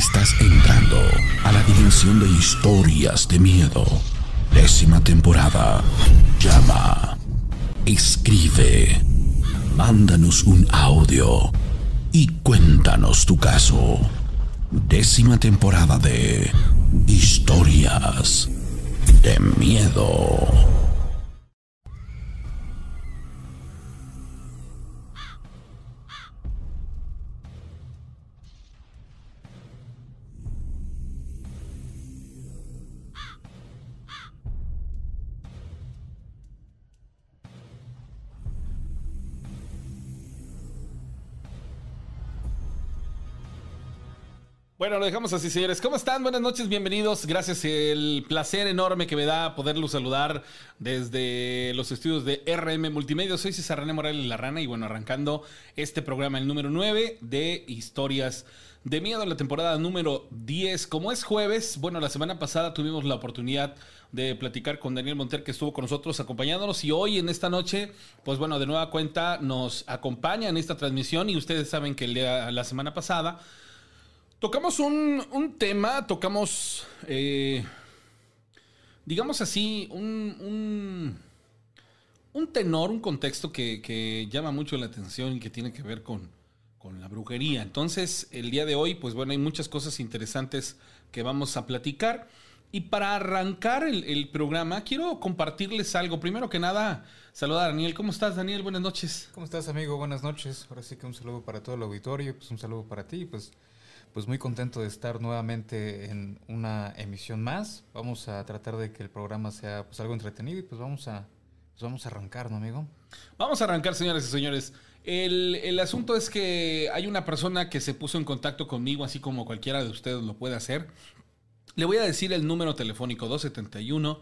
Estás entrando a la dimensión de historias de miedo. Décima temporada. Llama. Escribe. Mándanos un audio. Y cuéntanos tu caso. Décima temporada de Historias de Miedo. Bueno, lo dejamos así, señores. ¿Cómo están? Buenas noches, bienvenidos. Gracias, el placer enorme que me da poderlos saludar desde los estudios de RM Multimedia. Soy César René Morales La Rana y bueno, arrancando este programa, el número 9 de Historias de Miedo, la temporada número 10. Como es jueves, bueno, la semana pasada tuvimos la oportunidad de platicar con Daniel Monter que estuvo con nosotros acompañándonos y hoy en esta noche, pues bueno, de nueva cuenta nos acompaña en esta transmisión y ustedes saben que el día, la semana pasada Tocamos un, tema, tocamos, eh, digamos así, un, un, tenor, un contexto que, llama mucho la atención y que tiene que ver con, la brujería. Entonces, el día de hoy, pues bueno, hay muchas cosas interesantes que vamos a platicar. Y para arrancar el, el, programa, quiero compartirles algo. Primero que nada, saludar a Daniel. ¿Cómo estás, Daniel? Buenas noches. ¿Cómo estás, amigo? Buenas noches. Ahora sí que un saludo para todo el auditorio, pues un saludo para ti, pues pues muy contento de estar nuevamente en una emisión más. Vamos a tratar de que el programa sea pues algo entretenido y pues vamos a, pues vamos a arrancar, ¿no, amigo? Vamos a arrancar, señores y señores. El, el, asunto es que hay una persona que se puso en contacto conmigo, así como cualquiera de ustedes lo puede hacer. Le voy a decir el número telefónico 271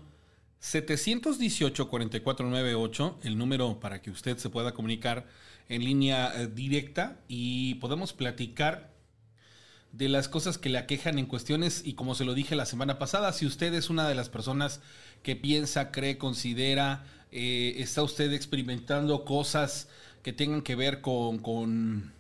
718 4498, el número para que usted se pueda comunicar en línea eh, directa y podemos platicar de las cosas que le aquejan en cuestiones y como se lo dije la semana pasada, si usted es una de las personas que piensa, cree, considera, eh, está usted experimentando cosas que tengan que ver con, con,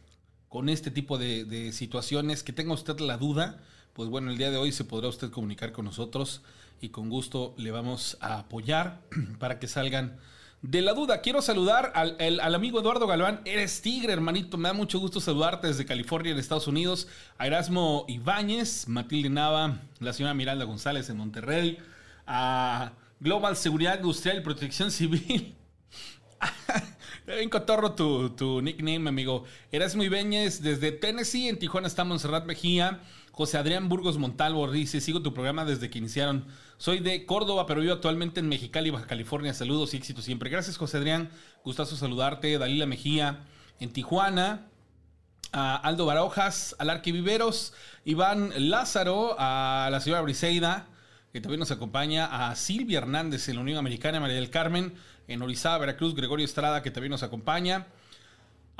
este tipo de, de, situaciones, que tenga usted la duda, pues bueno, el día de hoy se podrá usted comunicar con nosotros y con gusto le vamos a apoyar para que salgan de la duda. Quiero saludar al, amigo Eduardo Galván. Eres tigre, hermanito. Me da mucho gusto saludarte desde California, en Estados Unidos. A Erasmo Ibáñez, Matilde Nava, la señora Miranda González en Monterrey. A Global Seguridad Industrial y Protección Civil. En cotorro tu, tu nickname, amigo. Erasmo Ibáñez desde Tennessee. En Tijuana está Montserrat Mejía. José Adrián Burgos Montalvo dice: Sigo tu programa desde que iniciaron. Soy de Córdoba, pero vivo actualmente en Mexicali, Baja California. Saludos y éxito siempre. Gracias, José Adrián. Gustazo saludarte. Dalila Mejía en Tijuana. A Aldo Barojas, al Arquiviveros, Iván Lázaro, a la señora Briseida, que también nos acompaña, a Silvia Hernández en la Unión Americana, María del Carmen en Orizaba, Veracruz, Gregorio Estrada, que también nos acompaña.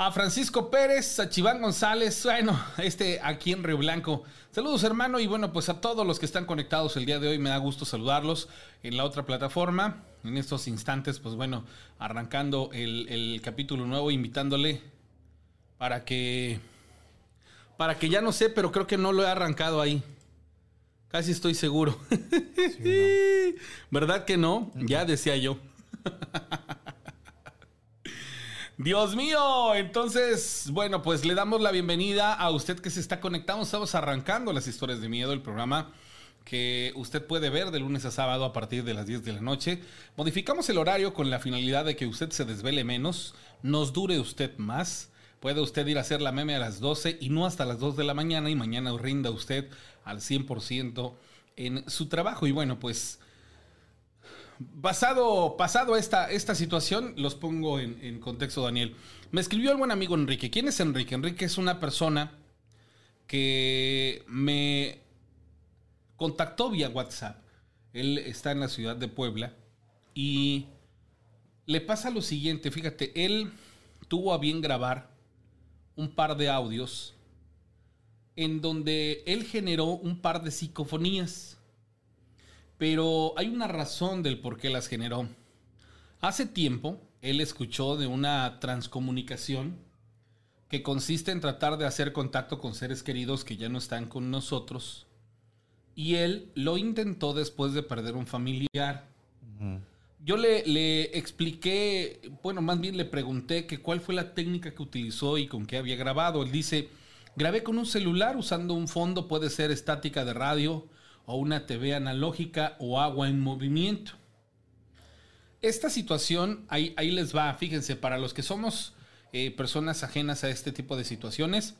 A Francisco Pérez, a Chiván González, bueno, este aquí en Río Blanco. Saludos hermano y bueno, pues a todos los que están conectados el día de hoy me da gusto saludarlos en la otra plataforma. En estos instantes, pues bueno, arrancando el, capítulo nuevo, invitándole para que, para que ya no sé, pero creo que no lo he arrancado ahí. Casi estoy seguro. ¿Verdad que no? Ya decía yo. Dios mío, entonces, bueno, pues le damos la bienvenida a usted que se está conectando. Estamos arrancando las historias de miedo, el programa que usted puede ver de lunes a sábado a partir de las 10 de la noche. Modificamos el horario con la finalidad de que usted se desvele menos, nos dure usted más. Puede usted ir a hacer la meme a las 12 y no hasta las 2 de la mañana y mañana rinda usted al 100% en su trabajo. Y bueno, pues Pasado, pasado esta, esta situación, los pongo en, contexto, Daniel. Me escribió el buen amigo Enrique. ¿Quién es Enrique? Enrique es una persona que me contactó vía WhatsApp. Él está en la ciudad de Puebla y le pasa lo siguiente. Fíjate, él tuvo a bien grabar un par de audios en donde él generó un par de psicofonías. Pero hay una razón del por qué las generó. Hace tiempo, él escuchó de una transcomunicación que consiste en tratar de hacer contacto con seres queridos que ya no están con nosotros. Y él lo intentó después de perder un familiar. Yo le, le, expliqué, bueno, más bien le pregunté que cuál fue la técnica que utilizó y con qué había grabado. Él dice, grabé con un celular usando un fondo, puede ser estática de radio o una TV analógica o agua en movimiento. Esta situación, ahí, ahí les va, fíjense, para los que somos eh, personas ajenas a este tipo de situaciones,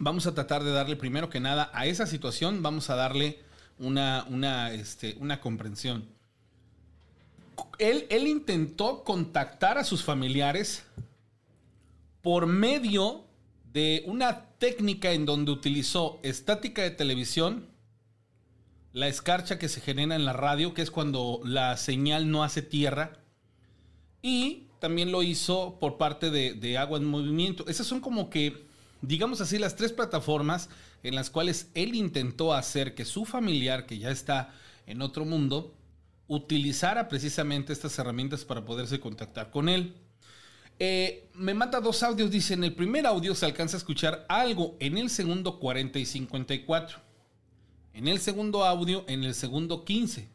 vamos a tratar de darle primero que nada a esa situación, vamos a darle una, una, este, una comprensión. Él, él intentó contactar a sus familiares por medio de una técnica en donde utilizó estática de televisión, la escarcha que se genera en la radio, que es cuando la señal no hace tierra, y también lo hizo por parte de, Agua en Movimiento. Esas son como que, digamos así, las tres plataformas en las cuales él intentó hacer que su familiar, que ya está en otro mundo, utilizara precisamente estas herramientas para poderse contactar con él. Eh, me manda dos audios, dice, en el primer audio se alcanza a escuchar algo, en el segundo 40 y 54. En el segundo audio, en el segundo 15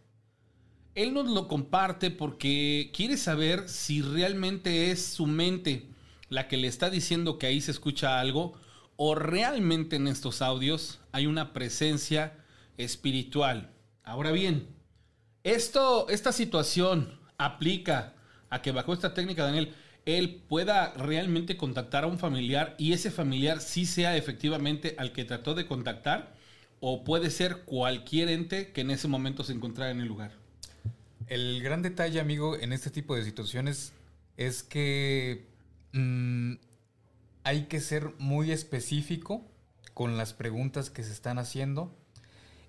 él nos lo comparte porque quiere saber si realmente es su mente la que le está diciendo que ahí se escucha algo o realmente en estos audios hay una presencia espiritual. Ahora bien, esto, esta situación aplica a que bajo esta técnica, Daniel, él pueda realmente contactar a un familiar y ese familiar sí sea efectivamente al que trató de contactar o puede ser cualquier ente que en ese momento se encontrara en el lugar. El gran detalle, amigo, en este tipo de situaciones es que mm, hay que ser muy específico con las preguntas que se están haciendo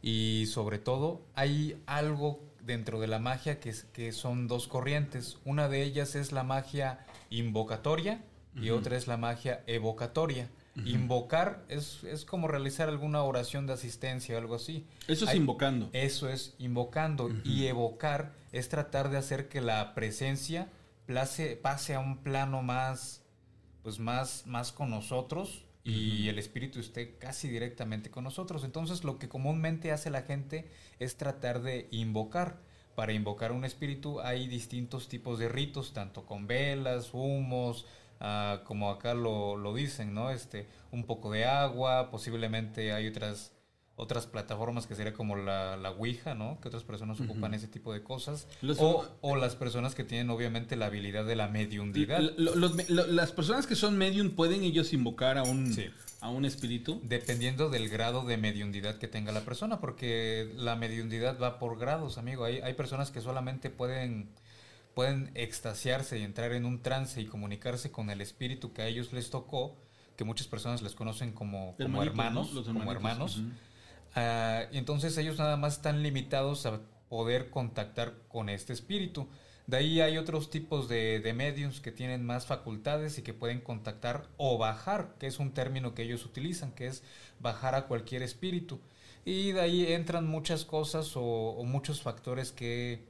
y sobre todo hay algo dentro de la magia que, que son dos corrientes. Una de ellas es la magia invocatoria y otra es la magia evocatoria. Invocar es, como realizar alguna oración de asistencia o algo así. Eso es invocando. Eso es invocando. Y evocar es tratar de hacer que la presencia pase a un plano más, pues más, más con nosotros y el espíritu esté casi directamente con nosotros. Entonces lo que comúnmente hace la gente es tratar de invocar. Para invocar un espíritu hay distintos tipos de ritos, tanto con velas, humos, Ah, como acá lo, lo, dicen, ¿no? Este, un poco de agua, posiblemente hay otras otras plataformas que sería como la, la Ouija, ¿no? Que otras personas ocupan ese tipo de cosas. o, o, las personas que tienen obviamente la habilidad de la mediundidad. las personas que son medium pueden ellos invocar a un, a un espíritu. Dependiendo del grado de mediundidad que tenga la persona, porque la mediundidad va por grados, amigo. Hay, hay personas que solamente pueden pueden extasiarse y entrar en un trance y comunicarse con el espíritu que a ellos les tocó, que muchas personas les conocen como, como hermanos, como hermanos. Ah, y entonces ellos nada más están limitados a poder contactar con este espíritu. De ahí hay otros tipos de, de mediums que tienen más facultades y que pueden contactar o bajar, que es un término que ellos utilizan, que es bajar a cualquier espíritu. Y de ahí entran muchas cosas o, o muchos factores que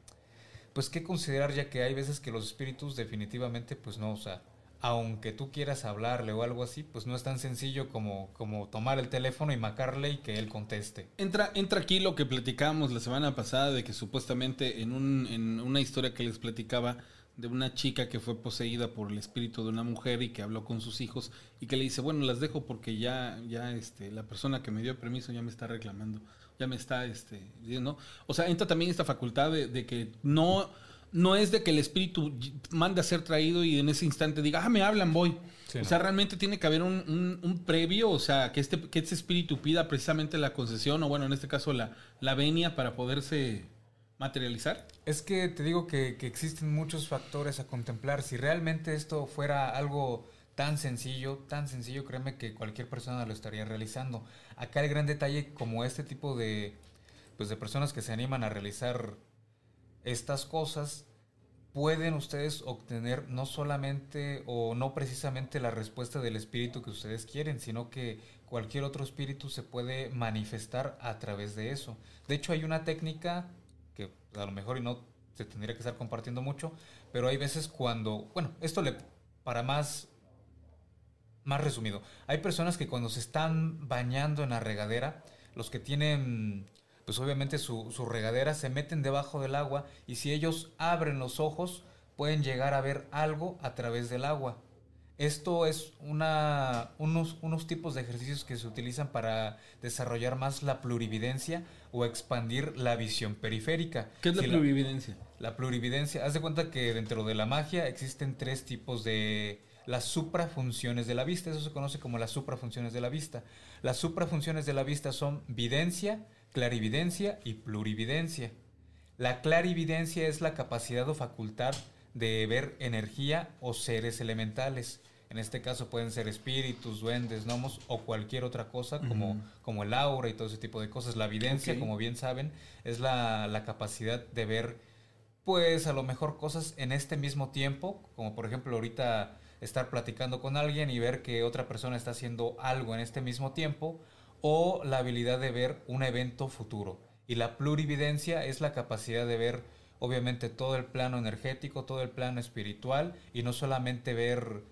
pues qué considerar ya que hay veces que los espíritus definitivamente pues no, o sea, aunque tú quieras hablarle o algo así, pues no es tan sencillo como, como tomar el teléfono y marcarle y que él conteste. Entra, entra aquí lo que platicábamos la semana pasada de que supuestamente en, un, en una historia que les platicaba de una chica que fue poseída por el espíritu de una mujer y que habló con sus hijos y que le dice, bueno, las dejo porque ya, ya este, la persona que me dio permiso ya me está reclamando ya me está este, diciendo. O sea, entra también esta facultad de, que no, no es de que el espíritu mande a ser traído y en ese instante diga, ah, me hablan, voy. o sea, realmente tiene que haber un, previo, o sea, que este, que este espíritu pida precisamente la concesión, o bueno, en este caso la, la venia para poderse materializar. Es que te digo que, que existen muchos factores a contemplar. Si realmente esto fuera algo tan sencillo, tan sencillo, créeme que cualquier persona lo estaría realizando. Acá el gran detalle, como este tipo de, pues de personas que se animan a realizar estas cosas, pueden ustedes obtener no solamente o no precisamente la respuesta del espíritu que ustedes quieren, sino que cualquier otro espíritu se puede manifestar a través de eso. De hecho, hay una técnica que a lo mejor y no se tendría que estar compartiendo mucho, pero hay veces cuando, bueno, esto le para más más resumido. Hay personas que cuando se están bañando en la regadera, los que tienen, pues obviamente su, su regadera, se meten debajo del agua y si ellos abren los ojos, pueden llegar a ver algo a través del agua. Esto es una, unos, unos tipos de ejercicios que se utilizan para desarrollar más la plurividencia o expandir la visión periférica. ¿Qué es la plurividencia? La plurividencia, haz de cuenta que dentro de la magia existen tres tipos de las suprafunciones de la vista, eso se conoce como las suprafunciones de la vista. Las suprafunciones de la vista son videncia, clarividencia y plurividencia. La clarividencia es la capacidad o facultad de ver energía o seres elementales. En este caso pueden ser espíritus, duendes, gnomos o cualquier otra cosa como, como el aura y todo ese tipo de cosas. La videncia, como bien saben, es la, la capacidad de ver pues a lo mejor cosas en este mismo tiempo, como por ejemplo ahorita estar platicando con alguien y ver que otra persona está haciendo algo en este mismo tiempo, o la habilidad de ver un evento futuro. Y la plurividencia es la capacidad de ver obviamente todo el plano energético, todo el plano espiritual y no solamente ver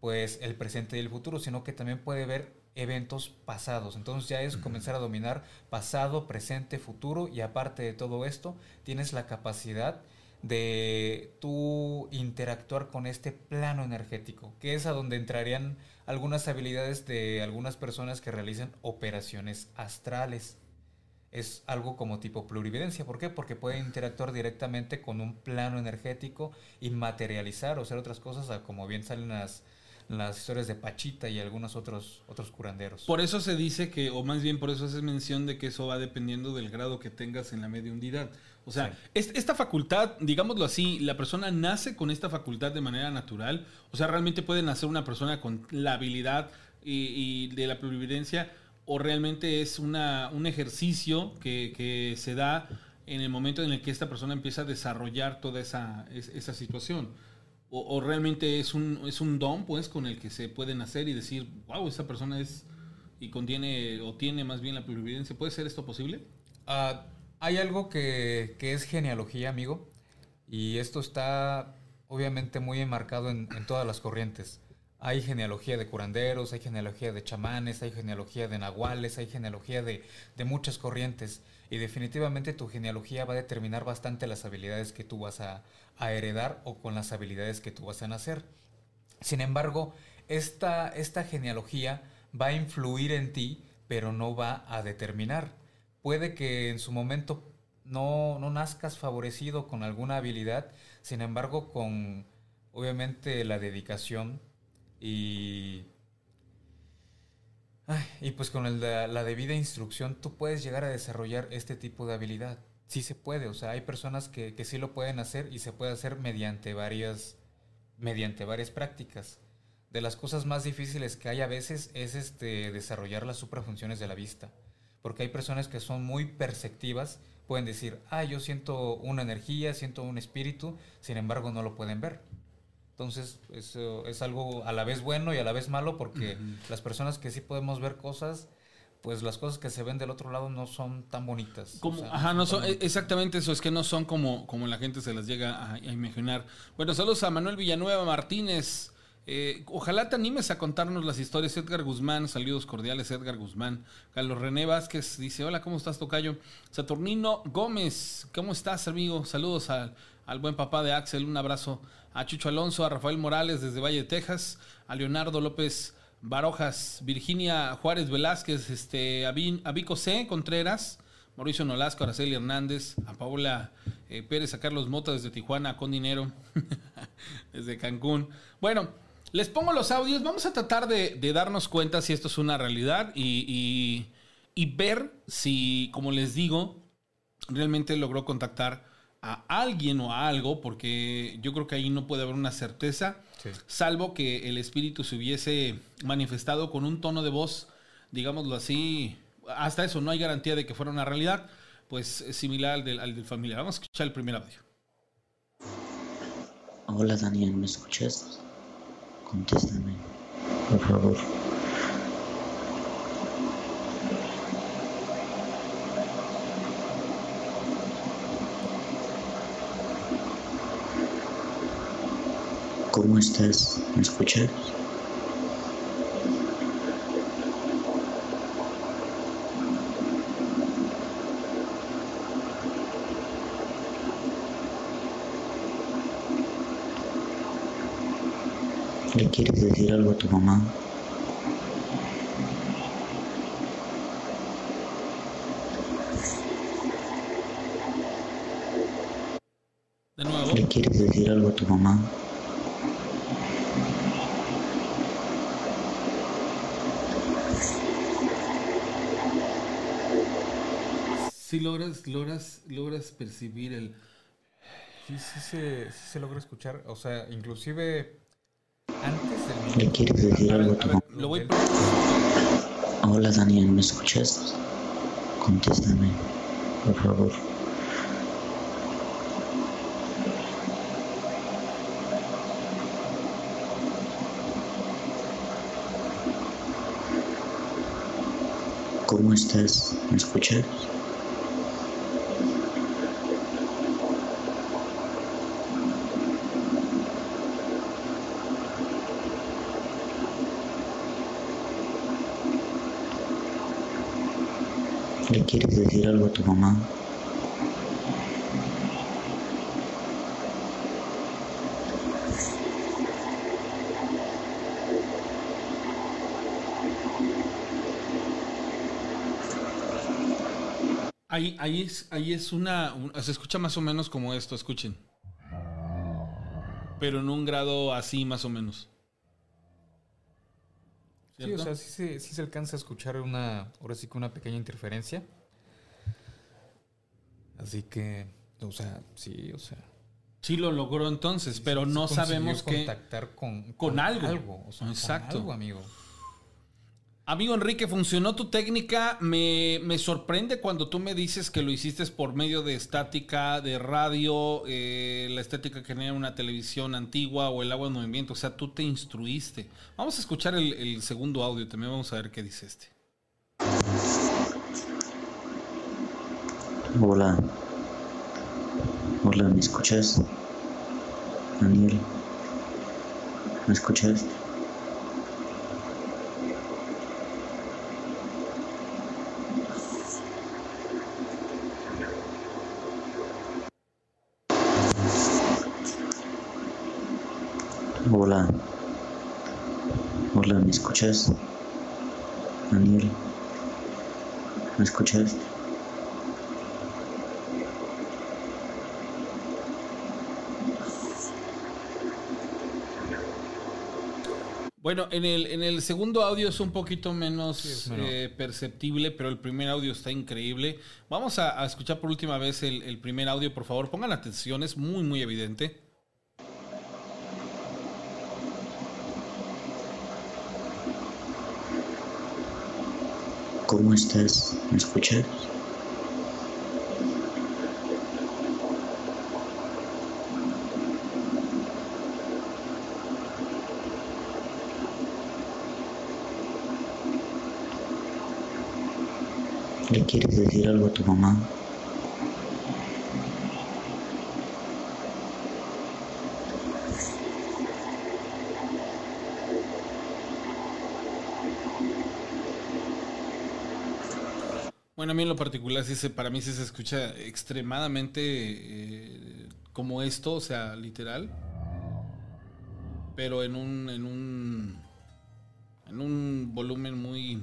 pues el presente y el futuro, sino que también puede ver eventos pasados. Entonces ya es comenzar a dominar pasado, presente, futuro y aparte de todo esto, tienes la capacidad de tú interactuar con este plano energético, que es a donde entrarían algunas habilidades de algunas personas que realizan operaciones astrales. Es algo como tipo plurividencia. ¿Por qué? Porque puede interactuar directamente con un plano energético y materializar o hacer otras cosas, como bien salen las, las historias de Pachita y algunos otros, otros curanderos. Por eso se dice que, o más bien por eso haces mención de que eso va dependiendo del grado que tengas en la mediunidad. O sea, Sí. esta facultad, digámoslo así, la persona nace con esta facultad de manera natural. O sea, realmente puede nacer una persona con la habilidad y, y de la plurividencia, o realmente es una, un ejercicio que, que se da en el momento en el que esta persona empieza a desarrollar toda esa, es- esa situación. O, o realmente es un, es un don, pues, con el que se pueden hacer y decir, wow, esa persona es y contiene o tiene más bien la plurividencia. ¿Puede ser esto posible? Ah, hay algo que, que es genealogía, amigo, y esto está obviamente muy enmarcado en, en todas las corrientes. Hay genealogía de curanderos, hay genealogía de chamanes, hay genealogía de nahuales, hay genealogía de, de muchas corrientes. Y definitivamente tu genealogía va a determinar bastante las habilidades que tú vas a, a heredar o con las habilidades que tú vas a nacer. Sin embargo, esta, esta genealogía va a influir en ti, pero no va a determinar. Puede que en su momento no, no nazcas favorecido con alguna habilidad, sin embargo, con obviamente la dedicación y, y pues con la debida instrucción, tú puedes llegar a desarrollar este tipo de habilidad. Sí se puede, o sea, hay personas que, que sí lo pueden hacer y se puede hacer mediante varias, mediante varias prácticas. De las cosas más difíciles que hay a veces es este desarrollar las suprafunciones de la vista. Porque hay personas que son muy perceptivas, pueden decir, ah, yo siento una energía, siento un espíritu, sin embargo no lo pueden ver. Entonces, eso es algo a la vez bueno y a la vez malo porque las personas que sí podemos ver cosas, pues las cosas que se ven del otro lado no son tan bonitas. O Como, sea, ajá, no son, e- exactamente eso, es que no son como, como la gente se las llega a, a imaginar. Bueno, saludos a Manuel Villanueva Martínez. Eh, ojalá te animes a contarnos las historias. Edgar Guzmán, saludos cordiales, Edgar Guzmán. Carlos René Vázquez dice: Hola, ¿cómo estás, Tocayo? Saturnino Gómez, ¿cómo estás, amigo? Saludos al, al buen papá de Axel, un abrazo a Chucho Alonso, a Rafael Morales desde Valle de Texas, a Leonardo López Barojas, Virginia Juárez Velázquez, este, a, C. Contreras, Mauricio Nolasco, Araceli Hernández, a Paula eh, Pérez, a Carlos Mota desde Tijuana, con dinero, desde Cancún. Bueno, les pongo los audios. Vamos a tratar de, de darnos cuenta si esto es una realidad y, y- y ver si, como les digo, realmente logró contactar a alguien o a algo, porque yo creo que ahí no puede haber una certeza, Sí. salvo que el espíritu se hubiese manifestado con un tono de voz, digámoslo así, hasta eso no hay garantía de que fuera una realidad, pues similar al del, al del familiar. Vamos a escuchar el primer audio. Hola Daniel, ¿me escuchas? Contéstame, por favor. ¿Cómo estás? ¿Me escuchas? ¿Le quieres decir algo a tu mamá? ¿Le quieres decir algo a tu mamá? Logras, logras, logras percibir el. Sí, sí se, sí se logra escuchar. O sea, inclusive antes del ¿Le quieres decir A ver, algo a ver, lo voy Hola Daniel, ¿me escuchas? Contéstame, por favor. ¿Cómo estás? ¿Me escuchas? ¿Le quieres decir algo a tu mamá? Ahí, ahí es, ahí es una, un- Se escucha más o menos como esto, escuchen. Pero en un grado así, más o menos. Sí, o ¿Cierto? sea, sí se, sí se alcanza a escuchar una, ahora sí que una pequeña interferencia. Así que, o sea, sí, o sea. Sí lo logró entonces, pero no sabemos qué. contactar con, con algo. o sea, con Exacto. algo, amigo. Amigo Enrique, funcionó tu técnica. Me, me sorprende cuando tú me dices que lo hiciste por medio de estática, de radio, eh, la estática que genera una televisión antigua o el agua en movimiento. O sea, tú te instruiste. Vamos a escuchar el, el segundo audio. También vamos a ver qué dice este. Hola. Hola, ¿me escuchas? Daniel. ¿Me escuchas? Hola. Hola, ¿me escuchas? Daniel. ¿Me escuchas? Bueno, en el, en el segundo audio es un poquito menos eh, perceptible, pero el primer audio está increíble. Vamos a, a escuchar por última vez el, el primer audio, por favor. Pongan atención, es muy, muy evidente. ¿Cómo estás? ¿Me escuchas? ¿Le quieres decir algo a tu mamá? Bueno, a mí en lo particular, sí se, para mí sí se escucha extremadamente eh, como esto, o sea, literal. Pero en un, en un, en un volumen muy,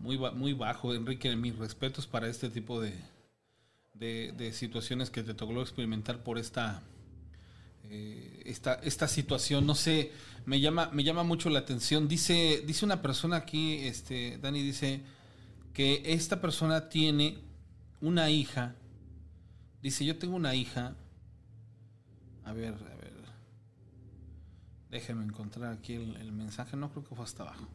muy, muy bajo. Enrique, mis respetos para este tipo de, de, situaciones que te tocó experimentar por esta, eh, esta, esta situación. No sé, me llama, me llama mucho la atención. Dice, dice una persona aquí, este, Dani dice que esta persona tiene una hija. Dice, yo tengo una hija. A ver, a ver. Déjenme encontrar aquí el mensaje. No creo que fue hasta abajo.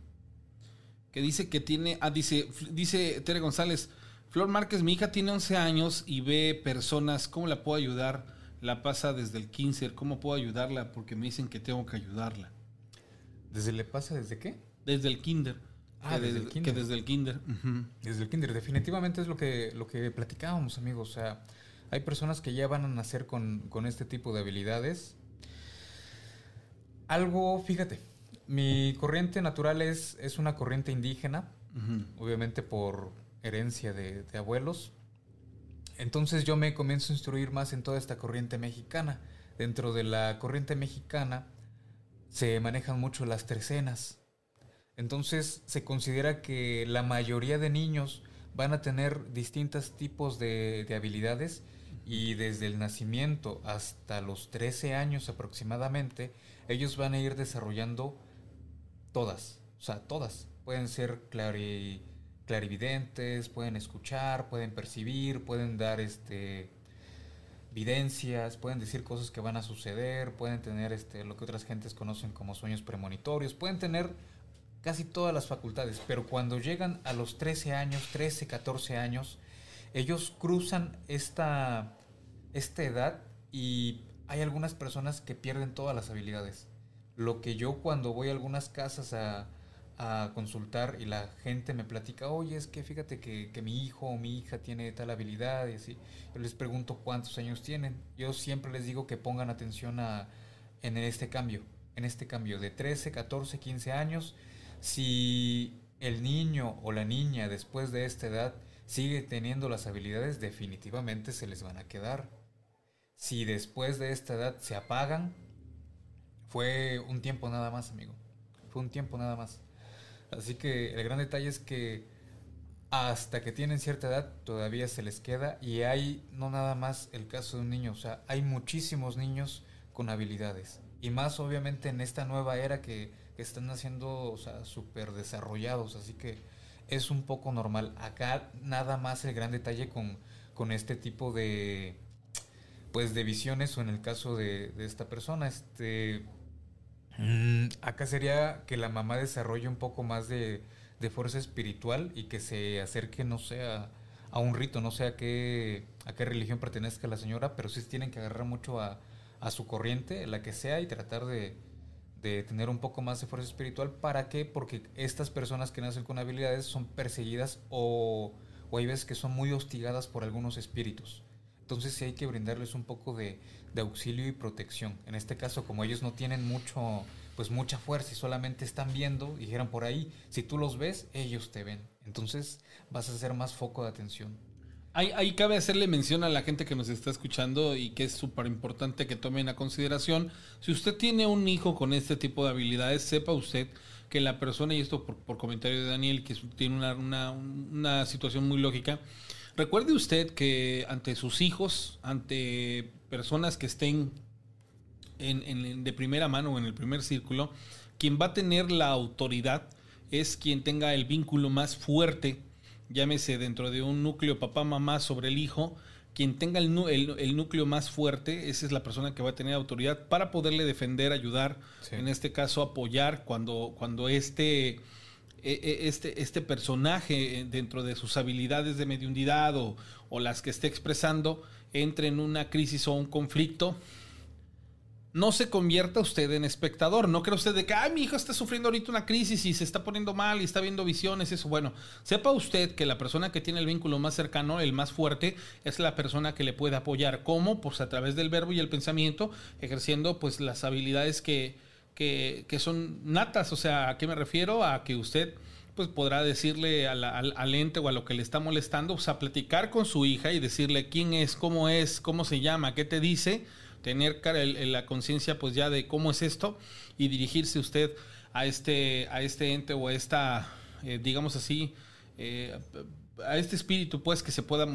Que dice que tiene. Ah, dice, dice Tere González. Flor Márquez, mi hija tiene 11 años y ve personas. ¿Cómo la puedo ayudar? La pasa desde el 15. ¿Cómo puedo ayudarla? Porque me dicen que tengo que ayudarla. ¿Desde le pasa desde qué? Desde el kinder. Ah, desde el kinder. que desde el kinder. Desde el kinder, definitivamente es lo que, lo que platicábamos, amigos. O sea, hay personas que ya van a nacer con, con este tipo de habilidades. Algo, fíjate, mi corriente natural es, es una corriente indígena, obviamente por herencia de, de abuelos. Entonces yo me comienzo a instruir más en toda esta corriente mexicana. Dentro de la corriente mexicana se manejan mucho las trecenas. Entonces se considera que la mayoría de niños van a tener distintos tipos de, de habilidades y desde el nacimiento hasta los 13 años aproximadamente, ellos van a ir desarrollando todas, o sea, todas. Pueden ser clarividentes, pueden escuchar, pueden percibir, pueden dar este videncias, pueden decir cosas que van a suceder, pueden tener este lo que otras gentes conocen como sueños premonitorios, pueden tener casi todas las facultades, pero cuando llegan a los 13 años, 13, 14 años, ellos cruzan esta, esta edad y hay algunas personas que pierden todas las habilidades. Lo que yo cuando voy a algunas casas a, a consultar y la gente me platica, oye, es que fíjate que, que, mi hijo o mi hija tiene tal habilidad y así. Yo les pregunto cuántos años tienen. Yo siempre les digo que pongan atención a, en este cambio, en este cambio de 13, 14, 15 años si el niño o la niña después de esta edad sigue teniendo las habilidades, definitivamente se les van a quedar. Si después de esta edad se apagan, fue un tiempo nada más, amigo. Fue un tiempo nada más. Así que el gran detalle es que hasta que tienen cierta edad todavía se les queda y hay no nada más el caso de un niño, o sea, hay muchísimos niños con habilidades. Y más obviamente en esta nueva era que están haciendo, o sea, súper desarrollados, así que es un poco normal. Acá nada más el gran detalle con, con este tipo de, pues, de visiones o en el caso de, de esta persona, este, mm, acá sería que la mamá desarrolle un poco más de, fuerza espiritual y que se acerque, no sé, a, un rito, no sé a qué, a qué religión pertenezca la señora, pero sí tienen que agarrar mucho a, su corriente, la que sea, y tratar de, tener un poco más de fuerza espiritual. ¿Para qué? Porque estas personas que nacen con habilidades son perseguidas o hay veces que son muy hostigadas por algunos espíritus. Entonces sí hay que brindarles un poco de, de, auxilio y protección. En este caso, como ellos no tienen mucho, pues mucha fuerza y solamente están viendo, dijeron por ahí, si tú los ves, ellos te ven. Entonces vas a ser más foco de atención. Ahí, cabe hacerle mención a la gente que nos está escuchando y que es súper importante que tomen a consideración. Si usted tiene un hijo con este tipo de habilidades, sepa usted que la persona, y esto por, comentario de Daniel, que tiene una, situación muy lógica, recuerde usted que ante sus hijos, ante personas que estén en, de primera mano o en el primer círculo, quien va a tener la autoridad es quien tenga el vínculo más fuerte llámese dentro de un núcleo papá-mamá sobre el hijo, quien tenga el, el, núcleo más fuerte, esa es la persona que va a tener autoridad para poderle defender, ayudar, en este caso apoyar cuando, cuando este, este, este personaje dentro de sus habilidades de mediunidad o, o las que esté expresando entre en una crisis o un conflicto, no se convierta usted en espectador. No cree usted de que, ay, mi hijo está sufriendo ahorita una crisis y se está poniendo mal y está viendo visiones, eso. Bueno, sepa usted que la persona que tiene el vínculo más cercano, el más fuerte, es la persona que le puede apoyar. ¿Cómo? Pues a través del verbo y el pensamiento, ejerciendo pues las habilidades que, que, son natas. O sea, ¿a qué me refiero? A que usted pues podrá decirle al, al, ente o a lo que le está molestando, o sea, platicar con su hija y decirle quién es, cómo es, cómo se llama, qué te dice tener la conciencia pues ya de cómo es esto y dirigirse usted a este, a este ente o a esta, eh, digamos así, eh, a este espíritu pues que se pueda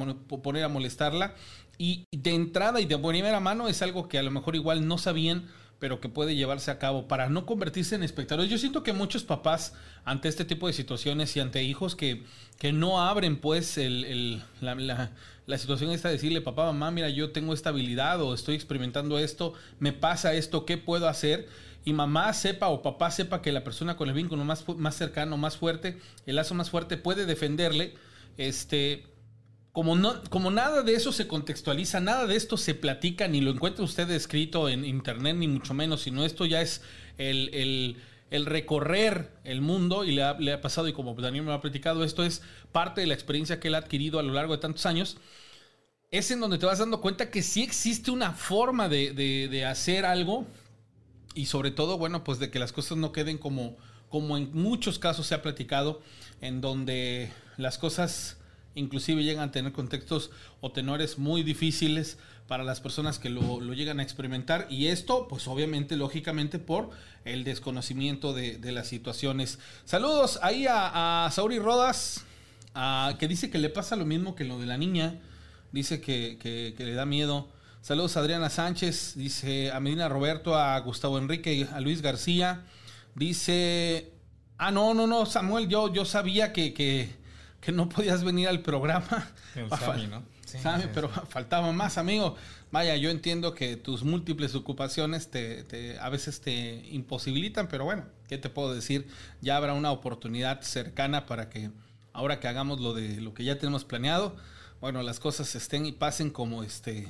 poner a molestarla y de entrada y de primera mano es algo que a lo mejor igual no sabían pero que puede llevarse a cabo para no convertirse en espectadores. Yo siento que muchos papás ante este tipo de situaciones y ante hijos que, que no abren pues el, la, la, situación esta de decirle, papá, mamá, mira, yo tengo esta habilidad o estoy experimentando esto, me pasa esto, ¿qué puedo hacer? Y mamá sepa o papá sepa que la persona con el vínculo más, más cercano, más fuerte, el lazo más fuerte puede defenderle, este, como, no, como nada de eso se contextualiza, nada de esto se platica, ni lo encuentra usted escrito en internet, ni mucho menos, sino esto ya es el, recorrer el mundo y le ha, pasado, y como Daniel me lo ha platicado, esto es parte de la experiencia que él ha adquirido a lo largo de tantos años. Es en donde te vas dando cuenta que sí existe una forma de, de hacer algo y sobre todo, bueno, pues de que las cosas no queden como, como en muchos casos se ha platicado, en donde las cosas inclusive llegan a tener contextos o tenores muy difíciles para las personas que lo, llegan a experimentar y esto pues obviamente lógicamente por el desconocimiento de, las situaciones. Saludos ahí a, Sauri Rodas que dice que le pasa lo mismo que lo de la niña, dice que, le da miedo. Saludos a Adriana Sánchez, dice a Medina Roberto, a Gustavo Enrique, a Luis García. Dice, ah, no, no, no, Samuel, yo, yo sabía que, que no podías venir al programa. El Sammy, ¿no? Sí, Sammy, sí, pero sí. faltaba más, amigo. Vaya, yo entiendo que tus múltiples ocupaciones te, te- a veces te imposibilitan, pero bueno, ¿qué te puedo decir? Ya habrá una oportunidad cercana para que ahora que hagamos lo de lo que ya tenemos planeado, bueno, las cosas estén y pasen como este.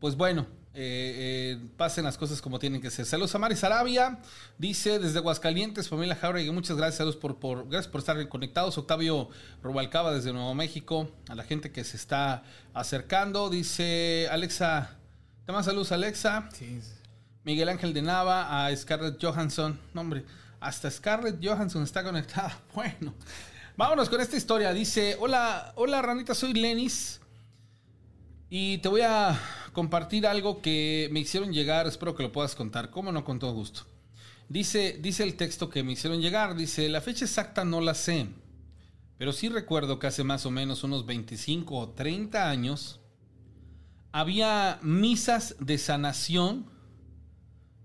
Pues bueno, eh, eh, pasen las cosas como tienen que ser. Saludos a Mari Sarabia, dice desde Aguascalientes, familia Jauregui, muchas gracias, saludos por, por, gracias por estar conectados. Octavio Rubalcaba desde Nuevo México, a la gente que se está acercando, dice Alexa, te mando saludos Alexa. Sí, Miguel Ángel de Nava, a Scarlett Johansson. No, hombre, hasta Scarlett Johansson está conectada. Bueno, vámonos con esta historia. Dice: Hola, hola ranita, soy Lenis. Y te voy a compartir algo que me hicieron llegar. Espero que lo puedas contar. Cómo no, con todo gusto. Dice, dice el texto que me hicieron llegar. Dice: La fecha exacta no la sé. Pero sí recuerdo que hace más o menos unos 25 o 30 años había misas de sanación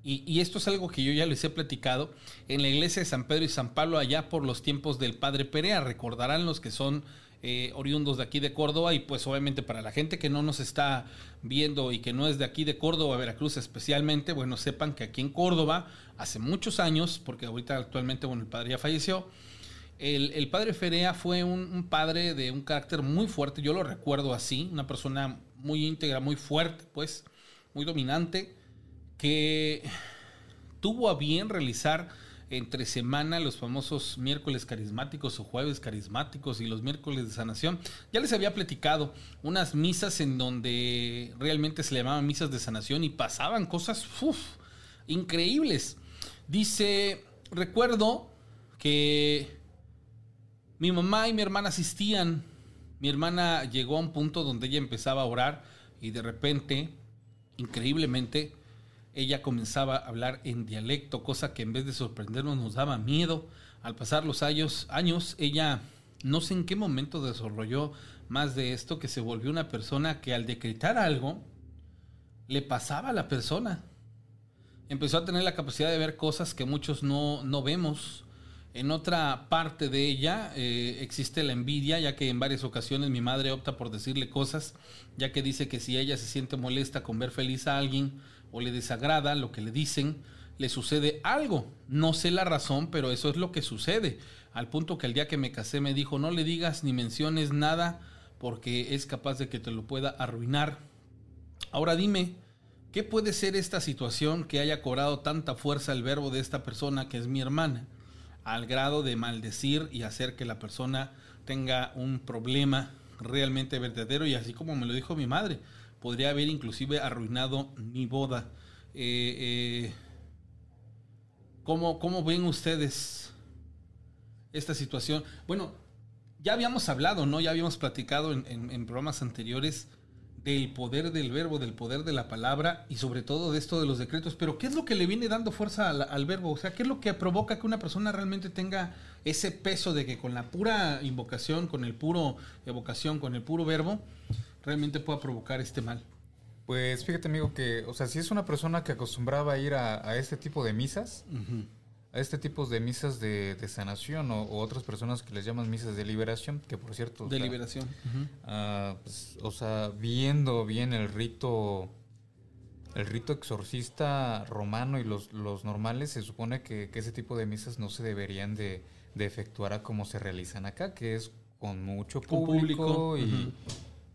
y, y esto es algo que yo ya les he platicado, en la iglesia de San Pedro y San Pablo, allá por los tiempos del Padre Perea, recordarán los que son eh, oriundos de aquí de Córdoba y pues obviamente para la gente que no nos está viendo y que no es de aquí de Córdoba, Veracruz especialmente, bueno, sepan que aquí en Córdoba, hace muchos años, porque ahorita actualmente, bueno, el padre ya falleció, el, el padre Ferea fue un, un padre de un carácter muy fuerte, yo lo recuerdo así, una persona muy íntegra, muy fuerte, pues, muy dominante, que tuvo a bien realizar entre semana los famosos miércoles carismáticos o jueves carismáticos y los miércoles de sanación. Ya les había platicado unas misas en donde realmente se le llamaban misas de sanación y pasaban cosas increíbles. Dice, recuerdo que mi mamá y mi hermana asistían. Mi hermana llegó a un punto donde ella empezaba a orar y de repente, increíblemente, ella comenzaba a hablar en dialecto, cosa que en vez de sorprendernos nos daba miedo. Al pasar los años, años ella no sé en qué momento desarrolló más de esto, que se volvió una persona que al decretar algo, le pasaba a la persona. Empezó a tener la capacidad de ver cosas que muchos no, no vemos. En otra parte de ella eh, existe la envidia, ya que en varias ocasiones mi madre opta por decirle cosas, ya que dice que si ella se siente molesta con ver feliz a alguien o le desagrada lo que le dicen, le sucede algo. No sé la razón, pero eso es lo que sucede. Al punto que el día que me casé me dijo, no le digas ni menciones nada porque es capaz de que te lo pueda arruinar. Ahora dime, ¿qué puede ser esta situación que haya cobrado tanta fuerza el verbo de esta persona que es mi hermana? al grado de maldecir y hacer que la persona tenga un problema realmente verdadero y así como me lo dijo mi madre, podría haber inclusive arruinado mi boda. Eh, eh, ¿cómo, ¿Cómo ven ustedes esta situación? Bueno, ya habíamos hablado, ¿no? Ya habíamos platicado en, programas anteriores del poder del verbo, del poder de la palabra y sobre todo de esto de los decretos. Pero ¿qué es lo que le viene dando fuerza al, al verbo? O sea, ¿qué es lo que provoca que una persona realmente tenga ese peso de que con la pura invocación, con el puro evocación, con el puro verbo, realmente pueda provocar este mal? Pues fíjate, amigo, que, o sea, si es una persona que acostumbraba a ir a, a este tipo de misas, a este tipo de misas de, de sanación o, o otras personas que les llaman misas de liberación, que por cierto, o De sea, liberación. ah, pues, o sea, viendo bien el rito, el rito exorcista romano y los, los normales, se supone que, que ese tipo de misas no se deberían de, de efectuar a como se realizan acá, que es con mucho Con público, y.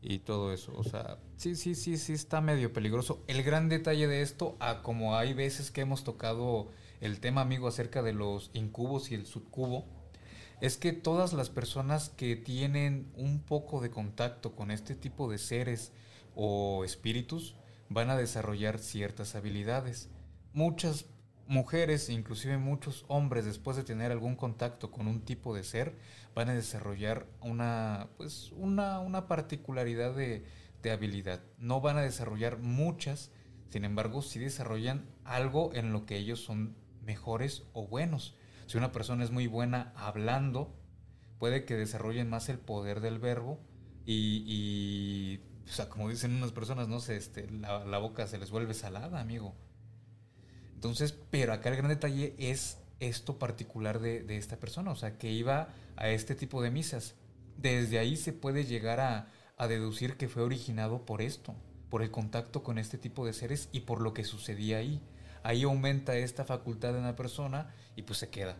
y todo eso. O sea, sí, sí, sí, sí está medio peligroso. El gran detalle de esto, a como hay veces que hemos tocado el tema, amigo, acerca de los incubos y el subcubo, es que todas las personas que tienen un poco de contacto con este tipo de seres o espíritus van a desarrollar ciertas habilidades. Muchas mujeres, inclusive muchos hombres, después de tener algún contacto con un tipo de ser, van a desarrollar una, pues, una, una particularidad de, de habilidad. No van a desarrollar muchas, sin embargo, sí desarrollan algo en lo que ellos son mejores o buenos. Si una persona es muy buena hablando, puede que desarrollen más el poder del verbo y, y o sea, como dicen unas personas, no sé, este, la, la boca se les vuelve salada, amigo. Entonces, pero acá el gran detalle es esto particular de, de, esta persona, o sea, que iba a este tipo de misas. Desde ahí se puede llegar a, a, deducir que fue originado por esto, por el contacto con este tipo de seres y por lo que sucedía ahí. Ahí aumenta esta facultad de una persona y pues se queda.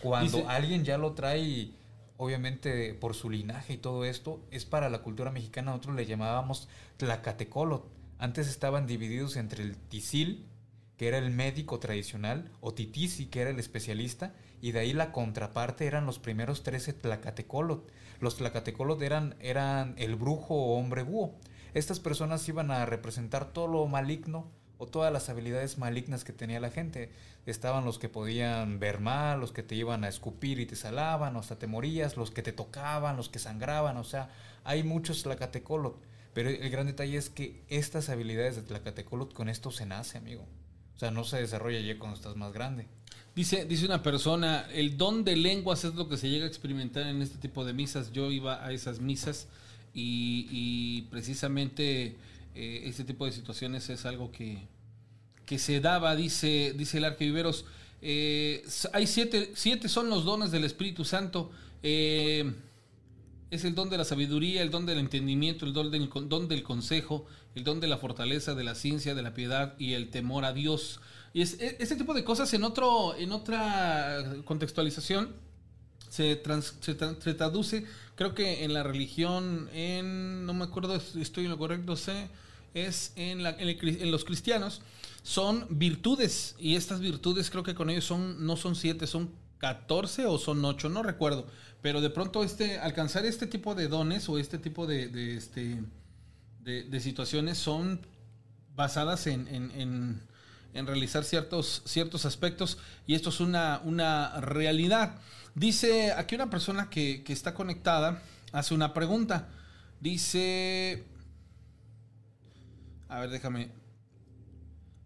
Cuando Dice, alguien ya lo trae, obviamente por su linaje y todo esto, es para la cultura mexicana, nosotros le llamábamos tlacatecolot. Antes estaban divididos entre el tisil, que era el médico tradicional, o Titisi, que era el especialista, y de ahí la contraparte eran los primeros 13 Tlacatecolot. Los Tlacatecolot eran, eran el brujo o hombre búho. Estas personas iban a representar todo lo maligno o todas las habilidades malignas que tenía la gente. Estaban los que podían ver mal, los que te iban a escupir y te salaban, o hasta te morías, los que te tocaban, los que sangraban, o sea, hay muchos Tlacatecolot. Pero el gran detalle es que estas habilidades de Tlacatecolot con esto se nace, amigo. O sea, no se desarrolla ya cuando estás más grande. Dice, dice una persona, el don de lenguas es lo que se llega a experimentar en este tipo de misas. Yo iba a esas misas y, y precisamente eh, este tipo de situaciones es algo que, que se daba, dice, dice el Arquiviveros. Eh, hay siete, siete son los dones del Espíritu Santo. Eh, es el don de la sabiduría, el don del entendimiento, el don del, don del consejo, el don de la fortaleza, de la ciencia, de la piedad y el temor a Dios. Y es, ese tipo de cosas en, otro, en otra contextualización se, trans, se, traduce, creo que en la religión, en, no me acuerdo, estoy en lo correcto, sé, es en, la, en los cristianos, son virtudes. Y estas virtudes creo que con ellos son, no son siete, son 14 o son 8, no recuerdo. Pero de pronto este, alcanzar este tipo de dones o este tipo de, de este, de, situaciones son basadas en, en, en, en, realizar ciertos, ciertos aspectos y esto es una, una realidad. Dice aquí una persona que, que está conectada, hace una pregunta. Dice, a ver, déjame,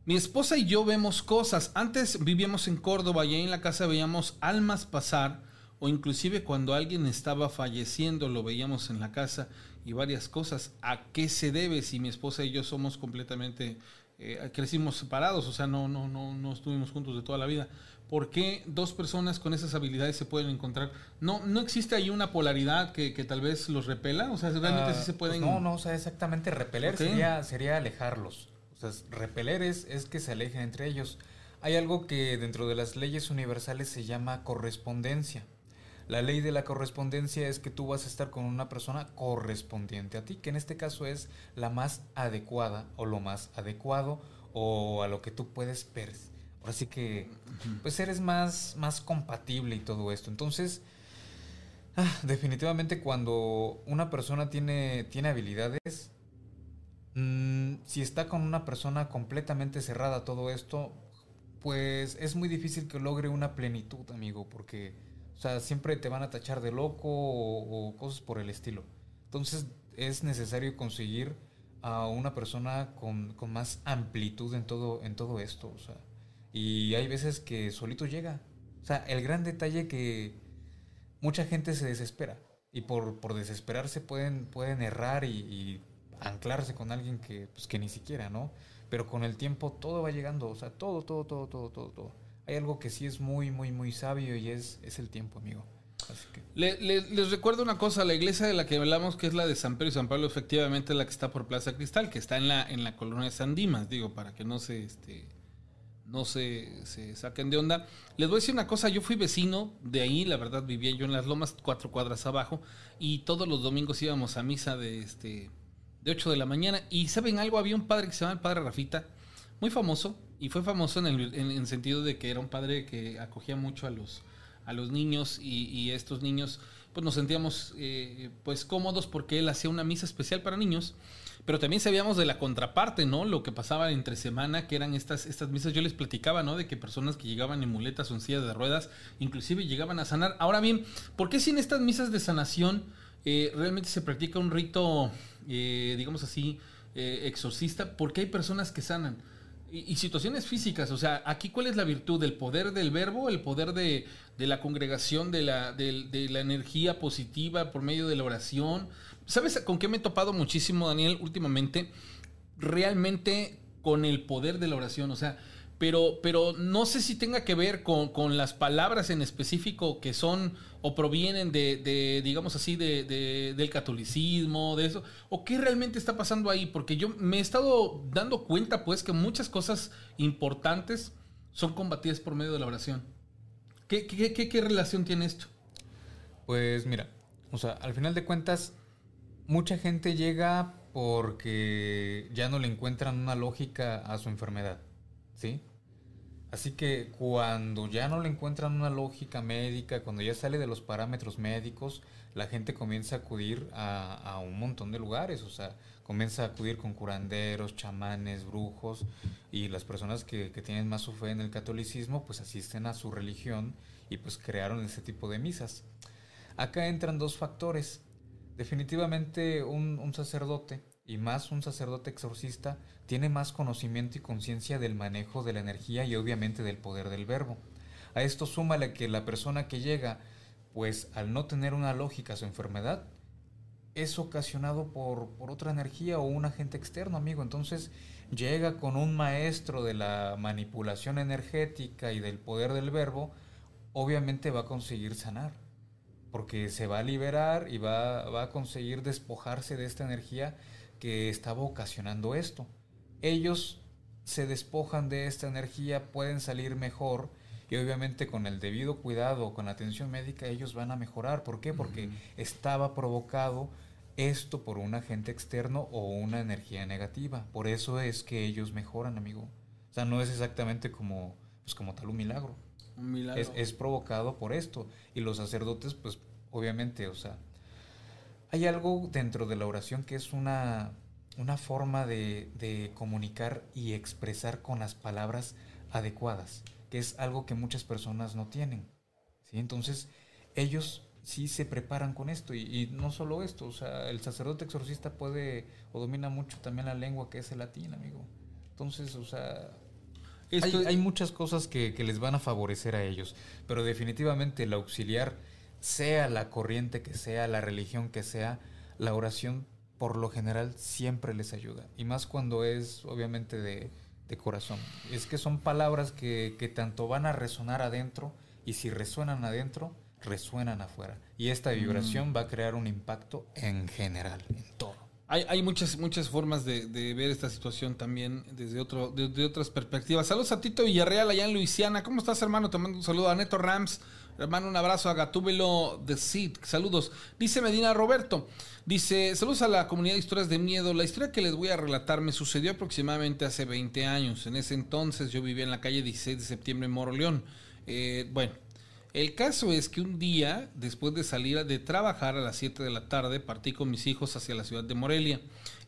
mi esposa y yo vemos cosas. Antes vivíamos en Córdoba y ahí en la casa veíamos almas pasar o inclusive cuando alguien estaba falleciendo lo veíamos en la casa y varias cosas. ¿A qué se debe si mi esposa y yo somos completamente eh, crecimos separados, o sea, no no no no estuvimos juntos de toda la vida? ¿Por qué dos personas con esas habilidades se pueden encontrar? No no existe ahí una polaridad que, que tal vez los repela, o sea, realmente uh, sí se pueden pues No, no, o sea, exactamente repeler okay. sería sería alejarlos. O sea, repeler es, es que se alejen entre ellos. Hay algo que dentro de las leyes universales se llama correspondencia. La ley de la correspondencia es que tú vas a estar con una persona correspondiente a ti, que en este caso es la más adecuada o lo más adecuado o a lo que tú puedes ver. Ahora sí que pues eres más, más compatible y todo esto. Entonces, ah, definitivamente cuando una persona tiene, tiene habilidades, mmm, si está con una persona completamente cerrada a todo esto, pues es muy difícil que logre una plenitud, amigo, porque o sea, siempre te van a tachar de loco o, cosas por el estilo. Entonces es necesario conseguir a una persona con, con, más amplitud en todo, en todo esto. O sea, y hay veces que solito llega. O sea, el gran detalle que mucha gente se desespera. Y por, por desesperarse pueden, pueden errar y, y anclarse con alguien que, pues, que ni siquiera, ¿no? Pero con el tiempo todo va llegando. O sea, todo, todo, todo, todo, todo, todo hay algo que sí es muy, muy, muy sabio y es, es el tiempo, amigo. Así que... Le, le, les recuerdo una cosa, la iglesia de la que hablamos, que es la de San Pedro y San Pablo, efectivamente es la que está por Plaza Cristal, que está en la, en la colonia de San Dimas, digo, para que no se, este, no se, se saquen de onda. Les voy a decir una cosa, yo fui vecino de ahí, la verdad vivía yo en las lomas, cuatro cuadras abajo, y todos los domingos íbamos a misa de, este, de 8 de la mañana, y ¿saben algo? Había un padre que se llama el Padre Rafita, muy famoso, y fue famoso en el, en sentido de que era un padre que acogía mucho a los, a los niños y, estos niños pues nos sentíamos eh, pues cómodos porque él hacía una misa especial para niños pero también sabíamos de la contraparte, ¿no? Lo que pasaba entre semana, que eran estas, estas misas. Yo les platicaba, ¿no? De que personas que llegaban en muletas o en sillas de ruedas, inclusive llegaban a sanar. Ahora bien, ¿por qué si en estas misas de sanación eh, realmente se practica un rito, eh, digamos así, eh, exorcista? Porque hay personas que sanan. Y, situaciones físicas, o sea, aquí cuál es la virtud, del poder del verbo, el poder de, la congregación, de la, de la energía positiva por medio de la oración, ¿Sabes con qué me he topado muchísimo, Daniel, últimamente? Realmente con el poder de la oración. O sea, pero, pero no sé si tenga que ver con, las palabras en específico que son o provienen de, digamos así, de, del catolicismo, de eso, o qué realmente está pasando ahí, porque yo me he estado dando cuenta, pues, que muchas cosas importantes son combatidas por medio de la oración. ¿Qué, qué, qué, qué relación tiene esto? Pues mira, o sea, al final de cuentas, mucha gente llega porque ya no le encuentran una lógica a su enfermedad, ¿sí? Así que cuando ya no le encuentran una lógica médica, cuando ya sale de los parámetros médicos, la gente comienza a acudir a, un montón de lugares, o sea, comienza a acudir con curanderos, chamanes, brujos, y las personas que, que tienen más su fe en el catolicismo, pues asisten a su religión y pues crearon ese tipo de misas. Acá entran dos factores definitivamente un, sacerdote, y más un sacerdote exorcista, tiene más conocimiento y conciencia del manejo de la energía y obviamente del poder del verbo. A esto súmale que la persona que llega, pues al no tener una lógica su enfermedad, es ocasionado por, por otra energía o un agente externo, amigo. Entonces llega con un maestro de la manipulación energética y del poder del verbo, obviamente va a conseguir sanar porque se va a liberar y va, a conseguir despojarse de esta energía que estaba ocasionando esto. Ellos se despojan de esta energía, pueden salir mejor y obviamente con el debido cuidado, con la atención médica, ellos van a mejorar. ¿Por qué? Porque estaba provocado esto por un agente externo o una energía negativa. Por eso es que ellos mejoran, amigo. O sea, no es exactamente como, pues, como tal un milagro. Es, provocado por esto. Y los sacerdotes, pues obviamente, o sea, hay algo dentro de la oración que es una, una forma de, comunicar y expresar con las palabras adecuadas, que es algo que muchas personas no tienen. ¿sí? Entonces, ellos sí se preparan con esto y, no solo esto, o sea, el sacerdote exorcista puede o domina mucho también la lengua que es el latín, amigo. Entonces, o sea, hay, muchas cosas que, les van a favorecer a ellos, pero definitivamente el auxiliar, sea la corriente que sea, la religión que sea, la oración por lo general siempre les ayuda. Y más cuando es obviamente de, corazón. Es que son palabras que, que tanto van a resonar adentro y si resuenan adentro, resuenan afuera. Y esta vibración mm. va a crear un impacto en general, en todo. Hay, muchas, muchas formas de, ver esta situación también desde, otro, desde otras perspectivas. Saludos a Tito Villarreal allá en Luisiana. ¿Cómo estás, hermano? Te mando un saludo a Neto Rams. Hermano, un abrazo a Gatúbelo de Seed. Saludos. Dice Medina Roberto. Dice, saludos a la comunidad de historias de miedo. La historia que les voy a relatar me sucedió aproximadamente hace 20 años. En ese entonces yo vivía en la calle 16 de septiembre en Moroleón. Eh, bueno, el caso es que un día, después de salir de trabajar a las 7 de la tarde, partí con mis hijos hacia la ciudad de Morelia.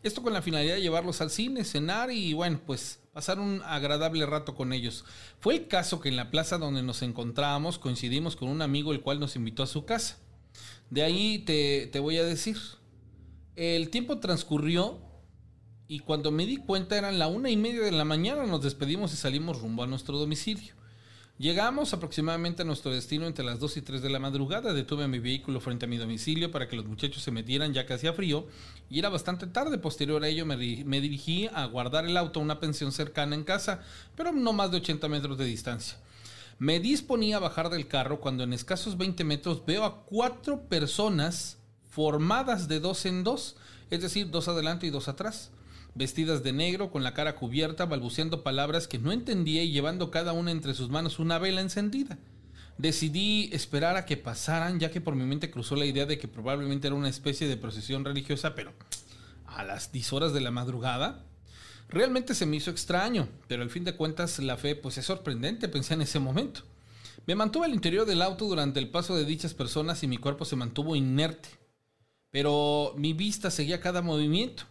Esto con la finalidad de llevarlos al cine, cenar y bueno, pues pasar un agradable rato con ellos. Fue el caso que en la plaza donde nos encontrábamos coincidimos con un amigo el cual nos invitó a su casa. De ahí te, te voy a decir. El tiempo transcurrió y cuando me di cuenta eran la una y media de la mañana, nos despedimos y salimos rumbo a nuestro domicilio. Llegamos aproximadamente a nuestro destino entre las 2 y 3 de la madrugada. Detuve mi vehículo frente a mi domicilio para que los muchachos se metieran ya que hacía frío y era bastante tarde. Posterior a ello me, dirigí a guardar el auto a una pensión cercana en casa, pero no más de 80 metros de distancia. Me disponía a bajar del carro cuando en escasos 20 metros veo a cuatro personas formadas de dos en dos, es decir, dos adelante y dos atrás vestidas de negro, con la cara cubierta, balbuceando palabras que no entendía y llevando cada una entre sus manos una vela encendida. Decidí esperar a que pasaran, ya que por mi mente cruzó la idea de que probablemente era una especie de procesión religiosa, pero a las 10 horas de la madrugada. Realmente se me hizo extraño, pero al fin de cuentas la fe pues es sorprendente, pensé en ese momento. Me mantuve al interior del auto durante el paso de dichas personas y mi cuerpo se mantuvo inerte, pero mi vista seguía cada movimiento.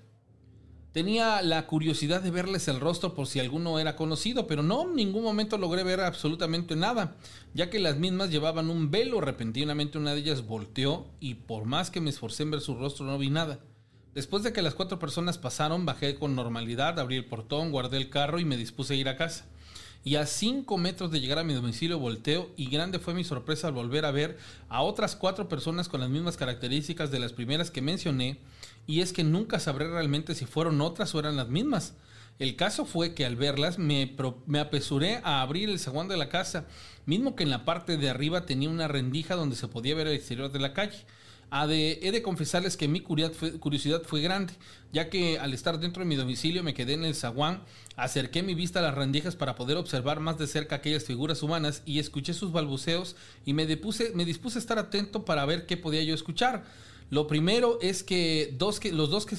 Tenía la curiosidad de verles el rostro por si alguno era conocido, pero no, en ningún momento logré ver absolutamente nada, ya que las mismas llevaban un velo. Repentinamente una de ellas volteó y por más que me esforcé en ver su rostro no vi nada. Después de que las cuatro personas pasaron, bajé con normalidad, abrí el portón, guardé el carro y me dispuse a ir a casa. Y a cinco metros de llegar a mi domicilio volteo y grande fue mi sorpresa al volver a ver a otras cuatro personas con las mismas características de las primeras que mencioné y es que nunca sabré realmente si fueron otras o eran las mismas. El caso fue que al verlas me, me, apresuré a abrir el zaguán de la casa, mismo que en la parte de arriba tenía una rendija donde se podía ver el exterior de la calle. he de confesarles que mi curiosidad fue grande, ya que al estar dentro de mi domicilio me quedé en el zaguán, acerqué mi vista a las rendijas para poder observar más de cerca aquellas figuras humanas y escuché sus balbuceos y me, me dispuse a estar atento para ver qué podía yo escuchar. Lo primero es que, dos que los dos que,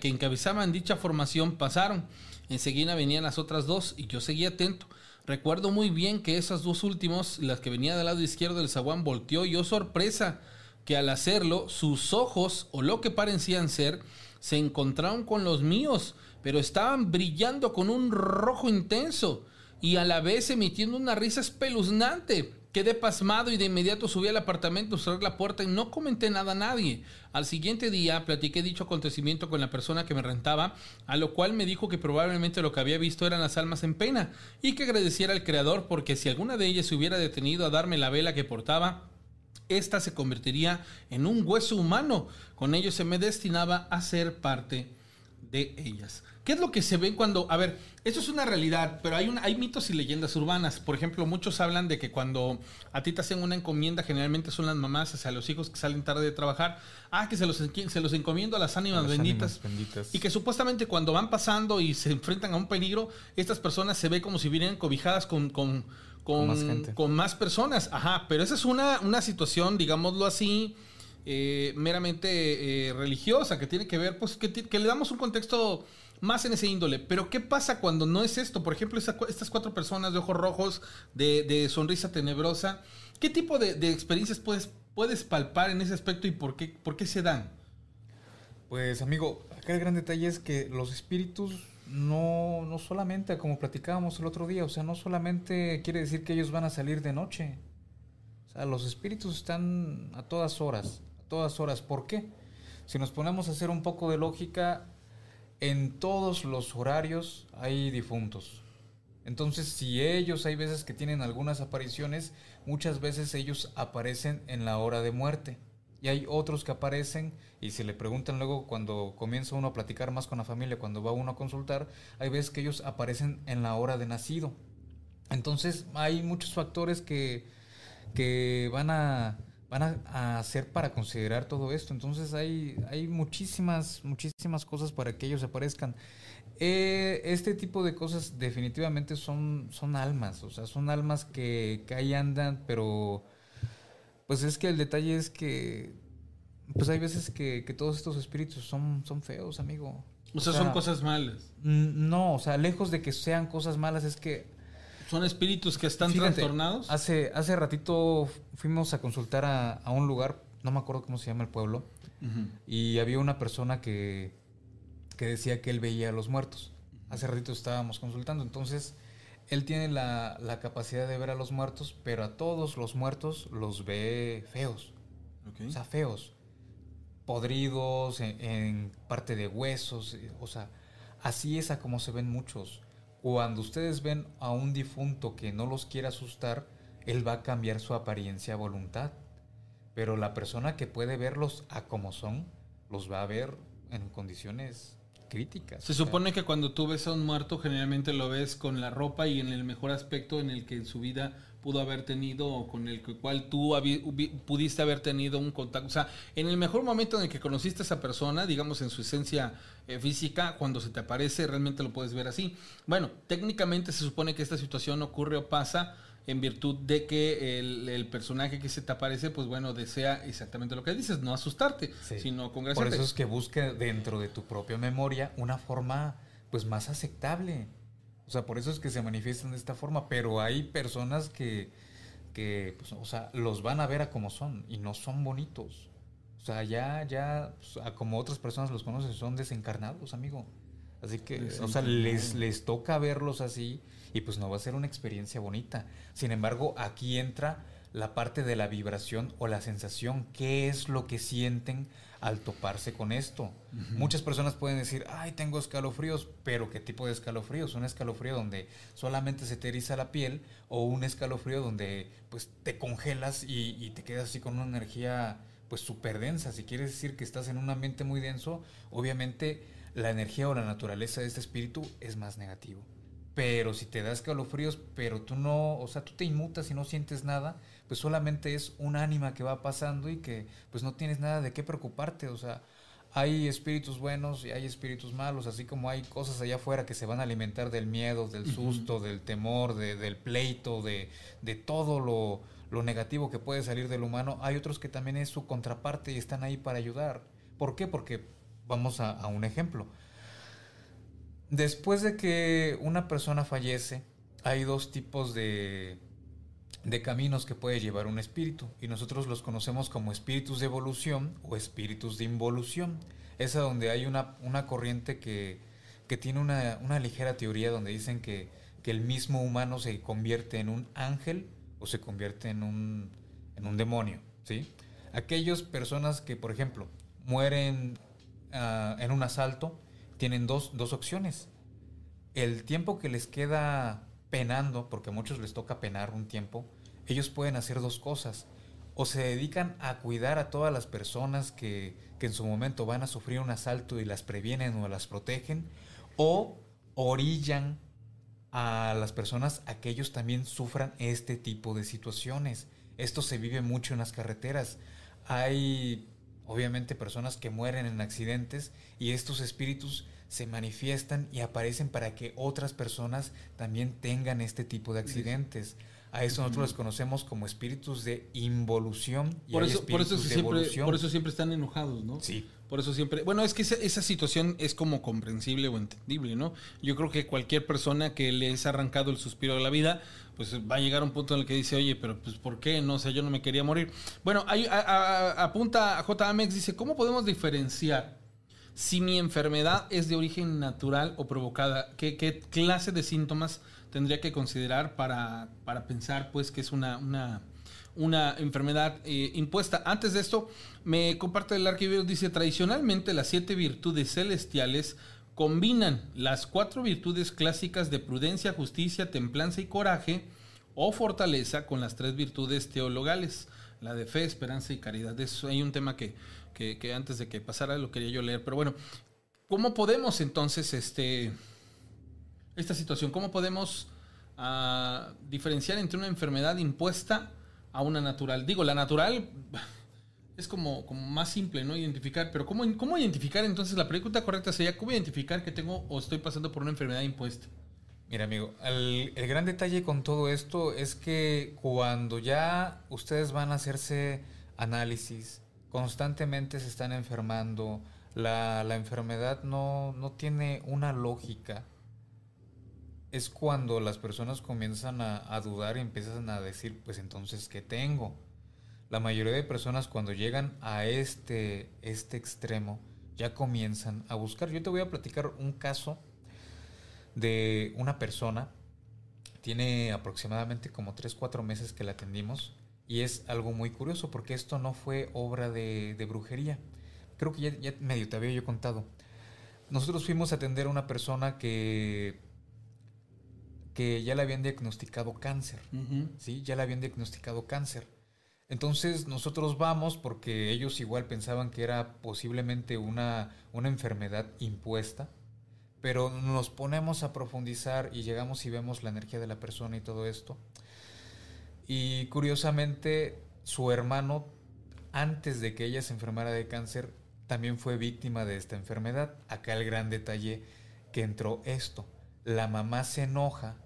que, encabezaban dicha formación pasaron. Enseguida venían las otras dos y yo seguía atento. Recuerdo muy bien que esas dos últimos, las que venían del lado izquierdo del zaguán, volteó y oh sorpresa que al hacerlo sus ojos o lo que parecían ser se encontraron con los míos, pero estaban brillando con un rojo intenso y a la vez emitiendo una risa espeluznante. Quedé pasmado y de inmediato subí al apartamento, cerré la puerta y no comenté nada a nadie. Al siguiente día platiqué dicho acontecimiento con la persona que me rentaba, a lo cual me dijo que probablemente lo que había visto eran las almas en pena y que agradeciera al Creador porque si alguna de ellas se hubiera detenido a darme la vela que portaba, esta se convertiría en un hueso humano. Con ello se me destinaba a ser parte de ellas. ¿Qué es lo que se ve cuando, a ver, esto es una realidad, pero hay, hay mitos y leyendas urbanas. Por ejemplo, muchos hablan de que cuando a ti te hacen una encomienda, generalmente son las mamás hacia los hijos que salen tarde de trabajar. Ah, que se los, se los encomiendo a las ánimas, benditas, Y que supuestamente cuando van pasando y se enfrentan a un peligro, estas personas se ve como si vinieran cobijadas con, con, con, más, personas. Ajá, pero esa es una, una situación, digámoslo así, eh, meramente eh, religiosa, que tiene que ver, pues, que, que le damos un contexto más en ese índole. Pero ¿qué pasa cuando no es esto? Por ejemplo, estas cuatro personas de ojos rojos, de, sonrisa tenebrosa, ¿qué tipo de, experiencias puedes, puedes palpar en ese aspecto y por qué, por qué se dan? Pues amigo, acá el gran detalle es que los espíritus no, no solamente, como platicábamos el otro día, o sea, no solamente quiere decir que ellos van a salir de noche. O sea, los espíritus están a todas horas, a todas horas. ¿Por qué? Si nos ponemos a hacer un poco de lógica, en todos los horarios hay difuntos. Entonces, si ellos hay veces que tienen algunas apariciones, muchas veces ellos aparecen en la hora de muerte. Y hay otros que aparecen y se le preguntan luego cuando comienza uno a platicar más con la familia, cuando va uno a consultar, hay veces que ellos aparecen en la hora de nacido. Entonces, hay muchos factores que, que van a van a, hacer para considerar todo esto. Entonces hay, hay muchísimas, muchísimas cosas para que ellos aparezcan. Eh, este tipo de cosas definitivamente son, son almas, o sea, son almas que, que ahí andan, pero pues es que el detalle es que pues hay veces que, que todos estos espíritus son, son feos, amigo. O sea, son cosas malas. No, o sea, lejos de que sean cosas malas, es que ¿Son espíritus que están trastornados? Hace, hace ratito fuimos a consultar a, un lugar, no me acuerdo cómo se llama el pueblo, y había una persona que, que decía que él veía a los muertos. Hace ratito estábamos consultando, entonces él tiene la, capacidad de ver a los muertos, pero a todos los muertos los ve feos. O sea, feos. Podridos, en, en, parte de huesos, o sea, así es a como se ven muchos. Cuando ustedes ven a un difunto que no los quiere asustar, él va a cambiar su apariencia a voluntad. Pero la persona que puede verlos a como son, los va a ver en condiciones críticas. Se supone que cuando tú ves a un muerto, generalmente lo ves con la ropa y en el mejor aspecto en el que en su vida pudo haber tenido o con el cual tú pudiste haber tenido un contacto. O sea, en el mejor momento en el que conociste a esa persona, digamos en su esencia eh, física, cuando se te aparece, realmente lo puedes ver así. Bueno, técnicamente se supone que esta situación ocurre o pasa en virtud de que el, personaje que se te aparece, pues bueno, desea exactamente lo que dices, no asustarte, sino con Por eso es que busque dentro de tu propia memoria una forma pues más aceptable. O sea, por eso es que se manifiestan de esta forma, pero hay personas que, que, pues, o sea, los van a ver a como son y no son bonitos. O sea, ya, ya, pues, a como otras personas los conocen, son desencarnados, amigo. Así que, o sea, les, les toca verlos así y pues no va a ser una experiencia bonita. Sin embargo, aquí entra la parte de la vibración o la sensación, qué es lo que sienten al toparse con esto. Muchas personas pueden decir, ay, tengo escalofríos, pero ¿qué tipo de escalofríos? Un escalofrío donde solamente se te eriza la piel o un escalofrío donde pues te congelas y, y te quedas así con una energía pues súper densa. Si quieres decir que estás en un ambiente muy denso, obviamente la energía o la naturaleza de este espíritu es más negativo. Pero si te das escalofríos, pero tú no, o sea, tú te inmutas y no sientes nada, pues solamente es un ánima que va pasando y que pues no tienes nada de qué preocuparte, o sea, hay espíritus buenos y hay espíritus malos, así como hay cosas allá afuera que se van a alimentar del miedo, del susto, del temor, del pleito, de, de todo lo, lo, negativo que puede salir del humano, hay otros que también es su contraparte y están ahí para ayudar. ¿Por qué? Porque vamos a, un ejemplo. Después de que una persona fallece, hay dos tipos de, de caminos que puede llevar un espíritu y nosotros los conocemos como espíritus de evolución o espíritus de involución. Es a donde hay una, una corriente que, que tiene una, una, ligera teoría donde dicen que, que, el mismo humano se convierte en un ángel o se convierte en un, en un demonio. ¿sí? Aquellas personas que, por ejemplo, mueren Ah, en un asalto, tienen dos, dos opciones. El tiempo que les queda penando, porque a muchos les toca penar un tiempo, ellos pueden hacer dos cosas. O se dedican a cuidar a todas las personas que, que en su momento van a sufrir un asalto y las previenen o las protegen, o orillan a las personas a que ellos también sufran este tipo de situaciones. Esto se vive mucho en las carreteras. Hay obviamente personas que mueren en accidentes y estos espíritus se manifiestan y aparecen para que otras personas también tengan este tipo de accidentes. A eso nosotros los conocemos como espíritus de involución. Y por, eso, por, eso siempre, por eso siempre están enojados, ¿no? Sí. Por eso siempre. Bueno, es que esa, esa, situación es como comprensible o entendible, ¿no? Yo creo que cualquier persona que le es arrancado el suspiro de la vida, pues va a llegar a un punto en el que dice, oye, pero pues ¿por qué? No sé, yo no me quería morir. Bueno, hay, apunta a JAMEX, dice, ¿cómo podemos diferenciar si mi enfermedad es de origen natural o provocada? ¿Qué, clase de síntomas tendría que considerar para, para pensar pues que es una, una, una enfermedad eh, impuesta? Antes de esto, me comparte el arquivio, dice, tradicionalmente las siete virtudes celestiales combinan las cuatro virtudes clásicas de prudencia, justicia, templanza y coraje o fortaleza con las tres virtudes teologales, la de fe, esperanza y caridad. Eso hay un tema que, que, antes de que pasara lo quería yo leer, pero bueno, ¿cómo podemos entonces este, esta situación, cómo podemos ah, diferenciar entre una enfermedad impuesta a una natural? Digo, la natural es como, como más simple, ¿no? Identificar, pero ¿cómo, ¿cómo identificar entonces? La pregunta correcta sería, ¿cómo identificar que tengo o estoy pasando por una enfermedad impuesta? Mira, amigo, el, gran detalle con todo esto es que cuando ya ustedes van a hacerse análisis, constantemente se están enfermando, la, la enfermedad no, no tiene una lógica, es cuando las personas comienzan a, a dudar y empiezan a decir, pues entonces, ¿qué tengo? la mayoría de personas cuando llegan a este, este extremo ya comienzan a buscar. Yo te voy a platicar un caso de una persona, tiene aproximadamente como 3, 4 meses que la atendimos y es algo muy curioso porque esto no fue obra de, brujería. Creo que ya, ya, medio te había yo contado. Nosotros fuimos a atender a una persona que, que ya le habían diagnosticado cáncer. ¿sí? Ya le habían diagnosticado cáncer. Entonces nosotros vamos porque ellos igual pensaban que era posiblemente una, una enfermedad impuesta, pero nos ponemos a profundizar y llegamos y vemos la energía de la persona y todo esto. Y curiosamente su hermano, antes de que ella se enfermara de cáncer, también fue víctima de esta enfermedad. Acá el gran detalle que entró esto. La mamá se enoja,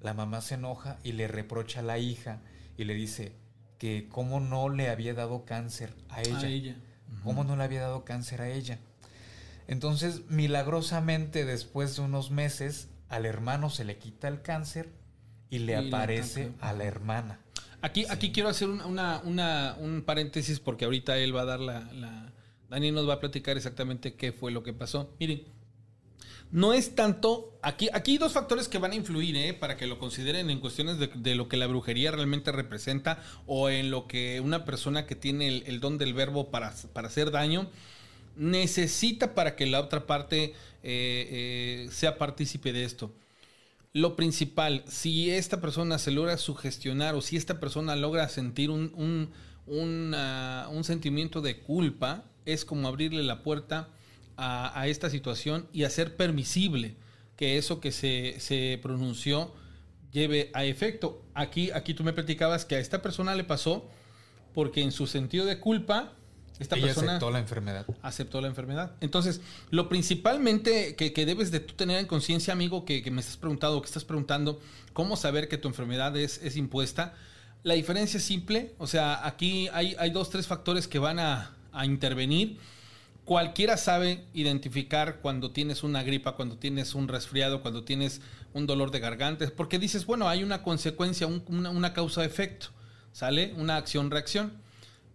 la mamá se enoja y le reprocha a la hija y le dice, que cómo no le había dado cáncer a ella. Cómo no le había dado cáncer a ella. Entonces, milagrosamente, después de unos meses, al hermano se le quita el cáncer y le aparece a la hermana. Aquí, aquí quiero hacer una, una, un paréntesis porque ahorita él va a dar la, la... Dani nos va a platicar exactamente qué fue lo que pasó. Miren, no es tanto. Aquí, aquí hay dos factores que van a influir, ¿eh? para que lo consideren en cuestiones de, lo que la brujería realmente representa o en lo que una persona que tiene el, don del verbo para, para, hacer daño necesita para que la otra parte eh, eh, sea partícipe de esto. Lo principal, si esta persona se logra sugestionar o si esta persona logra sentir un, un, un sentimiento de culpa, es como abrirle la puerta a, esta situación y hacer permisible que eso que se, se, pronunció lleve a efecto. Aquí, aquí tú me platicabas que a esta persona le pasó porque en su sentido de culpa, esta persona aceptó la enfermedad. Aceptó la enfermedad. Entonces, lo principalmente que, que debes de tú tener en conciencia, amigo, que, que, me estás preguntando, que estás preguntando, cómo saber que tu enfermedad es, es impuesta. La diferencia es simple, o sea, aquí hay, hay dos, tres factores que van a, a intervenir cualquiera sabe identificar cuando tienes una gripa, cuando tienes un resfriado, cuando tienes un dolor de garganta, porque dices, bueno, hay una consecuencia, una, una causa-efecto, ¿sale? Una acción-reacción.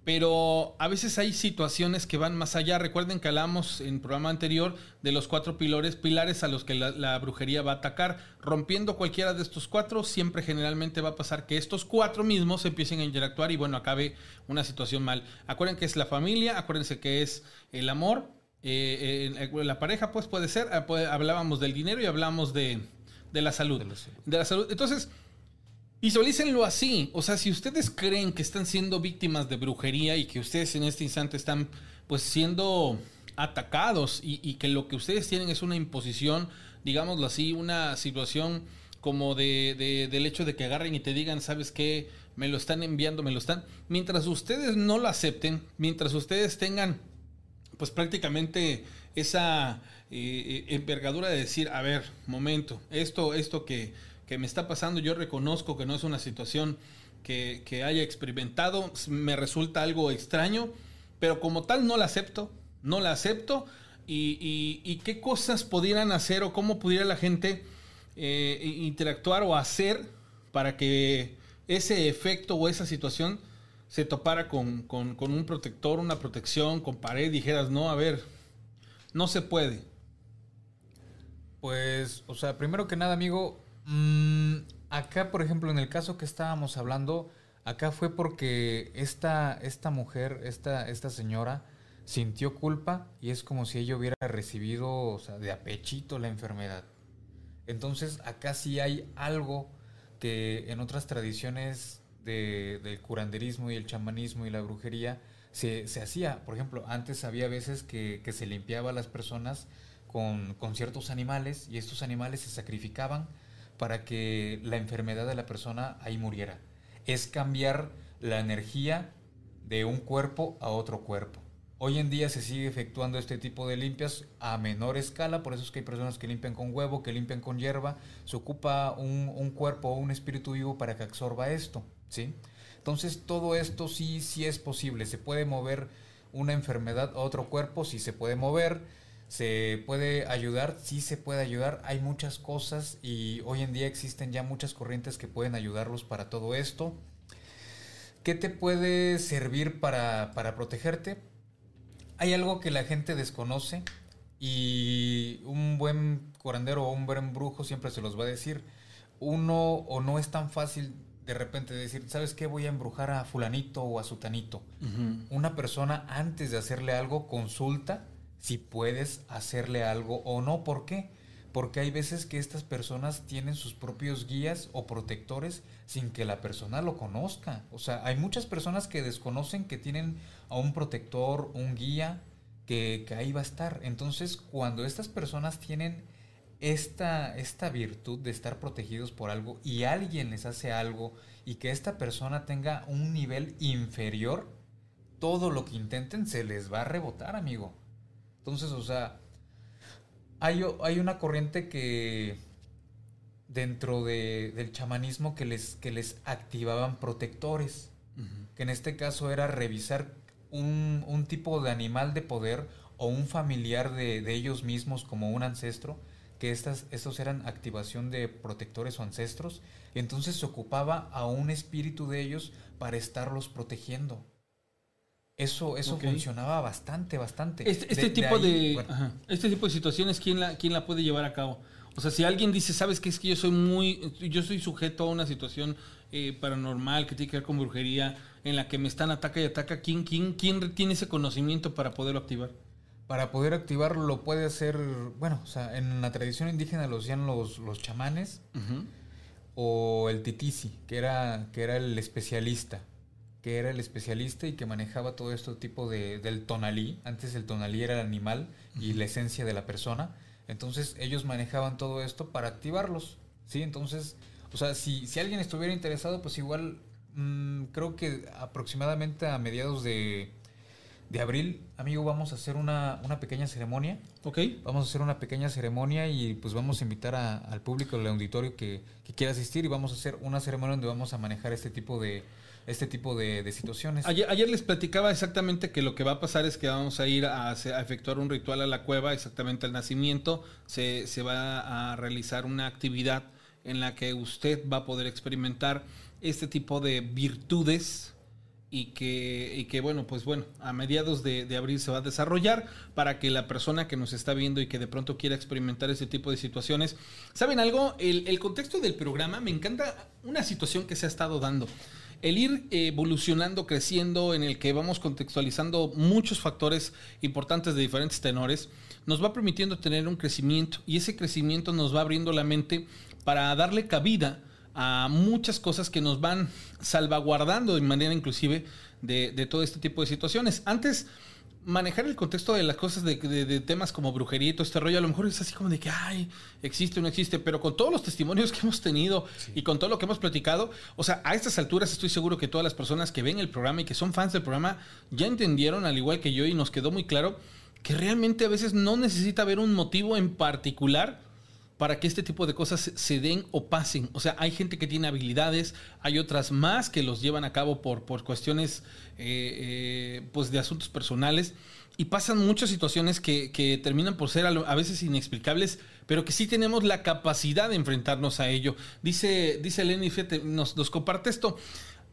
Pero a veces hay situaciones que van más allá. Recuerden que hablamos en el programa anterior de los cuatro pilares, pilares a los que la, brujería va a atacar. Rompiendo cualquiera de estos cuatro, siempre generalmente va a pasar que estos cuatro mismos empiecen a interactuar y bueno, acabe una situación mal. Acuérdense que es la familia, acuérdense que es el amor, eh, eh, la pareja, pues puede ser. Ah, hablábamos del dinero y hablamos de, la salud. De la salud. Entonces Visualícenlo así. O sea, si ustedes creen que están siendo víctimas de brujería y que ustedes en este instante están pues siendo atacados y, que lo que ustedes tienen es una imposición, digámoslo así, una situación como de, del hecho de que agarren y te digan, ¿sabes qué? Me lo están enviando, me lo están. Mientras ustedes no lo acepten, mientras ustedes tengan pues prácticamente esa eh, eh, envergadura de decir, a ver, momento, esto, esto que que me está pasando, yo reconozco que no es una situación que, haya experimentado, me resulta algo extraño, pero como tal no la acepto, no la acepto. Y, qué cosas pudieran hacer o cómo pudiera la gente eh, interactuar o hacer para que ese efecto o esa situación se topara con, con, un protector, una protección, con pared, dijeras, no, a ver, no se puede. Pues, o sea, primero que nada, amigo, Mm, acá, por ejemplo, en el caso que estábamos hablando, acá fue porque esta, esta mujer, esta, esta señora, sintió culpa y es como si ella hubiera recibido o sea, de apechito la enfermedad. Entonces, acá sí hay algo que en otras tradiciones del curanderismo y el chamanismo y la brujería se, hacía. Por ejemplo, antes había veces que, se limpiaba a las personas con, con ciertos animales y estos animales se sacrificaban para que la enfermedad de la persona ahí muriera. Es cambiar la energía de un cuerpo a otro cuerpo. Hoy en día se sigue efectuando este tipo de limpias a menor escala, por eso es que hay personas que limpian con huevo, que limpian con hierba, se ocupa un, cuerpo o un espíritu vivo para que absorba esto, ¿sí? Entonces todo esto sí, sí es posible, se puede mover una enfermedad a otro cuerpo, sí se puede mover, ¿Se puede ayudar? Sí se puede ayudar. Hay muchas cosas y hoy en día existen ya muchas corrientes que pueden ayudarlos para todo esto. ¿Qué te puede servir para, protegerte? Hay algo que la gente desconoce y un buen curandero o un buen brujo siempre se los va a decir. Uno o no es tan fácil de repente decir, ¿sabes qué? Voy a embrujar a fulanito o a sutanito. Una persona antes de hacerle algo consulta si puedes hacerle algo o no. ¿Por qué? Porque hay veces que estas personas tienen sus propios guías o protectores sin que la persona lo conozca. O sea, hay muchas personas que desconocen que tienen a un protector, un guía, que, ahí va a estar. Entonces, cuando estas personas tienen esta, esta virtud de estar protegidos por algo y alguien les hace algo y que esta persona tenga un nivel inferior, todo lo que intenten se les va a rebotar, amigo. Entonces, o sea, hay, hay una corriente que dentro del chamanismo que les, que les activaban protectores, que en este caso era revisar un, tipo de animal de poder o un familiar de, ellos mismos como un ancestro, que estas, estos eran activación de protectores o ancestros, y entonces se ocupaba a un espíritu de ellos para estarlos protegiendo. Eso, eso funcionaba bastante, bastante. Este, este tipo ahí, de, bueno, ajá, este tipo de situaciones, ¿quién la, ¿quién la puede llevar a cabo? O sea, si alguien dice, sabes que es que yo soy muy, yo soy sujeto a una situación eh, paranormal que tiene que ver con brujería, en la que me están ataca y ataca, ¿quién, quién, quién tiene ese conocimiento para poderlo activar? Para poder activarlo lo puede hacer, bueno, o sea, en la tradición indígena lo hacían los, los chamanes o el titisi, que era, que era el especialista, que era el especialista y que manejaba todo este tipo de, del tonalí. Antes el tonalí era el animal y la esencia de la persona. Entonces ellos manejaban todo esto para activarlos, ¿sí? Entonces, o sea, si, si alguien estuviera interesado, pues igual mm, creo que aproximadamente a mediados de, de abril, amigo, vamos a hacer una, una pequeña ceremonia. ¿Ok? Vamos a hacer una pequeña ceremonia y pues vamos a invitar a- al público del auditorio que, que quiera asistir y vamos a hacer una ceremonia donde vamos a manejar este tipo de este tipo de, de situaciones. Ayer, les platicaba exactamente que lo que va a pasar es que vamos a ir a, a efectuar un ritual a la cueva, exactamente al nacimiento. Se, se va a realizar una actividad en la que usted va a poder experimentar este tipo de virtudes y que, y que bueno, pues bueno, a mediados de, de abril se va a desarrollar para que la persona que nos está viendo y que de pronto quiera experimentar este tipo de situaciones, ¿saben algo? El, el contexto del programa me encanta una situación que se ha estado dando. El ir evolucionando, creciendo, en el que vamos contextualizando muchos factores importantes de diferentes tenores, nos va permitiendo tener un crecimiento y ese crecimiento nos va abriendo la mente para darle cabida a muchas cosas que nos van salvaguardando de manera inclusive de, todo este tipo de situaciones. Antes, manejar el contexto de las cosas de, de- de temas como brujería y todo este rollo, a lo mejor es así como de que, ay, existe o no existe, pero con todos los testimonios que hemos tenido y con todo lo que hemos platicado, o sea, a estas alturas estoy seguro que todas las personas que ven el programa y que son fans del programa ya entendieron, al igual que yo, y nos quedó muy claro que realmente a veces no necesita haber un motivo en particular para que este tipo de cosas se- den o pasen. O sea, hay gente que tiene habilidades, hay otras más que los llevan a cabo por, por cuestiones eh, eh, pues de asuntos personales y pasan muchas situaciones que, que terminan por ser a veces inexplicables, pero que sí tenemos la capacidad de enfrentarnos a ello. Dice, dice Lenny, fíjate, nos, nos comparte esto.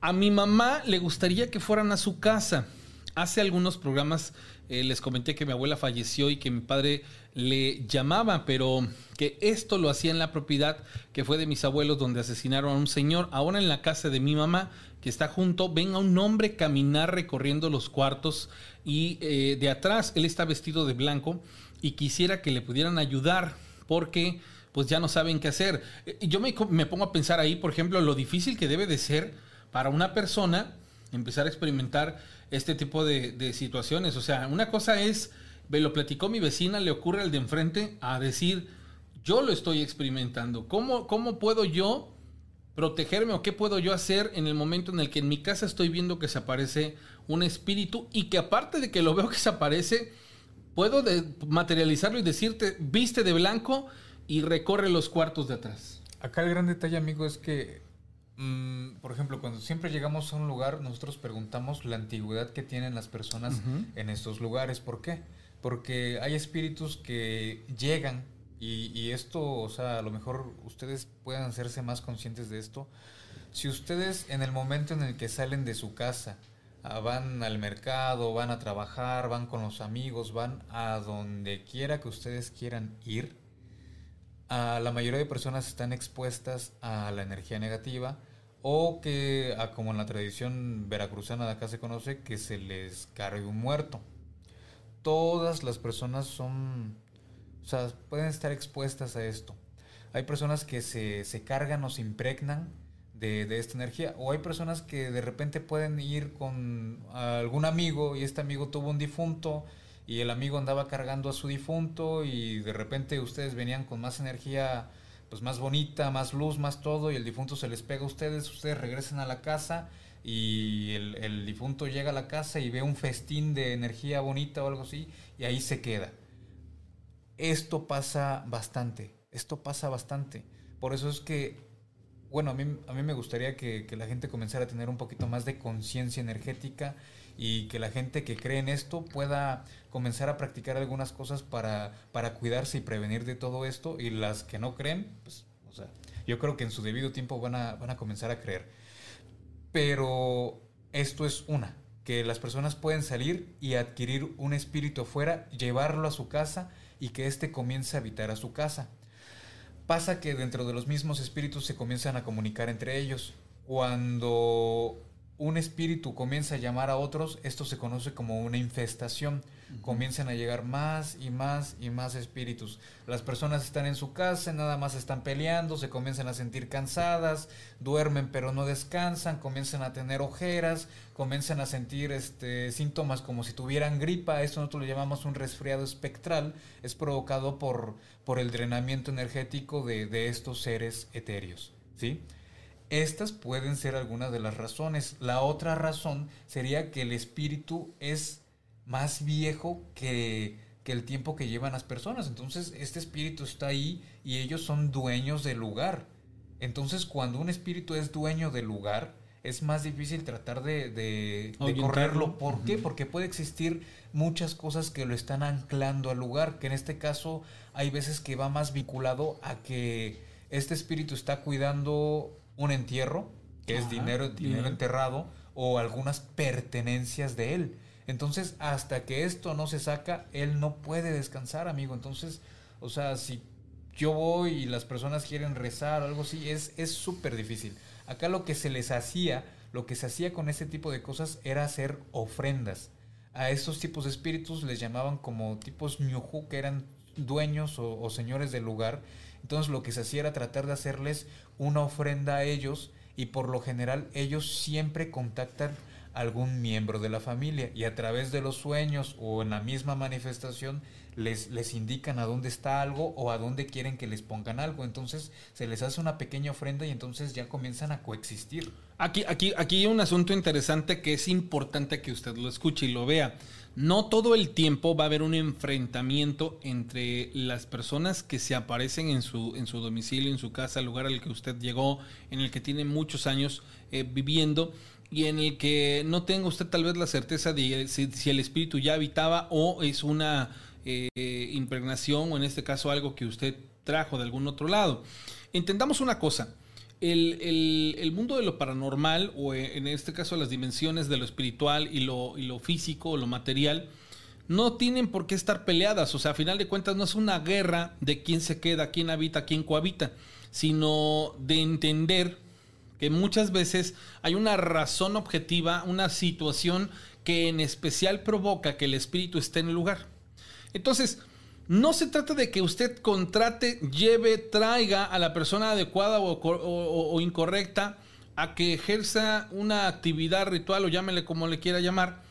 A mi mamá le gustaría que fueran a su casa. Hace algunos programas eh, les comenté que mi abuela falleció y que mi padre le llamaba, pero que esto lo hacía en la propiedad que fue de mis abuelos donde asesinaron a un señor. Ahora en la casa de mi mamá, que está junto, ven a un hombre caminar recorriendo los cuartos y eh, de atrás él está vestido de blanco y quisiera que le pudieran ayudar porque pues ya no saben qué hacer. Eh, Yo me, pongo a pensar ahí, por ejemplo, lo difícil que debe de ser para una persona empezar a experimentar este tipo de, situaciones. O sea, una cosa es, me lo platicó mi vecina, le ocurre al de enfrente, a decir, yo lo estoy experimentando. ¿Cómo, cómo puedo yo protegerme o qué puedo yo hacer en el momento en el que en mi casa estoy viendo que se aparece un espíritu y que aparte de que lo veo que se aparece, puedo materializarlo y decirte, viste de blanco y recorre los cuartos de atrás. Acá el gran detalle, amigo, es que, mm, por ejemplo, cuando siempre llegamos a un lugar, nosotros preguntamos la antigüedad que tienen las personas en estos lugares. ¿Por qué? Porque hay espíritus que llegan y, y esto, o sea, a lo mejor ustedes puedan hacerse más conscientes de esto. Si ustedes en el momento en el que salen de su casa, ah, van al mercado, van a trabajar, van con los amigos, van a donde quiera que ustedes quieran ir, a la mayoría de personas están expuestas a la energía negativa o que, como en la tradición veracruzana de acá se conoce, que se les cargue un muerto. Todas las personas son, o sea, pueden estar expuestas a esto. Hay personas que se, se cargan o se impregnan de, de esta energía, o hay personas que de repente pueden ir con algún amigo y este amigo tuvo un difunto y el amigo andaba cargando a su difunto y de repente ustedes venían con más energía pues más bonita, más luz, más todo y el difunto se les pega a ustedes, ustedes regresan a la casa y el, difunto llega a la casa y ve un festín de energía bonita o algo así y ahí se queda. Esto pasa bastante, esto pasa bastante. Por eso es que, bueno, a mí, a mí me gustaría que la gente comenzara a tener un poquito más de conciencia energética y que la gente que cree en esto pueda comenzar a practicar algunas cosas para, para cuidarse y prevenir de todo esto y las que no creen, pues, o sea, yo creo que en su debido tiempo van a, van a comenzar a creer. Pero esto es una, que las personas pueden salir y adquirir un espíritu afuera, llevarlo a su casa y que éste comience a habitar a su casa. Pasa que dentro de los mismos espíritus se comienzan a comunicar entre ellos. Cuando un espíritu comienza a llamar a otros, esto se conoce como una infestación. Comienzan a llegar más y más y más espíritus. Las personas están en su casa, nada más están peleando, se comienzan a sentir cansadas, duermen pero no descansan, comienzan a tener ojeras, comienzan a sentir este, síntomas como si tuvieran gripa. Esto nosotros lo llamamos un resfriado espectral. Es provocado por, por el drenamiento energético de, de estos seres etéreos. ¿sí? Estas pueden ser algunas de las razones. La otra razón sería que el espíritu es más viejo que, el tiempo que llevan las personas. Entonces, este espíritu está ahí y ellos son dueños del lugar. Entonces, cuando un espíritu es dueño del lugar, es más difícil tratar de, de, correrlo. ¿Por qué? Porque puede existir muchas cosas que lo están anclando al lugar, que en este caso hay veces que va más vinculado a que este espíritu está cuidando un entierro, que es dinero, dinero enterrado, o algunas pertenencias de él. Entonces, hasta que esto no se saca, él no puede descansar, amigo. Entonces, o sea, si yo voy y las personas quieren rezar o algo así, es súper difícil. Acá lo que se les hacía, lo que se hacía con este tipo de cosas era hacer ofrendas. A esos tipos de espíritus les llamaban como tipos ñujú, que eran dueños o, o señores del lugar. Entonces lo que se hacía era tratar de hacerles una ofrenda a ellos y por lo general ellos siempre contactan a algún miembro de la familia y a través de los sueños o en la misma manifestación les, les indican a dónde está algo o a dónde quieren que les pongan algo. Entonces se les hace una pequeña ofrenda y entonces ya comienzan a coexistir. Aquí, aquí, aquí hay un asunto interesante que es importante que usted lo escuche y lo vea. No todo el tiempo va a haber un enfrentamiento entre las personas que se aparecen en su, en su domicilio, en su casa, el lugar al que usted llegó, en el que tiene muchos años eh, viviendo y en el que no tenga usted tal vez la certeza de si, el espíritu ya habitaba o es una eh, impregnación o en este caso algo que usted trajo de algún otro lado. Entendamos una cosa el, mundo de lo paranormal, o en este caso las dimensiones de lo espiritual y lo, y lo físico, o lo material, no tienen por qué estar peleadas. O sea, a final de cuentas no es una guerra de quién se queda, quién habita, quién cohabita, sino de entender que muchas veces hay una razón objetiva, una situación que en especial provoca que el espíritu esté en el lugar. Entonces, no se trata de que usted contrate, lleve, traiga a la persona adecuada o, incorrecta a que ejerza una actividad ritual o llámele como le quiera llamar,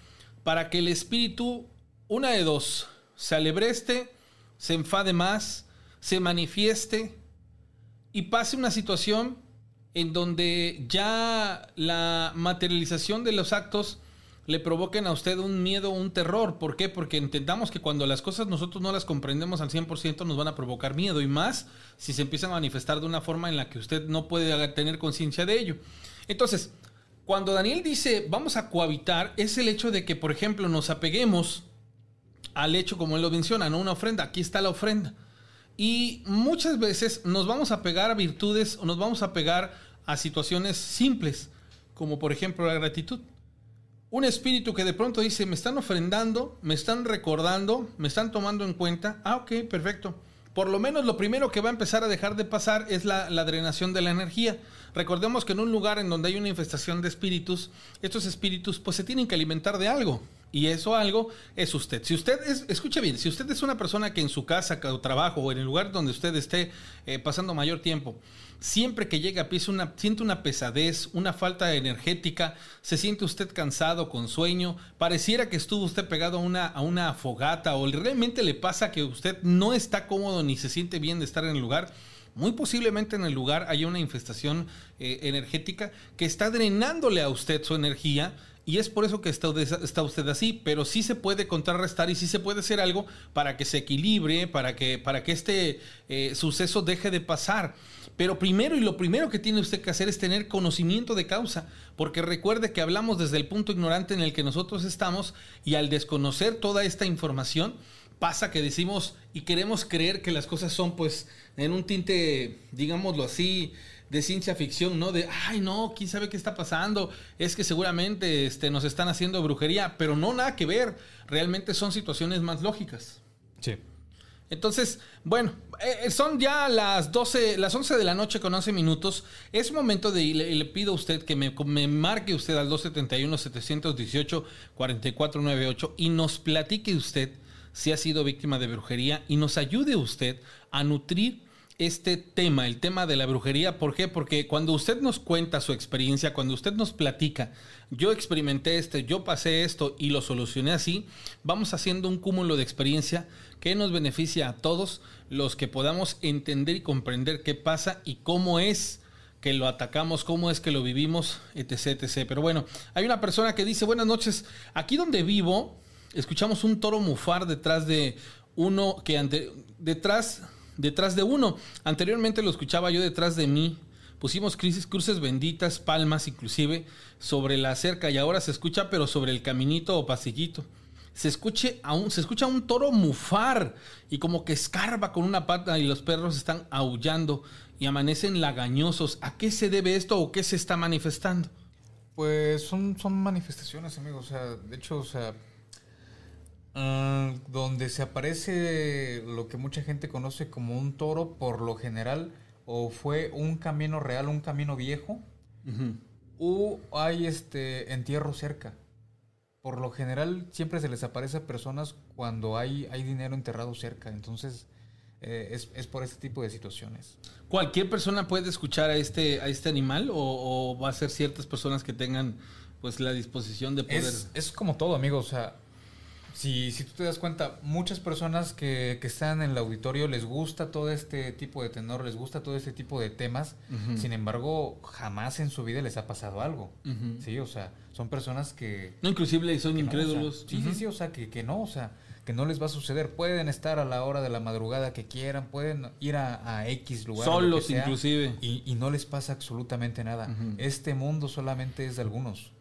para que el espíritu, una de dos, se alebreste, se enfade más, se manifieste y pase una situación en donde ya la materialización de los actos le provoquen a usted un miedo, un terror. ¿Por qué? Porque entendamos que cuando las cosas nosotros no las comprendemos al 100% nos van a provocar miedo y más si se empiezan a manifestar de una forma en la que usted no puede tener conciencia de ello. Entonces, cuando Daniel dice vamos a cohabitar, es el hecho de que, por ejemplo, nos apeguemos al hecho, como él lo menciona, ¿no? Una ofrenda, aquí está la ofrenda. Y muchas veces nos vamos a pegar a virtudes o nos vamos a pegar a situaciones simples, como por ejemplo la gratitud un espíritu que de pronto dice, me están ofrendando, me están recordando, me están tomando en cuenta. Ah, ok, perfecto. Por lo menos lo primero que va a empezar a dejar de pasar es la, drenación de la energía. Recordemos que en un lugar en donde hay una infestación de espíritus, estos espíritus pues se tienen que alimentar de algo. Y eso algo es usted. Si usted es, bien, si usted es una persona que en su casa o trabajo o en el lugar donde usted esté eh, pasando mayor tiempo, siempre que llega una, siente una pesadez, una falta energética, se siente usted cansado, con sueño, pareciera que estuvo usted pegado a una, a una fogata o realmente le pasa que usted no está cómodo ni se siente bien de estar en el lugar, muy posiblemente en el lugar haya una infestación eh, energética que está drenándole a usted su energía y es por eso que está, está, usted así, pero sí se puede contrarrestar y sí se puede hacer algo para que se equilibre, para que, para que este eh, suceso deje de pasar. Pero primero y lo primero que tiene usted que hacer es tener conocimiento de causa, porque recuerde que hablamos desde el punto ignorante en el que nosotros estamos y al desconocer toda esta información, pasa que decimos y queremos creer que las cosas son pues en un tinte, digámoslo así, de ciencia ficción, ¿no? De, ay, no, quién sabe qué está pasando, es que seguramente este, nos están haciendo brujería, pero no nada que ver, realmente son situaciones más lógicas. Sí. Entonces, bueno, eh, son ya las 12, las 11 de la noche con 11 minutos. Es momento de, y le, le pido a usted que me, me marque usted al 271-718-4498 y nos platique usted si ha sido víctima de brujería y nos ayude usted a nutrir este tema, el tema de la brujería. ¿Por qué? Porque cuando usted nos cuenta su experiencia, cuando usted nos platica, yo experimenté esto, yo pasé esto y lo solucioné así, vamos haciendo un cúmulo de experiencia que nos beneficia a todos los que podamos entender y comprender qué pasa y cómo es que lo atacamos, cómo es que lo vivimos, etc, etc. Pero bueno, hay una persona que dice, buenas noches, aquí donde vivo, escuchamos un toro mufar detrás de uno que ante, detrás detrás de uno. Anteriormente lo escuchaba yo detrás de mí. Pusimos crisis, cruces benditas, palmas inclusive sobre la cerca y ahora se escucha pero sobre el caminito o pasillito. Se, escuche a se escucha un toro mufar y como que escarba con una pata y los perros están aullando y amanecen lagañosos. ¿A qué se debe esto o qué se está manifestando? Pues son, son manifestaciones, amigos. O sea, de hecho, o sea, Uh, donde se aparece lo que mucha gente conoce como un toro por lo general o fue un camino real, un camino viejo uh -huh. o hay este entierro cerca. Por lo general siempre se les aparece a personas cuando hay, hay dinero enterrado cerca, entonces eh, es, es, por este tipo de situaciones. ¿Cualquier persona puede escuchar a este, a este animal o, o va a ser ciertas personas que tengan pues la disposición de poder... Es, es como todo, amigo, o sea, si, si tú te das cuenta, muchas personas que, que, están en el auditorio les gusta todo este tipo de tenor, les gusta todo este tipo de temas, uh -huh. sin embargo, jamás en su vida les ha pasado algo. Uh -huh. Sí, o sea, son personas que... No, inclusive son incrédulos. No, o sea, sí, sí, sí, o sea, que, que no, o sea, que no les va a suceder. Pueden estar a la hora de la madrugada que quieran, pueden ir a, a X lugar. Solos, sea, inclusive. Y, y, no les pasa absolutamente nada. Este mundo solamente es de algunos.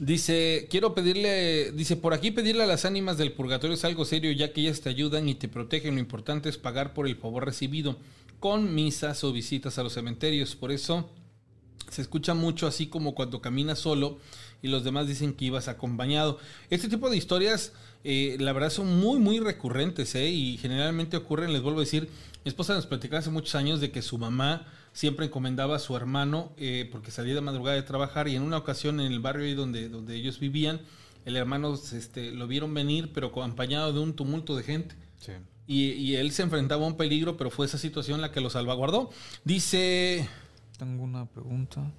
Dice, quiero pedirle, dice, por aquí pedirle a las ánimas del purgatorio es algo serio, ya que ellas te ayudan y te protegen. Lo importante es pagar por el favor recibido con misas o visitas a los cementerios. Por eso se escucha mucho así como cuando caminas solo y los demás dicen que ibas acompañado. Este tipo de historias, eh, la verdad, son muy, muy recurrentes, ¿eh? Y generalmente ocurren, les vuelvo a decir, mi esposa nos platicaba hace muchos años de que su mamá siempre encomendaba a su hermano eh, porque salía de madrugada de trabajar y en una ocasión en el barrio ahí donde, donde ellos vivían, el hermano este, lo vieron venir pero acompañado de un tumulto de gente. Sí. Y, y, él se enfrentaba a un peligro, pero fue esa situación la que lo salvaguardó. Dice... Tengo una pregunta.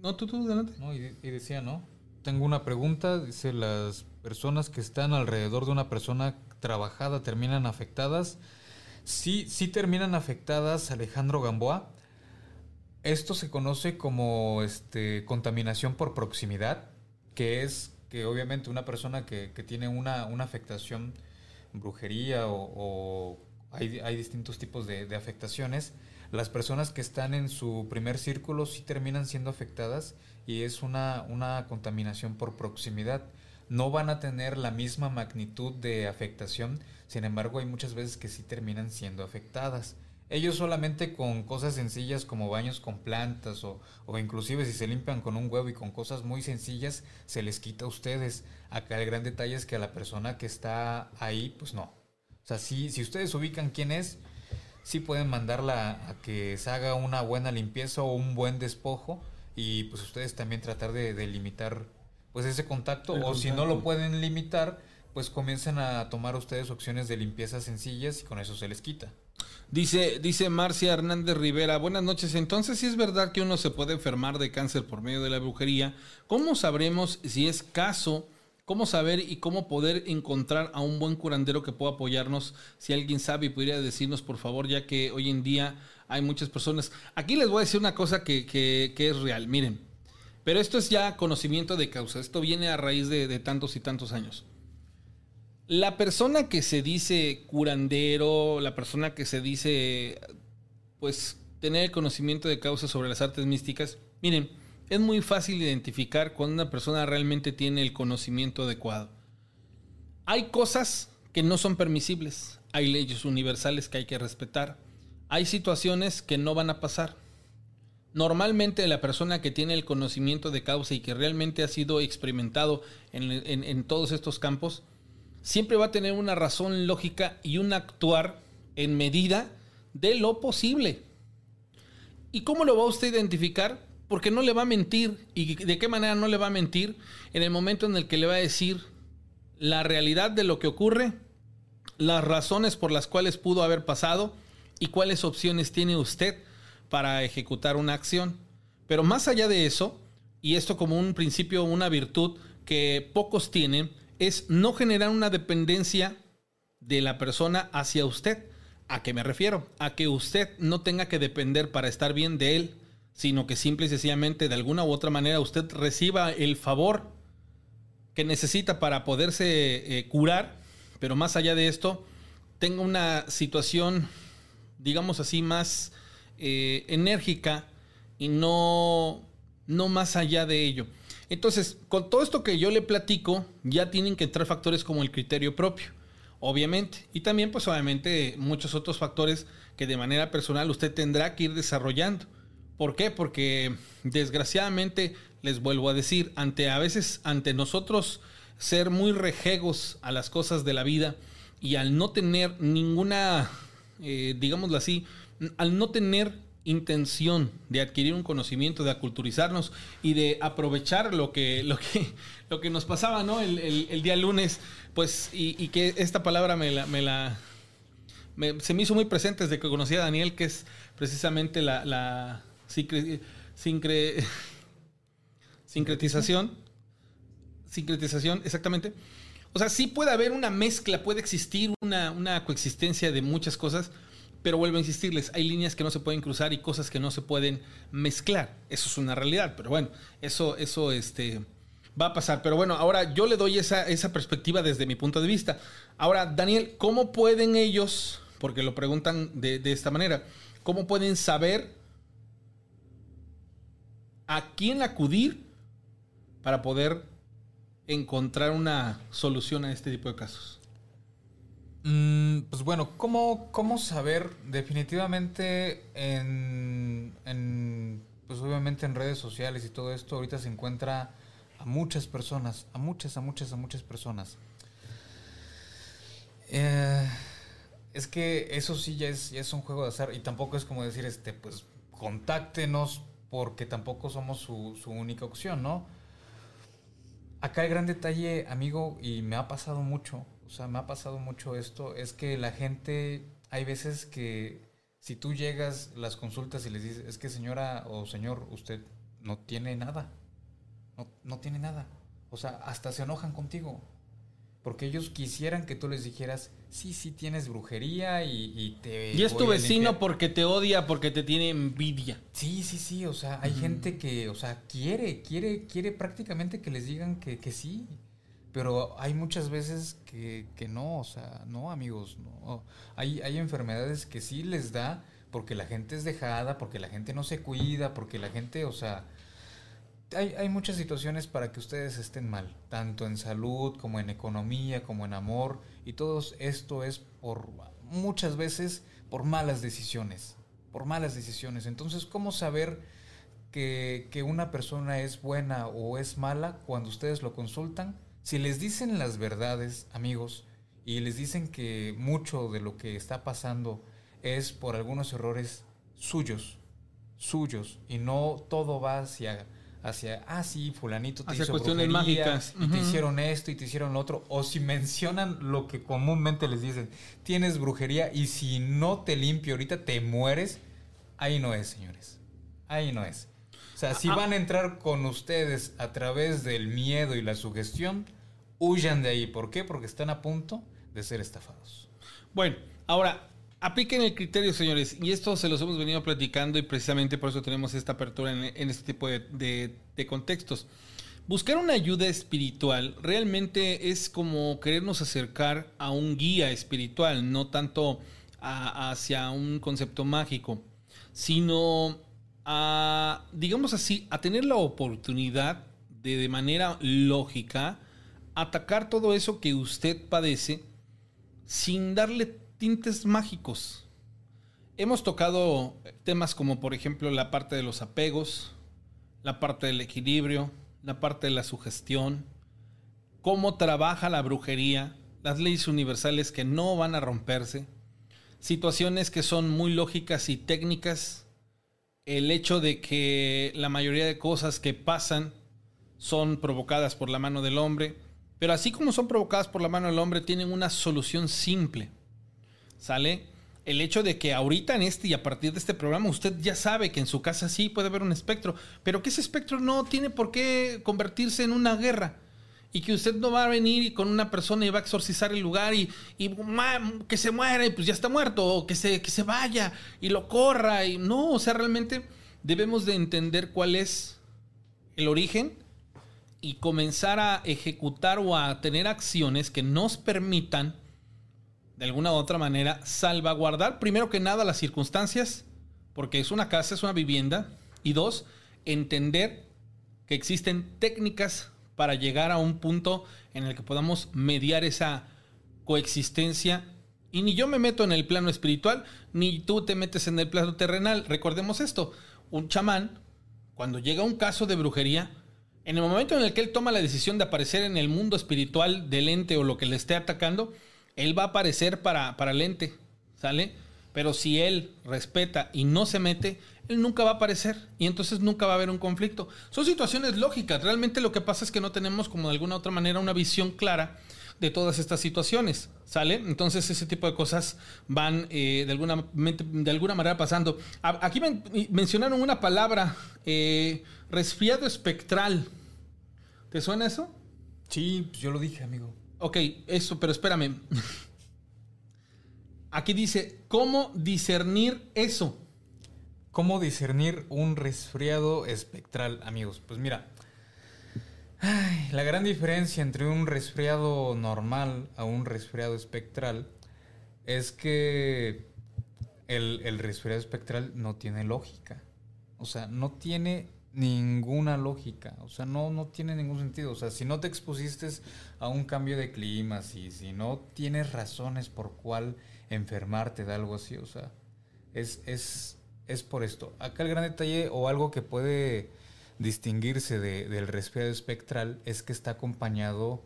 No, tú, tú, adelante. No, y, y decía, ¿no? Tengo una pregunta. Dice, las personas que están alrededor de una persona trabajada terminan afectadas. Sí, sí terminan afectadas, Alejandro Gamboa. Esto se conoce como este, contaminación por proximidad, que es que obviamente una persona que, tiene una, afectación, brujería o, hay, hay, distintos tipos de, afectaciones, las personas que están en su primer círculo sí terminan siendo afectadas y es una contaminación por proximidad. No van a tener la misma magnitud de afectación, sin embargo hay muchas veces que sí terminan siendo afectadas. Ellos solamente con cosas sencillas como baños con plantas o, o, inclusive si se limpian con un huevo y con cosas muy sencillas se les quita a ustedes. Acá el gran detalle es que a la persona que está ahí, pues no. O sea, si, si ustedes ubican quién es, sí pueden mandarla a que se haga una buena limpieza o un buen despojo y pues ustedes también tratar de, de limitar pues ese contacto el o contacto. si no lo pueden limitar, pues comiencen a tomar ustedes opciones de limpieza sencillas y con eso se les quita. Dice, dice Marcia Hernández Rivera, buenas noches. Entonces, si es verdad que uno se puede enfermar de cáncer por medio de la brujería, ¿cómo sabremos si es caso? ¿Cómo saber y cómo poder encontrar a un buen curandero que pueda apoyarnos? Si alguien sabe y pudiera decirnos, por favor, ya que hoy en día hay muchas personas. Aquí les voy a decir una cosa que, que, que es real. Miren, pero esto es ya conocimiento de causa. Esto viene a raíz de, de tantos y tantos años. La persona que se dice curandero, la persona que se dice, pues, tener el conocimiento de causa sobre las artes místicas, miren, es muy fácil identificar cuando una persona realmente tiene el conocimiento adecuado. Hay cosas que no son permisibles, hay leyes universales que hay que respetar, hay situaciones que no van a pasar. Normalmente la persona que tiene el conocimiento de causa y que realmente ha sido experimentado en, todos estos campos, siempre va a tener una razón lógica y un actuar en medida de lo posible. ¿Y cómo lo va usted a identificar? Porque no le va a mentir. ¿Y de qué manera no le va a mentir? En el momento en el que le va a decir la realidad de lo que ocurre, las razones por las cuales pudo haber pasado y cuáles opciones tiene usted para ejecutar una acción. Pero más allá de eso, y esto como un principio, una virtud que pocos tienen, es no generar una dependencia de la persona hacia usted. ¿A qué me refiero? A que usted no tenga que depender para estar bien de él, sino que simple y sencillamente de alguna u otra manera usted reciba el favor que necesita para poderse eh, curar, pero más allá de esto, tenga una situación, digamos así, más eh, enérgica y no, no más allá de ello. Entonces, con todo esto que yo le platico, ya tienen que entrar factores como el criterio propio, obviamente. Y también, pues obviamente, muchos otros factores que de manera personal usted tendrá que ir desarrollando. ¿Por qué? Porque desgraciadamente, les vuelvo a decir, ante a veces, ante nosotros ser muy rejegos a las cosas de la vida y al no tener ninguna, eh, digámoslo así, al no tener intención de adquirir un conocimiento, de aculturizarnos y de aprovechar lo que, lo que, lo que nos pasaba ¿no? el, día lunes, pues, y, que esta palabra me la, me la se me hizo muy presente desde que conocí a Daniel, que es precisamente la, la sincretización. Sincretización, exactamente. O sea, sí puede haber una mezcla, puede existir una, una coexistencia de muchas cosas, pero vuelvo a insistirles, hay líneas que no se pueden cruzar y cosas que no se pueden mezclar. Eso es una realidad, pero bueno, eso, eso este, va a pasar. Pero bueno, ahora yo le doy esa, esa perspectiva desde mi punto de vista. Ahora, Daniel, ¿cómo pueden ellos, porque lo preguntan de, de esta manera, cómo pueden saber a quién acudir para poder encontrar una solución a este tipo de casos? Mm, pues bueno, ¿cómo, ¿cómo, saber? Definitivamente en, pues obviamente en redes sociales y todo esto, ahorita se encuentra a muchas personas, a muchas, a muchas, a muchas personas. Eh, es que eso sí ya es, es un juego de azar y tampoco es como decir, este, pues contáctenos porque tampoco somos su, su única opción, ¿no? Acá el gran detalle, amigo, y me ha pasado mucho, o sea, me ha pasado mucho esto, es que la gente, hay veces que si tú llegas las consultas y les dices, es que señora o señor, usted no tiene nada, no, no tiene nada, o sea, hasta se enojan contigo, porque ellos quisieran que tú les dijeras, sí, sí tienes brujería y, te... Y es tu vecino porque te odia, porque te tiene envidia. Sí, sí, sí, o sea, hay gente que, o sea, quiere, quiere, quiere prácticamente que les digan que, que sí. Pero hay muchas veces que, que no, o sea, no, amigos, no. Hay, hay enfermedades que sí les da porque la gente es dejada, porque la gente no se cuida, porque la gente, o sea, hay, hay, muchas situaciones para que ustedes estén mal, tanto en salud como en economía, como en amor, y todo esto es por muchas veces por malas decisiones, por malas decisiones. Entonces, ¿cómo saber que, que una persona es buena o es mala cuando ustedes lo consultan? Si les dicen las verdades, amigos, y les dicen que mucho de lo que está pasando es por algunos errores suyos, suyos, y no todo va hacia, hacia ah, sí, fulanito te hacia cuestiones mágicas. Y te hicieron esto y te hicieron lo otro. O si mencionan lo que comúnmente les dicen, tienes brujería y si no te limpio ahorita te mueres, ahí no es, señores. Ahí no es. O sea, si ah, ah. van a entrar con ustedes a través del miedo y la sugestión, huyan de ahí. ¿Por qué? Porque están a punto de ser estafados. Bueno, ahora, apliquen el criterio, señores. Y esto se los hemos venido platicando y precisamente por eso tenemos esta apertura en, este tipo de, contextos. Buscar una ayuda espiritual realmente es como querernos acercar a un guía espiritual, no tanto hacia un concepto mágico. sino a, digamos así, a tener la oportunidad de de manera lógica atacar todo eso que usted padece sin darle tintes mágicos. Hemos tocado temas como por ejemplo la parte de los apegos, la parte del equilibrio, la parte de la sugestión, cómo trabaja la brujería, las leyes universales que no van a romperse, situaciones que son muy lógicas y técnicas, el hecho de que la mayoría de cosas que pasan son provocadas por la mano del hombre, pero así como son provocadas por la mano del hombre, tienen una solución simple. ¿Sale? El hecho de que ahorita en este y a partir de este programa usted ya sabe que en su casa sí puede haber un espectro, pero que ese espectro no tiene por qué convertirse en una guerra. Y que usted no va a venir con una persona y va a exorcizar el lugar y, y que se muera y pues ya está muerto, o que se, que se vaya y lo corra. Y no, o sea, realmente debemos de entender cuál es el origen y comenzar a ejecutar o a tener acciones que nos permitan, de alguna u otra manera, salvaguardar primero que nada las circunstancias, porque es una casa, es una vivienda, y dos, entender que existen técnicas para llegar a un punto en el que podamos mediar esa coexistencia. Y ni yo me meto en el plano espiritual, ni tú te metes en el plano terrenal. Recordemos esto, un chamán, cuando llega un caso de brujería, en el momento en el que él toma la decisión de aparecer en el mundo espiritual del ente o lo que le esté atacando, él va a aparecer para, para el ente, ¿sale? Pero si él respeta y no se mete, él nunca va a aparecer y entonces nunca va a haber un conflicto. Son situaciones lógicas. Realmente lo que pasa es que no tenemos como de alguna otra manera una visión clara de todas estas situaciones, ¿sale? Entonces ese tipo de cosas van eh, de, alguna, de alguna manera pasando. Aquí mencionaron una palabra, eh, resfriado espectral. ¿Te suena eso? Sí, pues yo lo dije, amigo. Ok, eso, pero espérame. Aquí dice, ¿cómo discernir eso? ¿Cómo discernir un resfriado espectral, amigos? Pues mira, la gran diferencia entre un resfriado normal a un resfriado espectral es que el, resfriado espectral no tiene lógica. O sea, no tiene ninguna lógica. O sea, no, no tiene ningún sentido. O sea, si no te expusiste a un cambio de clima, si, si no tienes razones por cuál enfermarte de algo así, o sea, es, es, es por esto. Acá el gran detalle o algo que puede distinguirse del resfriado espectral es que está acompañado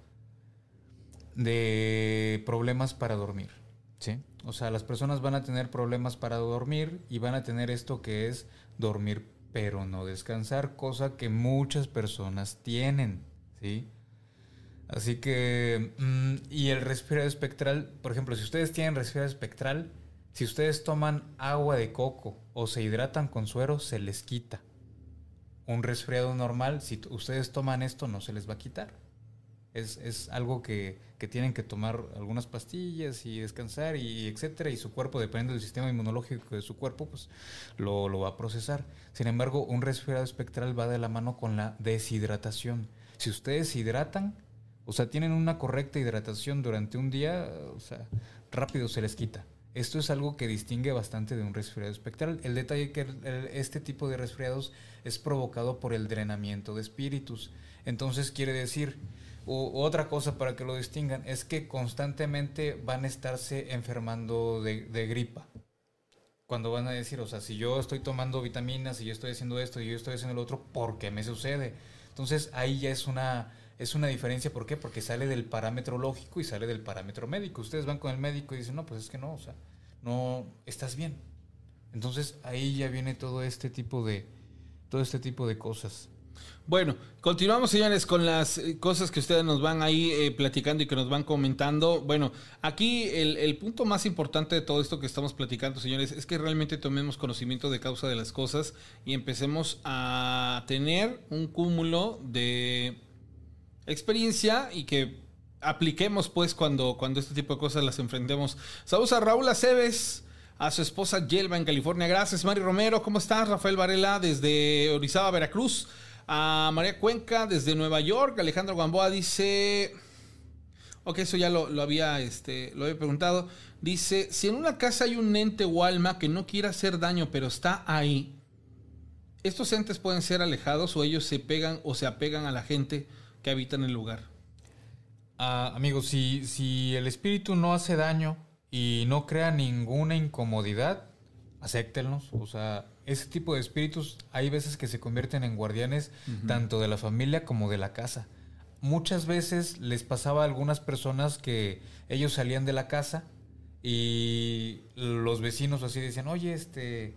de problemas para dormir. ¿sí? O sea, las personas van a tener problemas para dormir y van a tener esto que es dormir pero no descansar, cosa que muchas personas tienen. ¿sí? Así que, mm, y el resfriado espectral, por ejemplo, si ustedes tienen resfriado espectral, si ustedes toman agua de coco o se hidratan con suero, se les quita un resfriado normal, si ustedes toman esto, no se les va a quitar. Es, algo que, tienen que tomar algunas pastillas y descansar y etcétera, y su cuerpo, depende del sistema inmunológico de su cuerpo, pues lo, lo va a procesar. Sin embargo, un resfriado espectral va de la mano con la deshidratación. Si ustedes se hidratan, o sea, tienen una correcta hidratación durante un día, o sea, rápido se les quita. Esto es algo que distingue bastante de un resfriado espectral. El detalle es que este tipo de resfriados es provocado por el drenamiento de espíritus. Entonces quiere decir, otra cosa para que lo distingan, es que constantemente van a estarse enfermando de, gripa. Cuando van a decir, o sea, si yo estoy tomando vitaminas y yo estoy haciendo esto y yo estoy haciendo lo otro, ¿por qué me sucede? Entonces ahí ya es una es una diferencia, ¿por qué? Porque sale del parámetro lógico y sale del parámetro médico. Ustedes van con el médico y dicen, no, pues es que no, o sea, no, estás bien. Entonces ahí ya viene todo este tipo de, todo este tipo de cosas. Bueno, continuamos, señores, con las eh, cosas que ustedes nos van ahí eh, platicando y que nos van comentando. Bueno, aquí el, el, punto más importante de todo esto que estamos platicando, señores, es que realmente tomemos conocimiento de causa de las cosas y empecemos a tener un cúmulo de experiencia y que apliquemos pues cuando, cuando este tipo de cosas las enfrentemos. Saludos a Raúl Aceves, a su esposa Yelva en California. Gracias, Mari Romero. ¿Cómo estás? Rafael Varela desde Orizaba, Veracruz. A María Cuenca desde Nueva York. Alejandro Gamboa dice... Ok, eso ya lo, lo había, este, lo había preguntado. Dice, si en una casa hay un ente o alma que no quiere hacer daño, pero está ahí, ¿estos entes pueden ser alejados o ellos se pegan o se apegan a la gente que habita en el lugar? Ah, amigos, si, si el espíritu no hace daño y no crea ninguna incomodidad, acéptenlos. O sea, ese tipo de espíritus hay veces que se convierten en guardianes tanto de la familia como de la casa. Muchas veces les pasaba a algunas personas que ellos salían de la casa y los vecinos así decían, oye, este,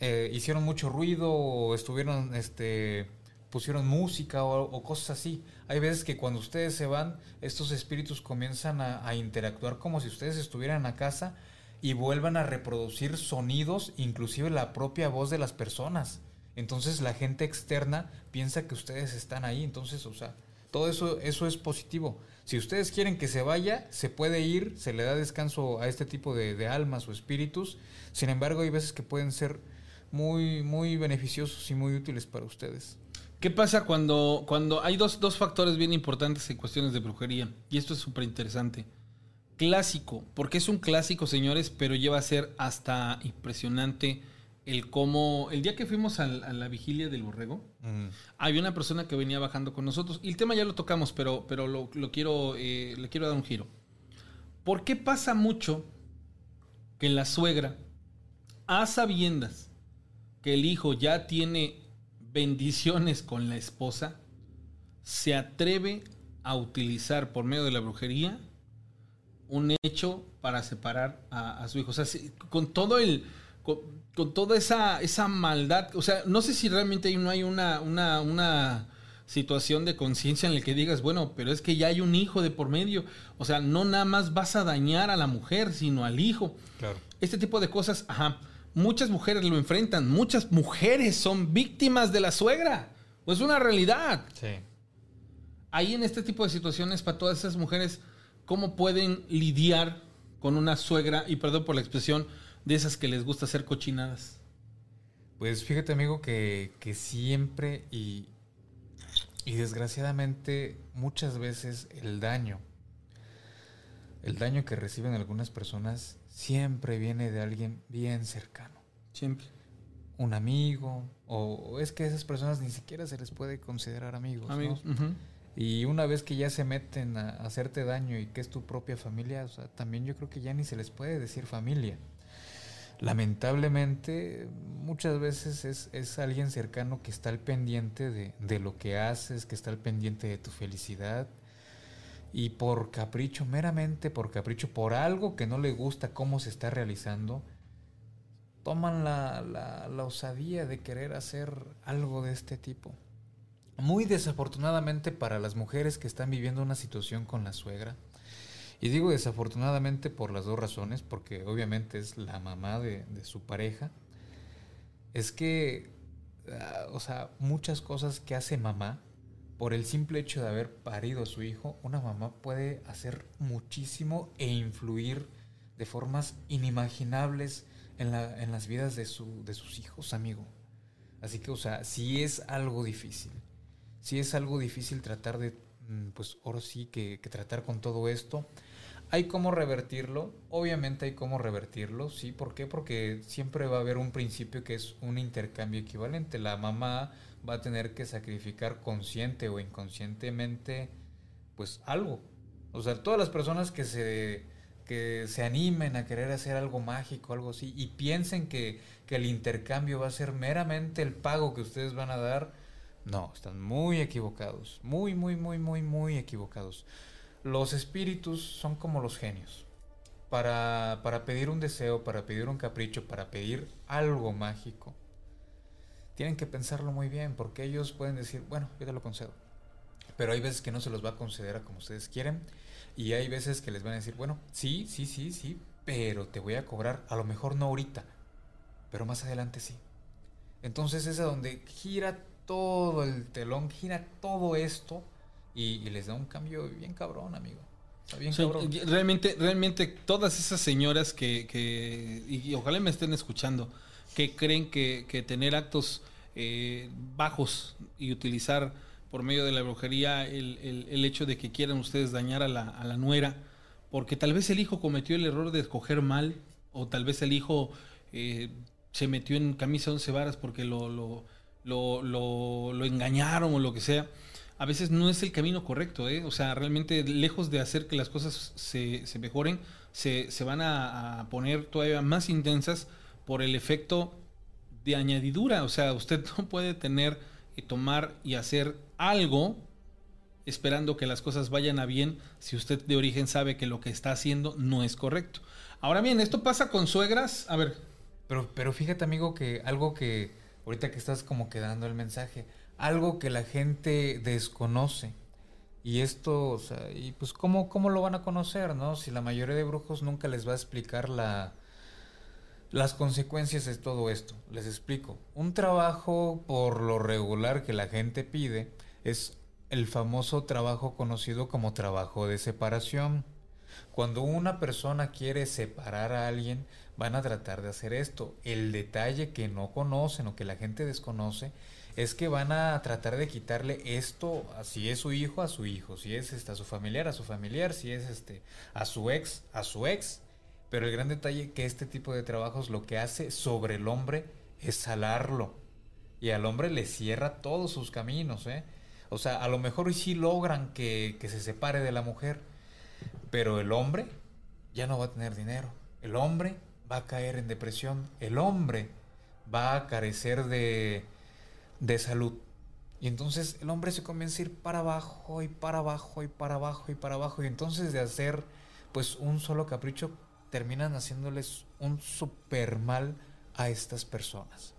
eh, hicieron mucho ruido o estuvieron, este, pusieron música o, cosas así. Hay veces que cuando ustedes se van, estos espíritus comienzan a, a interactuar como si ustedes estuvieran la casa y vuelvan a reproducir sonidos, inclusive la propia voz de las personas. Entonces la gente externa piensa que ustedes están ahí. Entonces, o sea, todo eso, eso es positivo. Si ustedes quieren que se vaya, se puede ir, se le da descanso a este tipo de, de almas o espíritus. Sin embargo, hay veces que pueden ser muy, muy beneficiosos y muy útiles para ustedes. ¿Qué pasa cuando, cuando hay dos, dos factores bien importantes en cuestiones de brujería? Y esto es súper interesante. Clásico, porque es un clásico, señores, pero lleva a ser hasta impresionante el cómo... El día que fuimos a, la vigilia del borrego, había una persona que venía bajando con nosotros. Y el tema ya lo tocamos, pero, pero lo, lo quiero, eh, le quiero dar un giro. ¿Por qué pasa mucho que la suegra, a sabiendas que el hijo ya tiene bendiciones con la esposa, se atreve a utilizar por medio de la brujería un hecho para separar a, a su hijo? O sea, si- con todo el... Con, con toda esa, esa maldad, o sea, no sé si realmente no hay una, una, una situación de conciencia en la que digas, bueno, pero es que ya hay un hijo de por medio. O sea, no nada más vas a dañar a la mujer, sino al hijo. Claro. Este tipo de cosas, ajá. Muchas mujeres lo enfrentan. Muchas mujeres son víctimas de la suegra. Pues es una realidad. Sí. Ahí en este tipo de situaciones, para todas esas mujeres, ¿cómo pueden lidiar con una suegra, y perdón por la expresión, de esas que les gusta hacer cochinadas? Pues fíjate, amigo, que, que siempre y, y desgraciadamente muchas veces el daño, el daño que reciben algunas personas siempre viene de alguien bien cercano. Siempre. Un amigo, o, es que a esas personas ni siquiera se les puede considerar amigos. ¿no? Amigos. Y una vez que ya se meten a hacerte daño y que es tu propia familia, o sea, también yo creo que ya ni se les puede decir familia. Lamentablemente, muchas veces es, es alguien cercano que está al pendiente de, de lo que haces, que está al pendiente de tu felicidad. Y por capricho, meramente por capricho, por algo que no le gusta cómo se está realizando, toman la, la, la osadía de querer hacer algo de este tipo. Muy desafortunadamente para las mujeres que están viviendo una situación con la suegra. Y digo desafortunadamente por las dos razones, porque obviamente es la mamá de, su pareja. Es que, ah, o sea, muchas cosas que hace mamá, por el simple hecho de haber parido a su hijo, una mamá puede hacer muchísimo e influir de formas inimaginables en, la, en las vidas de, su, de sus hijos, amigo. Así que, o sea, sí es algo difícil. Sí es algo difícil tratar de, mm, pues ahora sí que, que tratar con todo esto. Hay cómo revertirlo, obviamente hay cómo revertirlo, ¿sí? ¿Por qué? Porque siempre va a haber un principio que es un intercambio equivalente. La mamá va a tener que sacrificar consciente o inconscientemente, pues algo. O sea, todas las personas que se, que se animen a querer hacer algo mágico, algo así, y piensen que, que el intercambio va a ser meramente el pago que ustedes van a dar, no, están muy equivocados, muy, muy, muy, muy, muy equivocados. Los espíritus son como los genios. Para, para pedir un deseo, para pedir un capricho, para pedir algo mágico, tienen que pensarlo muy bien, porque ellos pueden decir, bueno, yo te lo concedo. Pero hay veces que no se los va a conceder a como ustedes quieren, y hay veces que les van a decir, bueno, sí, sí, sí, sí, pero te voy a cobrar, a lo mejor no ahorita, pero más adelante sí. Entonces es a donde gira todo el telón, gira todo esto y, y les da un cambio bien cabrón, amigo. Bien O sea, realmente, realmente todas esas señoras que, que y, y ojalá me estén escuchando, que creen que, que tener actos eh, bajos y utilizar por medio de la brujería el, el- hecho de que quieran ustedes dañar a la, a la nuera, porque tal vez el hijo cometió el error de escoger mal, o tal vez el hijo eh, se metió en camisa once varas porque lo, lo, lo, lo- engañaron o lo que sea. A veces no es el camino correcto, ¿eh? O sea, realmente lejos de hacer que las cosas se, se mejoren, se, se van a poner todavía más intensas por el efecto de añadidura. O sea, usted no puede tener y tomar y hacer algo esperando que las cosas vayan a bien si usted de origen sabe que lo que está haciendo no es correcto. Ahora bien, esto pasa con suegras. A ver, Pero, pero fíjate, amigo, que algo que ahorita que estás como quedando el mensaje, algo que la gente desconoce. Y esto, o sea, y pues ¿cómo, cómo lo van a conocer, ¿no? Si la mayoría de brujos nunca les va a explicar la, las consecuencias de todo esto. Les explico. Un trabajo por lo regular que la gente pide es el famoso trabajo conocido como trabajo de separación. Cuando una persona quiere separar a alguien, van a tratar de hacer esto. El detalle que no conocen o que la gente desconoce es que van a tratar de quitarle esto, si es su hijo, a su hijo, si es este, a su familiar, a su familiar, si es este, a su ex, a su ex. Pero el gran detalle que este tipo de trabajos lo que hace sobre el hombre es salarlo. Y al hombre le cierra todos sus caminos, ¿eh? O sea, a lo mejor sí logran que, que se separe de la mujer, pero el hombre ya no va a tener dinero. El hombre va a caer en depresión. El hombre va a carecer de, de salud. Y entonces el hombre se comienza a ir para abajo y para abajo y para abajo y para abajo. Y entonces de hacer pues un solo capricho terminan haciéndoles un super mal a estas personas.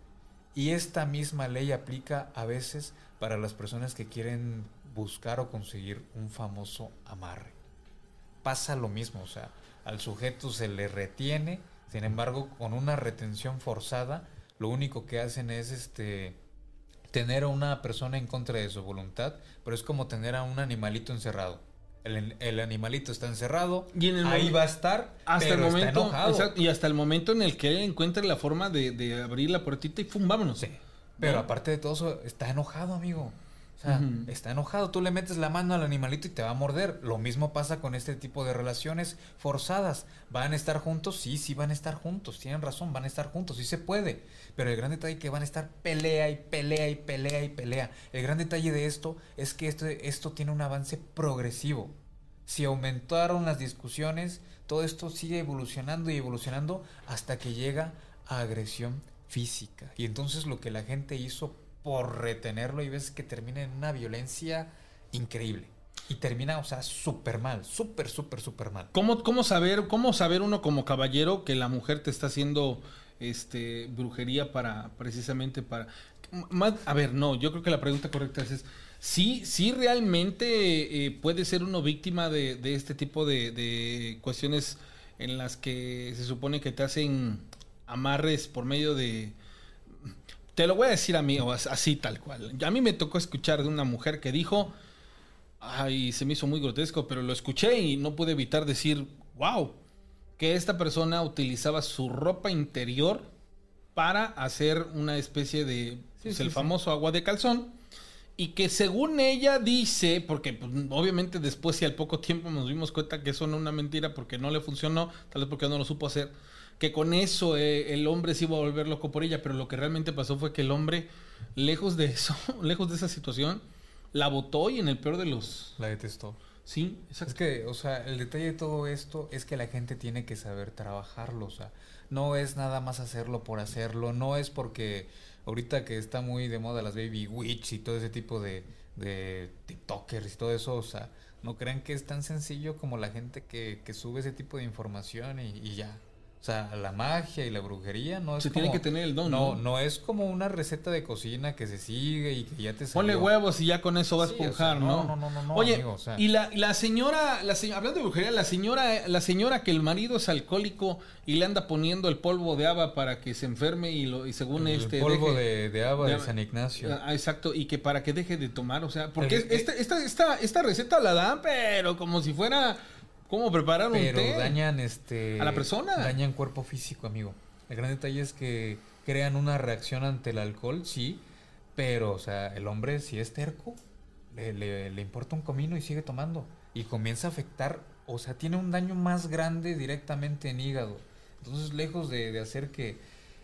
Y esta misma ley aplica a veces para las personas que quieren buscar o conseguir un famoso amarre. Pasa lo mismo, o sea, al sujeto se le retiene, sin embargo, con una retención forzada, lo único que hacen es este tener a una persona en contra de su voluntad, pero es como tener a un animalito encerrado. El, el animalito está encerrado, Y en el ahí va a estar, hasta pero el está momento enojado. exacto, y hasta el momento en el que él encuentre la forma de, de abrir la puertita y ¡fum! vámonos. Sí. Pero ¿No? aparte de todo eso, está enojado, amigo. O sea, está enojado. Tú le metes la mano al animalito y te va a morder. Lo mismo pasa con este tipo de relaciones forzadas. ¿Van a estar juntos? Sí, sí van a estar juntos. Tienen razón, van a estar juntos. Sí se puede. Pero el gran detalle es que van a estar pelea y pelea y pelea y pelea. El gran detalle de esto es que esto, esto tiene un avance progresivo. Si aumentaron las discusiones, todo esto sigue evolucionando y evolucionando hasta que llega a agresión física. Y entonces lo que la gente hizo por retenerlo y ves que termina en una violencia increíble. Y termina, o sea, súper mal, súper, súper, súper mal. ¿Cómo, cómo saber, cómo saber uno como caballero que la mujer te está haciendo este brujería para precisamente para a ver, no, yo creo que la pregunta correcta es, es sí, sí realmente eh, puede ser uno víctima de, de este tipo de, de cuestiones en las que se supone que te hacen amarres por medio de te lo voy a decir a mí, o as- así tal cual. A mí me tocó escuchar de una mujer que dijo, ay, se me hizo muy grotesco, pero lo escuché y no pude evitar decir, wow, que esta persona utilizaba su ropa interior para hacer una especie de, pues, sí, el sí. famoso agua de calzón. Y que según ella dice, porque pues, obviamente después y al poco tiempo nos dimos cuenta que eso no es una mentira porque no le funcionó, tal vez porque no lo supo hacer, que con eso eh, el hombre se iba a volver loco por ella, pero lo que realmente pasó fue que el hombre, lejos de eso, lejos de esa situación, la votó y en el peor de los... La detestó. Sí, Es exacto. que, o sea, el detalle de todo esto es que la gente tiene que saber trabajarlo, o sea, no es nada más hacerlo por hacerlo, no es porque ahorita que está muy de moda las baby witch y todo ese tipo de, de tiktokers y todo eso, o sea, no crean que es tan sencillo como la gente que, que sube ese tipo de información y, y ya. O sea, la magia y la brujería no es Se tiene que tener el don, No, ¿no? no es como una receta de cocina que se sigue y que ya te Ponle salió. huevos y ya con eso va a Sí, o sea, esponjar, no, ¿no? no, no, no, no, Oye, amigo, o sea. y la, la señora, la se- hablando de brujería, la señora, la señora que el marido es alcohólico y le anda poniendo el polvo de haba para que se enferme y lo y según el este polvo deje- de, de haba de San Ignacio. Ah, exacto, y que para que deje de tomar, o sea, porque El- esta, esta, esta, esta receta la dan, pero como si fuera como preparar un Pero té. dañan este A la persona. Dañan cuerpo físico, amigo. El gran detalle es que crean una reacción ante el alcohol, sí, pero o sea, el hombre si es terco, le, le- le importa un comino y sigue tomando. Y comienza a afectar, o sea, tiene un daño más grande directamente en hígado. Entonces, lejos de, de hacer que...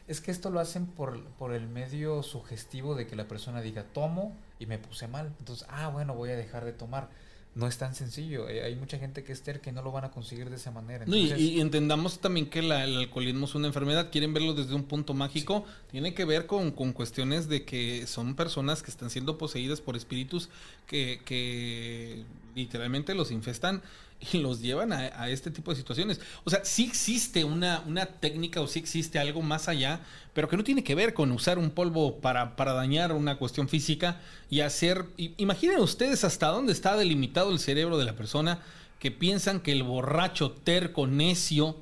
Es que esto lo hacen por, por el medio sugestivo de que la persona diga, tomo y me puse mal. Entonces, ah, bueno, voy a dejar de tomar. No es tan sencillo. Hay, hay mucha gente que es terca y no lo van a conseguir de esa manera. No, y, Entonces, y entendamos también que la- el alcoholismo es una enfermedad. Quieren verlo desde un punto mágico. Tiene que ver con, con cuestiones de que son personas que están siendo poseídas por espíritus que, que literalmente los infestan y los llevan a, este tipo de situaciones. O sea, sí existe una, una técnica o sí existe algo más allá, pero que no tiene que ver con usar un polvo para, para dañar una cuestión física y hacer... Imaginen ustedes hasta dónde está delimitado el cerebro de la persona que piensan que el borracho terco necio,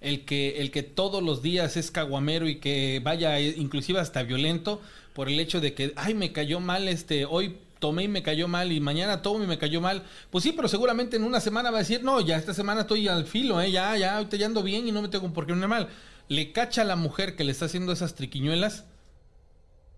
el que, el que todos los días es caguamero y que vaya eh, inclusive hasta violento por el hecho de que, ay, me cayó mal, este, hoy tomé y me cayó mal y mañana tomo y me cayó mal. Pues sí, pero seguramente en una semana va a decir, no, ya esta semana estoy al filo, eh, ya, ya, ahorita ya ando bien y no me tengo por qué poner mal. Le cacha a la mujer que le está haciendo esas triquiñuelas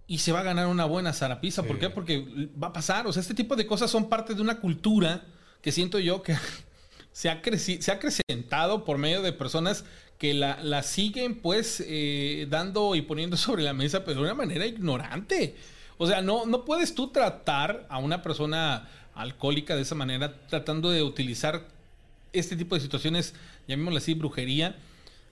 y se va a ganar una buena zarapiza. ¿Por Sí. qué? Porque va a pasar. O sea, este tipo de cosas son parte de una cultura que siento yo que se ha, se ha acrecentado por medio de personas que la, la siguen pues eh, dando y poniendo sobre la mesa, pero de una manera ignorante. O sea, no, no puedes tú tratar a una persona alcohólica de esa manera, tratando de utilizar este tipo de situaciones, llamémoslo así, brujería,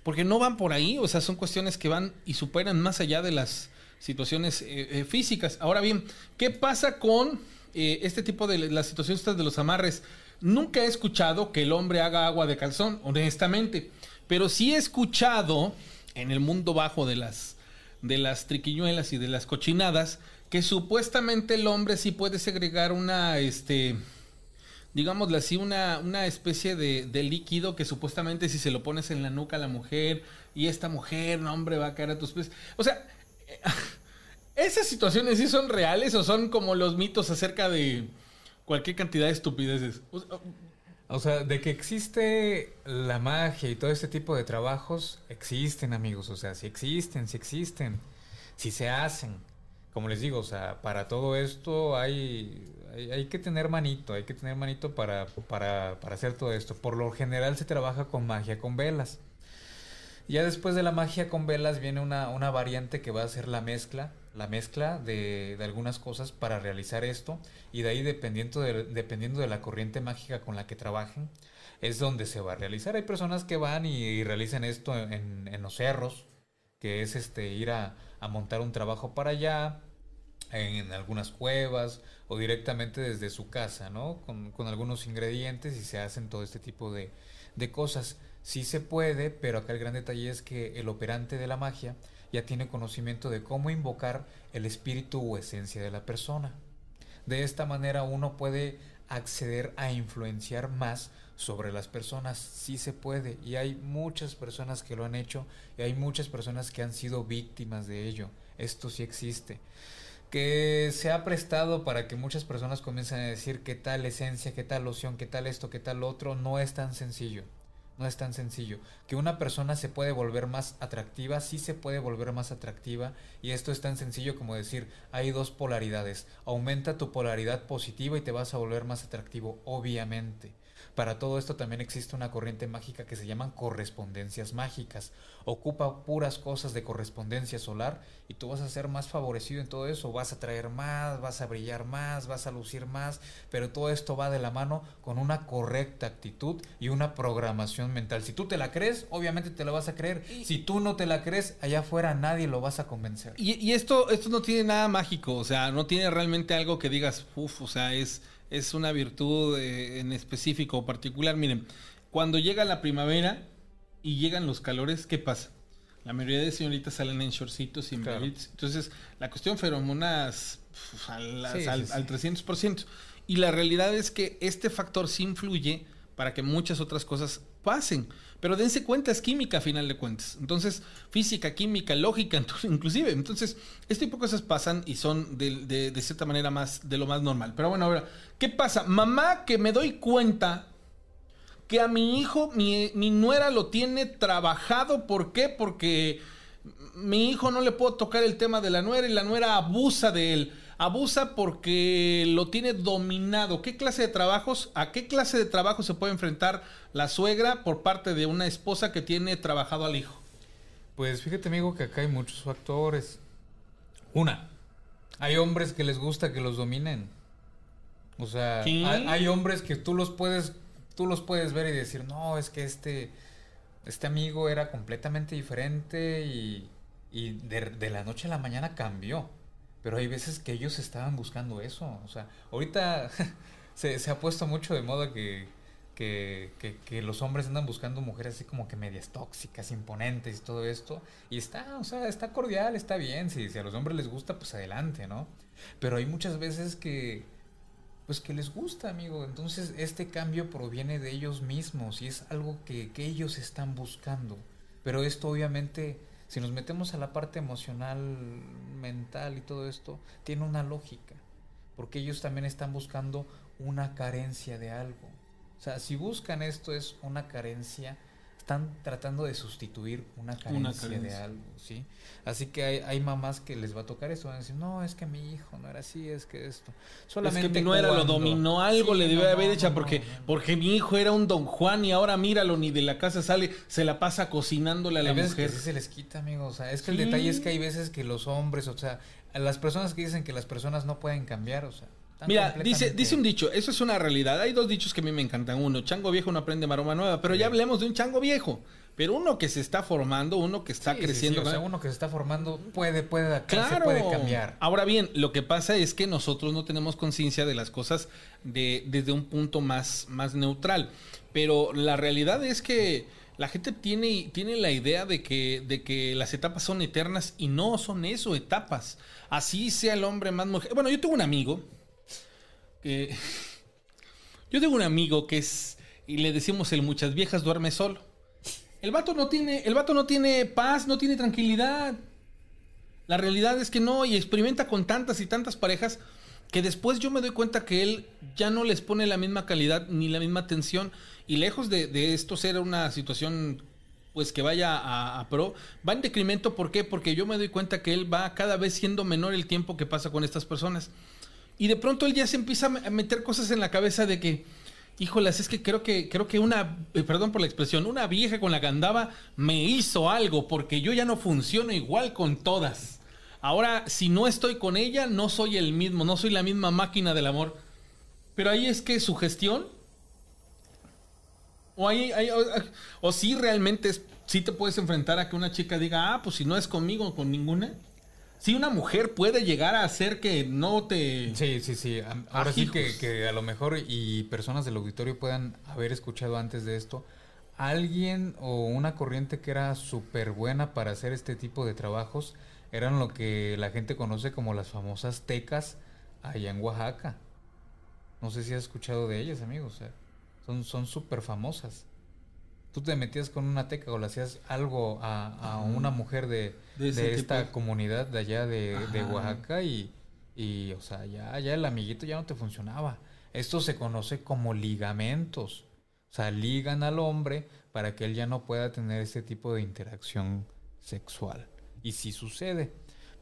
porque no van por ahí, o sea, son cuestiones que van y superan más allá de las situaciones eh, eh, físicas. Ahora bien, ¿qué pasa con eh, este tipo de las situaciones de los amarres? Nunca he escuchado que el hombre haga agua de calzón, honestamente, pero sí he escuchado en el mundo bajo de las de las triquiñuelas y de las cochinadas que supuestamente el hombre sí puede segregar una este digámosle así, una, una especie de, de líquido que supuestamente si se lo pones en la nuca a la mujer y esta mujer, no hombre, va a caer a tus pies. O sea, eh, esas situaciones sí son reales o son como los mitos acerca de cualquier cantidad de estupideces. O sea, de que existe la magia y todo este tipo de trabajos, existen amigos, o sea, sí existen, sí existen, sí se hacen. Como les digo, o sea, para todo esto hay, hay, hay que tener manito, hay que tener manito para, para, para hacer todo esto. Por lo general se trabaja con magia con velas. Ya después de la magia con velas viene una, una variante que va a ser la mezcla, la mezcla de, de algunas cosas para realizar esto y de ahí dependiendo de, dependiendo de la corriente mágica con la que trabajen es donde se va a realizar. Hay personas que van y, y realizan esto en, en los cerros, que es este ir a, a montar un trabajo para allá, en algunas cuevas o directamente desde su casa, ¿no? Con, algunos ingredientes y se hacen todo este tipo de, de cosas. Sí se puede, pero acá el gran detalle es que el operante de la magia ya tiene conocimiento de cómo invocar el espíritu o esencia de la persona. De esta manera uno puede acceder a influenciar más sobre las personas. Sí se puede. Y hay muchas personas que lo han hecho y hay muchas personas que han sido víctimas de ello. Esto sí existe. Que se ha prestado para que muchas personas comiencen a decir qué tal esencia, qué tal loción, qué tal esto, qué tal otro. No es tan sencillo. No es tan sencillo. Que una persona se puede volver más atractiva, sí se puede volver más atractiva. Y esto es tan sencillo como decir, hay dos polaridades. Aumenta tu polaridad positiva y te vas a volver más atractivo, obviamente. Para todo esto también existe una corriente mágica que se llaman correspondencias mágicas. Ocupa puras cosas de correspondencia solar y tú vas a ser más favorecido en todo eso. Vas a traer más, vas a brillar más, vas a lucir más, pero todo esto va de la mano con una correcta actitud y una programación mental. Si tú te la crees, obviamente te la vas a creer. Si tú no te la crees, allá afuera nadie lo vas a convencer. Y, y esto, esto no tiene nada mágico, o sea, no tiene realmente algo que digas, uff, o sea, es, es una virtud eh, en específico o particular. Miren, cuando llega la primavera y llegan los calores, ¿qué pasa? La mayoría de señoritas salen en shortcitos y en Claro. Entonces, la cuestión feromonas al, Sí, sí, al, sí. al 300%. Y la realidad es que este factor sí influye para que muchas otras cosas pasen. Pero dense cuenta, es química a final de cuentas. Entonces, física, química, lógica, inclusive. Entonces, este tipo de cosas pasan y son de, de- de cierta manera más de lo más normal. Pero bueno, ahora, ¿qué pasa? Mamá, que me doy cuenta que a mi hijo, mi, mi nuera lo tiene trabajado. ¿Por qué? Porque mi hijo no le puedo tocar el tema de la nuera y la nuera abusa de él. Abusa porque lo tiene dominado. ¿Qué clase de trabajos, a qué clase de trabajo se puede enfrentar la suegra por parte de una esposa que tiene trabajado al hijo? Pues fíjate, amigo, que acá hay muchos factores. Una, hay hombres que les gusta que los dominen. O sea, hay, hay hombres que tú los puedes, tú los puedes ver y decir, no, es que este, este amigo era completamente diferente y, y de, de la noche a la mañana cambió. Pero hay veces que ellos estaban buscando eso. O sea, ahorita se, ha puesto mucho de moda que, que los hombres andan buscando mujeres así como que medias tóxicas, imponentes y todo esto. Y está, o sea, está cordial, está bien. Si, si a los hombres les gusta, pues adelante, ¿no? Pero hay muchas veces que, pues que les gusta, amigo. Entonces este cambio proviene de ellos mismos y es algo que, que ellos están buscando. Pero esto obviamente, si nos metemos a la parte emocional, mental y todo esto, tiene una lógica. Porque ellos también están buscando una carencia de algo. O sea, si buscan esto es una carencia, están tratando de sustituir una carencia, de carencia. algo, ¿sí? Así que hay, hay mamás que les va a tocar eso, van a decir, no, es que mi hijo no era así, es que esto. es que mi nuera lo cuando- dominó, algo Sí, le debió no, haber no, hecho no, porque, porque mi hijo era un don Juan y ahora míralo, ni de la casa sale, se la pasa cocinándole a la Hay veces mujer. que sí se les quita, amigo. O sea, es que Sí. el detalle es que hay veces que los hombres, o sea, las personas que dicen que las personas no pueden cambiar, o sea. Mira, dice, dice un dicho, eso es una realidad. Hay dos dichos que a mí me encantan. Uno, chango viejo no aprende maroma nueva, pero ya hablemos de un chango viejo. Pero uno que se está formando, uno que está Sí, sí, sí, creciendo. o sea, ¿no? uno que se está formando puede, puede Claro. puede cambiar. Ahora bien, lo que pasa es que nosotros no tenemos conciencia de las cosas de, desde un punto más, más neutral. Pero la realidad es que la gente tiene, tiene la idea de que, de que las etapas son eternas y no son eso, etapas. Así sea el hombre más mujer. Bueno, yo tengo un amigo que. Yo tengo un amigo que es. Y le decimos el muchas viejas duerme solo. El vato no tiene. El no tiene paz, no tiene tranquilidad. La realidad es que no, y experimenta con tantas y tantas parejas que después yo me doy cuenta que él ya no les pone la misma calidad ni la misma atención. Y lejos de, de esto ser una situación pues que vaya a, a pro, va en decremento. ¿Por qué? Porque yo me doy cuenta que él va cada vez siendo menor el tiempo que pasa con estas personas. Y de pronto él ya se empieza a meter cosas en la cabeza de que, híjolas, es que creo que, creo que una, eh, perdón por la expresión, una vieja con la que andaba me hizo algo porque yo ya no funciono igual con todas. Ahora, si no estoy con ella, no soy el mismo, no soy la misma máquina del amor. Pero ahí es que su gestión, o ahí, o, o si realmente es, si te puedes enfrentar a que una chica diga, ah, pues si no es conmigo, con ninguna. Si una mujer puede llegar a hacer que no te... Sí, sí, sí. Ahora sí que, que a lo mejor y personas del auditorio puedan haber escuchado antes de esto alguien o una corriente que era súper buena para hacer este tipo de trabajos eran lo que la gente conoce como las famosas tecas allá en Oaxaca. No sé si has escuchado de ellas, amigos. son son súper famosas. Tú te metías con una teca o le hacías algo a, a una mujer de, De esta tipo. comunidad de allá de, de. Oaxaca y, y, o sea, ya, ya el amiguito ya no te funcionaba. Esto se conoce como ligamentos. O sea, ligan al hombre para que él ya no pueda tener este tipo de interacción sexual. Y sí sucede.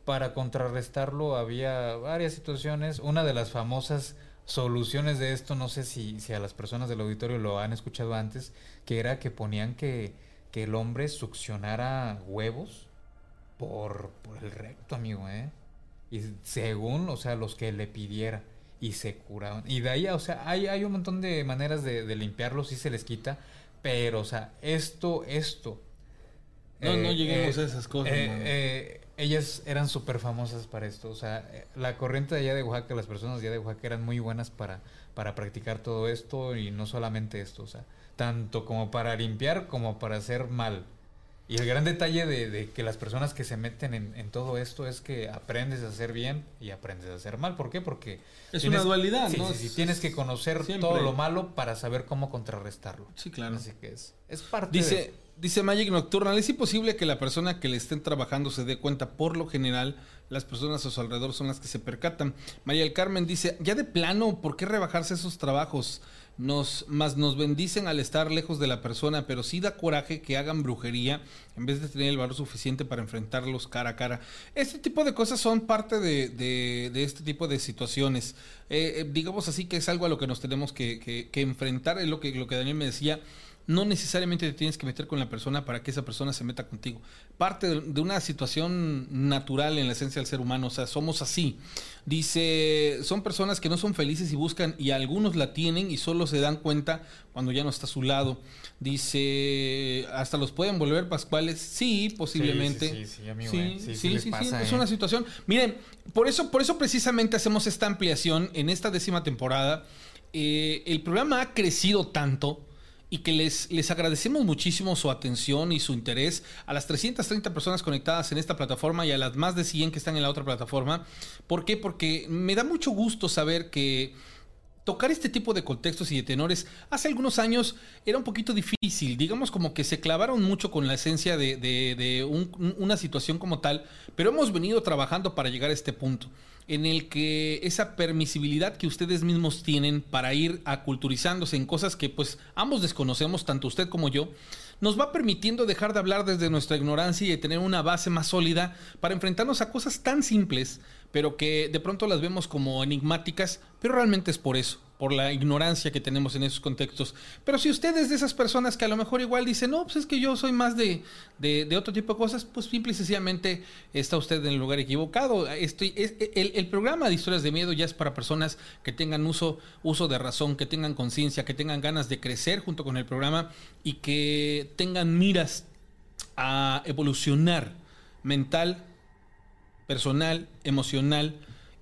Para contrarrestarlo había varias situaciones. Una de las famosas soluciones de esto, no sé si, si a las personas del auditorio lo han escuchado antes, que era que ponían que, que el hombre succionara huevos por, por el recto, amigo, ¿eh? Y según, o sea, los que le pidiera. Y se curaban. Y de ahí, o sea, hay, hay un montón de maneras de, de limpiarlos y se les quita. Pero, o sea, esto, esto. No, no lleguemos a esas cosas, eh, eh, ellas eran súper famosas para esto. O sea, eh, la corriente de allá de Oaxaca, las personas de allá de Oaxaca eran muy buenas para, para practicar todo esto y no solamente esto. O sea, tanto como para limpiar como para hacer mal. Y el gran detalle de, de que las personas que se meten en, en todo esto es que aprendes a hacer bien y aprendes a hacer mal. ¿Por qué? Porque... Es una dualidad, sí, ¿no? Sí, sí, Es- tienes que conocer siempre. todo lo malo para saber cómo contrarrestarlo. Sí, claro. Así que es, es parte Dice, de... dice Magic Nocturnal, ¿es imposible que la persona que le estén trabajando se dé cuenta? Por lo general, las personas a su alrededor son las que se percatan. María del Carmen dice, ya de plano, ¿por qué rebajarse esos trabajos? Nos, más nos bendicen al estar lejos de la persona, pero sí da coraje que hagan brujería en vez de tener el valor suficiente para enfrentarlos cara a cara. Este tipo de cosas son parte de, este tipo de situaciones. Eh, eh, digamos así que es algo a lo que nos tenemos que, que, que enfrentar, es lo que, lo que Daniel me decía no necesariamente te tienes que meter con la persona para que esa persona se meta contigo. Parte de, una situación natural en la esencia del ser humano, o sea, somos así. Dice, son personas que no son felices y buscan, y algunos la tienen y solo se dan cuenta cuando ya no está a su lado. Dice, hasta los pueden volver pascuales. Sí, posiblemente. Sí, sí, sí, amigo, sí, eh. sí, sí, sí, es una situación. Miren, por eso, por eso precisamente hacemos esta ampliación en esta décima temporada. Eh, el programa ha crecido tanto y que les, les agradecemos muchísimo su atención y su interés a las 330 personas conectadas en esta plataforma y a las más de 100 que están en la otra plataforma. ¿Por qué? Porque me da mucho gusto saber que tocar este tipo de contextos y de tenores hace algunos años era un poquito difícil, digamos como que se clavaron mucho con la esencia de, una situación como tal, pero hemos venido trabajando para llegar a este punto en el que esa permisibilidad que ustedes mismos tienen para ir aculturizándose en cosas que pues ambos desconocemos, tanto usted como yo, nos va permitiendo dejar de hablar desde nuestra ignorancia y tener una base más sólida para enfrentarnos a cosas tan simples, pero que de pronto las vemos como enigmáticas, pero realmente es por eso por la ignorancia que tenemos en esos contextos. Pero si usted es de esas personas que a lo mejor igual dice, no, pues es que yo soy más de, de, otro tipo de cosas, pues simple y sencillamente está usted en el lugar equivocado. Estoy, el, el, programa de historias de miedo ya es para personas que tengan uso, uso de razón, que tengan conciencia, que tengan ganas de crecer junto con el programa y que tengan miras a evolucionar mental, personal, emocional,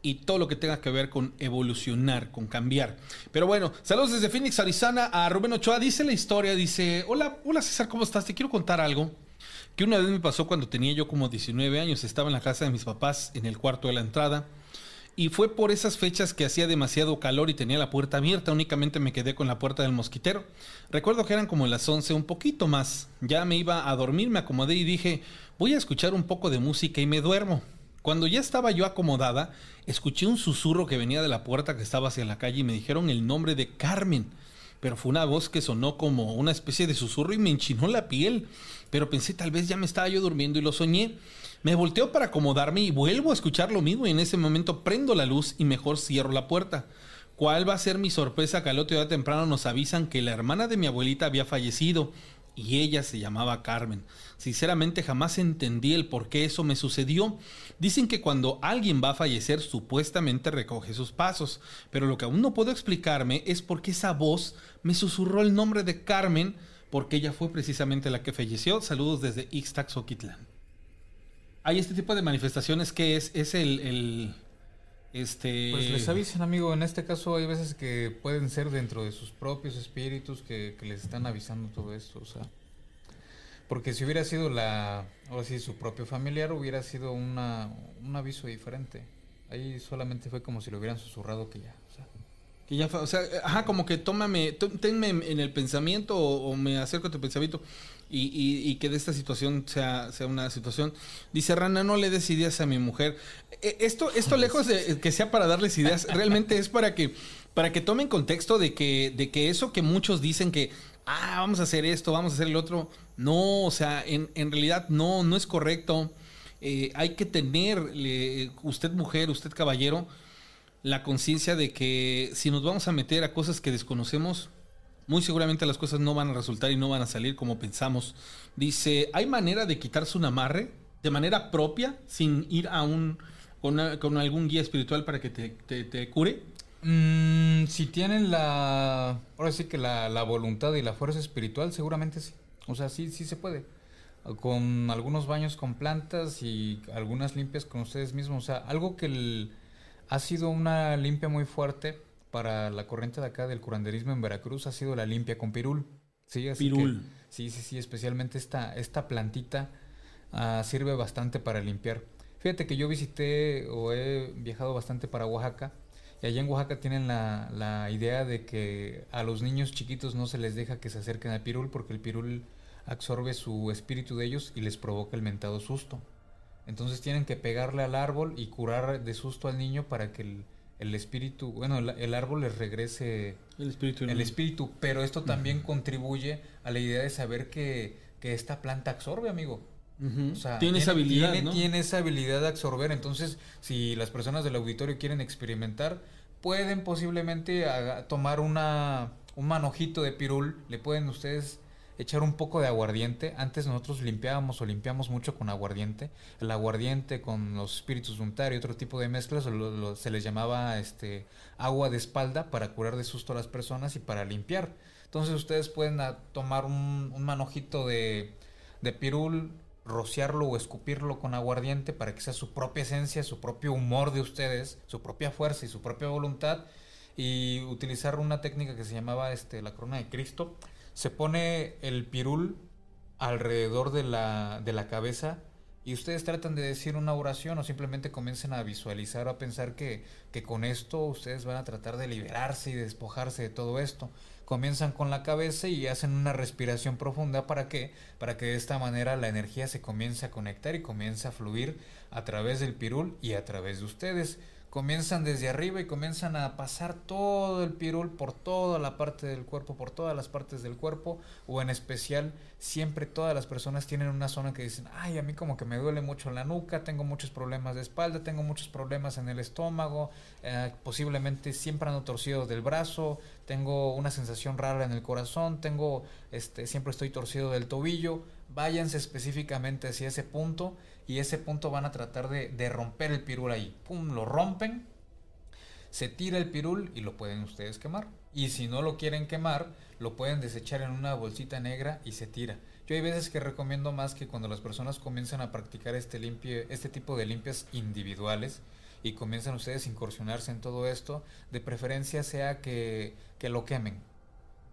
y todo lo que tenga que ver con evolucionar, con cambiar. Pero bueno, saludos desde Phoenix, Arizona, a Rubén Ochoa. Dice la historia, dice, hola, hola César, ¿cómo estás? Te quiero contar algo que una vez me pasó cuando tenía yo como 19 años. Estaba en la casa de mis papás, en el cuarto de la entrada. Y fue por esas fechas que hacía demasiado calor y tenía la puerta abierta. Únicamente me quedé con la puerta del mosquitero. Recuerdo que eran como las 11, un poquito más. Ya me iba a dormir, me acomodé y dije, voy a escuchar un poco de música y me duermo. Cuando ya estaba yo acomodada, escuché un susurro que venía de la puerta que estaba hacia la calle y me dijeron el nombre de Carmen. Pero fue una voz que sonó como una especie de susurro y me enchinó la piel. Pero pensé tal vez ya me estaba yo durmiendo y lo soñé. Me volteo para acomodarme y vuelvo a escuchar lo mismo y en ese momento prendo la luz y mejor cierro la puerta. ¿Cuál va a ser mi sorpresa que al otro día temprano nos avisan que la hermana de mi abuelita había fallecido y ella se llamaba Carmen? Sinceramente jamás entendí el por qué eso me sucedió. Dicen que cuando alguien va a fallecer supuestamente recoge sus pasos, pero lo que aún no puedo explicarme es por qué esa voz me susurró el nombre de Carmen, porque ella fue precisamente la que falleció. Saludos desde Ixtax, Oquitlán. Hay este tipo de manifestaciones que es, es el, este... Pues les avisan, amigo. En este caso hay veces que pueden ser dentro de sus propios espíritus que, que les están avisando todo esto. O sea, porque si hubiera sido la, o si su propio familiar, hubiera sido una, un aviso diferente. Ahí solamente fue como si lo hubieran susurrado que ya. O sea, que ya, o sea, ajá, como que tómame, tenme en el pensamiento o, me acerco a tu pensamiento y, y, que de esta situación sea, sea una situación. Dice Rana, no le des ideas a mi mujer. E, esto, esto lejos de que sea para darles ideas, realmente es para que, para que tomen contexto de que, de que eso que muchos dicen que ah, vamos a hacer esto, vamos a hacer el otro. No, o sea, en, realidad no, no es correcto. Eh, hay que tener, usted mujer, usted caballero, la conciencia de que si nos vamos a meter a cosas que desconocemos, muy seguramente las cosas no van a resultar y no van a salir como pensamos. Dice, ¿hay manera de quitarse un amarre de manera propia sin ir a un con, algún guía espiritual para que te, te cure? Mm, si tienen la. Ahora sí que la, la, voluntad y la fuerza espiritual, seguramente sí. O sea, sí, sí se puede. Con algunos baños con plantas y algunas limpias con ustedes mismos. O sea, algo que ha sido una limpia muy fuerte para la corriente de acá del curanderismo en Veracruz ha sido la limpia con pirul. Sí, así pirul. sí, sí, sí. Especialmente esta, esta plantita ah, sirve bastante para limpiar. Fíjate que yo visité o he viajado bastante para Oaxaca y allá en Oaxaca tienen la, la, idea de que a los niños chiquitos no se les deja que se acerquen al pirul porque el pirul absorbe su espíritu de ellos y les provoca el mentado susto. Entonces tienen que pegarle al árbol y curar de susto al niño para que el espíritu, bueno, el, el árbol les regrese El espíritu. el espíritu, pero esto también contribuye a la idea de saber que, que esta planta absorbe, amigo. Ujú. O sea, tiene esa habilidad, tiene, ¿no? tiene esa habilidad de absorber. Entonces, si las personas del auditorio quieren experimentar, pueden posiblemente haga- tomar una, un manojito de pirul, le pueden ustedes echar un poco de aguardiente. Antes nosotros limpiábamos o limpiamos mucho con aguardiente. El aguardiente con los espíritus untar y otro tipo de mezclas lo- lo- se les llamaba este agua de espalda para curar de susto a las personas y para limpiar. Entonces ustedes pueden ah, tomar un, un manojito de, de pirul, rociarlo o escupirlo con aguardiente para que sea su propia esencia, su propio humor de ustedes, su propia fuerza y su propia voluntad y utilizar una técnica que se llamaba este la corona de Cristo. Se pone el pirul alrededor de la, de la cabeza y ustedes tratan de decir una oración o simplemente comiencen a visualizar o a pensar que, que con esto ustedes van a tratar de liberarse y despojarse de todo esto. Comienzan con la cabeza y hacen una respiración profunda para que para que de esta manera la energía se comience a conectar y comience a fluir a través del pirul y a través de ustedes. Comienzan desde arriba y comienzan a pasar todo el pirul por toda la parte del cuerpo, por todas las partes del cuerpo, o en especial, siempre todas las personas tienen una zona que dicen, ay, a mí como que me duele mucho la nuca, tengo muchos problemas de espalda, tengo muchos problemas en el estómago, eh, posiblemente siempre ando torcido del brazo, tengo una sensación rara en el corazón, tengo, este, siempre estoy torcido del tobillo, váyanse específicamente hacia ese punto y ese punto van a tratar de, de romper el pirul ahí. Pum, lo rompen, se tira el pirul y lo pueden ustedes quemar. Y si no lo quieren quemar, lo pueden desechar en una bolsita negra y se tira. Yo hay veces que recomiendo más que cuando las personas comienzan a practicar este, limpie, este tipo de limpias individuales y comienzan ustedes a incursionarse en todo esto, de preferencia sea que, que lo quemen.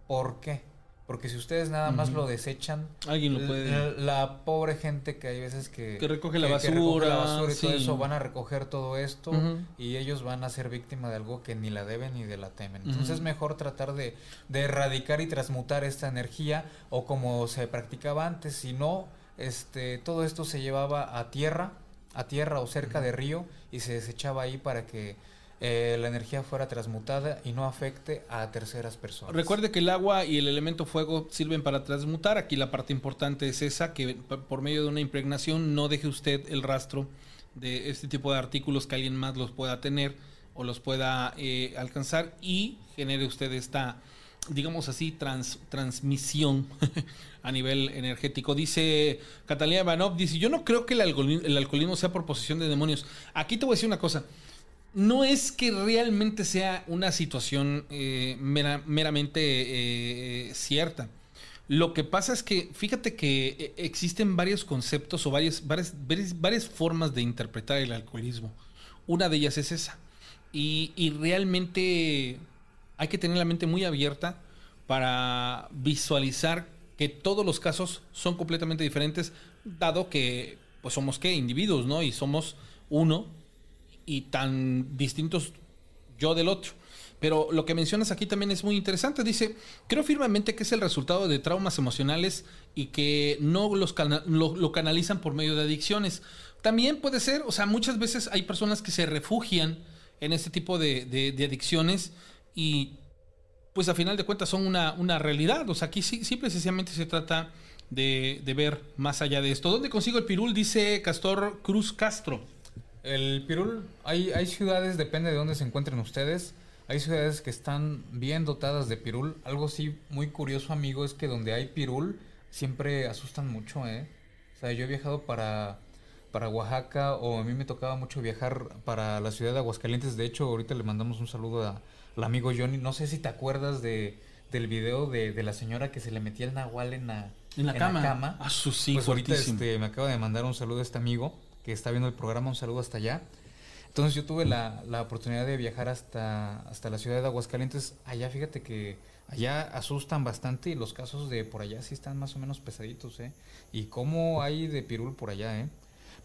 ¿Por qué? Porque si ustedes nada más lo desechan, Alguien lo la- puede. La, pobre gente que hay veces que, Que recoge la recoge basura, la basura y todo eso, van a recoger todo esto y ellos van a ser víctima de algo que ni la deben ni de la temen. Entonces es mejor tratar de, de erradicar y transmutar esta energía o como se practicaba antes, si no, este, todo esto se llevaba a tierra, a tierra o cerca de río y se desechaba ahí para que eh, la energía fuera transmutada y no afecte a terceras personas. Recuerde que el agua y el elemento fuego sirven para transmutar. Aquí la parte importante es esa, que por medio de una impregnación no deje usted el rastro de este tipo de artículos que alguien más los pueda tener o los pueda eh, alcanzar y genere usted esta, digamos así, trans- transmisión a nivel energético. Dice Catalina Ivanov, dice, yo no creo que el, alcoholi- el alcoholismo sea por posesión de demonios. Aquí te voy a decir una cosa no es que realmente sea una situación eh, mera- meramente eh, cierta. Lo que pasa es que, fíjate que eh, existen varios conceptos o varias, varias, varias, varias formas de interpretar el alcoholismo. Una de ellas es esa. Y, y realmente hay que tener la mente muy abierta para visualizar que todos los casos son completamente diferentes, dado que pues somos qué, individuos, ¿no? Y somos uno y tan distintos yo del otro. Pero lo que mencionas aquí también es muy interesante. Dice, creo firmemente que es el resultado de traumas emocionales y que no los lo, canalizan por medio de adicciones. También puede ser, o sea, muchas veces hay personas que se refugian en este tipo de, adicciones y pues a final de cuentas son una, una realidad. O sea, aquí sí, simple y sencillamente se trata de ver más allá de esto. ¿Dónde consigo el pirul? Dice Castor Cruz Castro. El pirul, hay, hay ciudades, depende de dónde se encuentren ustedes, hay ciudades que están bien dotadas de pirul. Algo sí muy curioso, amigo, es que donde hay pirul siempre asustan mucho, ¿eh? O sea, yo he viajado para, para Oaxaca o a mí me tocaba mucho viajar para la ciudad de Aguascalientes. De hecho, ahorita le mandamos un saludo a- al amigo Johnny. No sé si te acuerdas de, del video de, de la señora que se le metía el nahual en la, En la cama. Ah, su sí, pues ahorita este, me acaba de mandar un saludo a este amigo que está viendo el programa, un saludo hasta allá. Entonces yo tuve la, la oportunidad de viajar hasta, hasta la ciudad de Aguascalientes. Allá fíjate que allá asustan bastante y los casos de por allá sí están más o menos pesaditos, ¿eh? Y cómo hay de pirul por allá, ¿eh?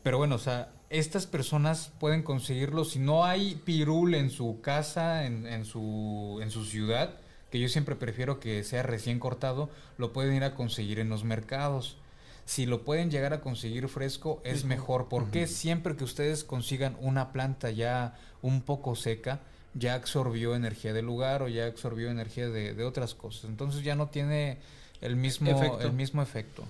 Pero bueno, o sea, estas personas pueden conseguirlo. Si no hay pirul en su casa, en, en su, en su ciudad, que yo siempre prefiero que sea recién cortado, lo pueden ir a conseguir en los mercados. Si lo pueden llegar a conseguir fresco, es mejor, porque siempre que ustedes consigan una planta ya un poco seca, ya absorbió energía del lugar o ya absorbió energía de, de otras cosas. Entonces ya no tiene el mismo Efecto. el mismo efecto.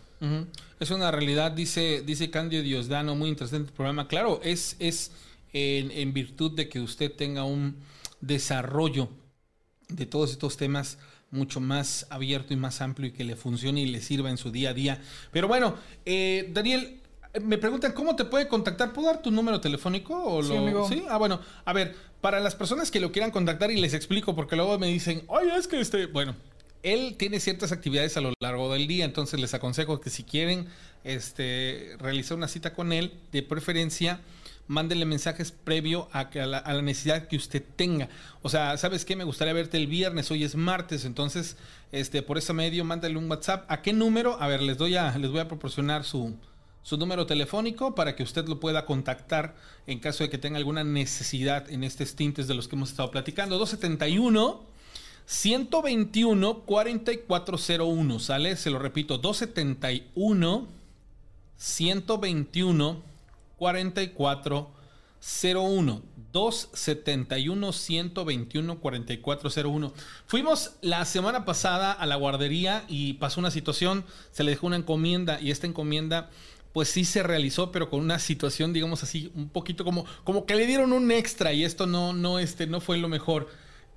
Es una realidad, dice, dice Candio Diosdano, muy interesante el programa. Claro, es, es en, en virtud de que usted tenga un desarrollo de todos estos temas mucho más abierto y más amplio y que le funcione y le sirva en su día a día. Pero bueno, eh, Daniel, me preguntan cómo te puede contactar. ¿Puedo dar tu número telefónico? O Sí, lo- amigo. ¿Sí? Ah, bueno, a ver, para las personas que lo quieran contactar y les explico, porque luego me dicen, oye, es que este, bueno, él tiene ciertas actividades a lo largo del día, entonces les aconsejo que si quieren este, realizar una cita con él, de preferencia, mándenle mensajes previo a, que- a la, necesidad que usted tenga. O sea, ¿sabes qué? Me gustaría verte el viernes, hoy es martes, entonces, este, por ese medio, mándale un WhatsApp. ¿A qué número? A ver, les doy a, les voy a proporcionar su, su número telefónico para que usted lo pueda contactar en caso de que tenga alguna necesidad en estos tintes de los que hemos estado platicando. 271 121 4401, ¿sale? Se lo repito, 271 121 4401. 271 121 4401. Fuimos la semana pasada a la guardería y pasó una situación, se le dejó una encomienda y esta encomienda pues sí se realizó, pero con una situación, digamos así, un poquito como, como que le dieron un extra y esto no, no, este, no fue lo mejor.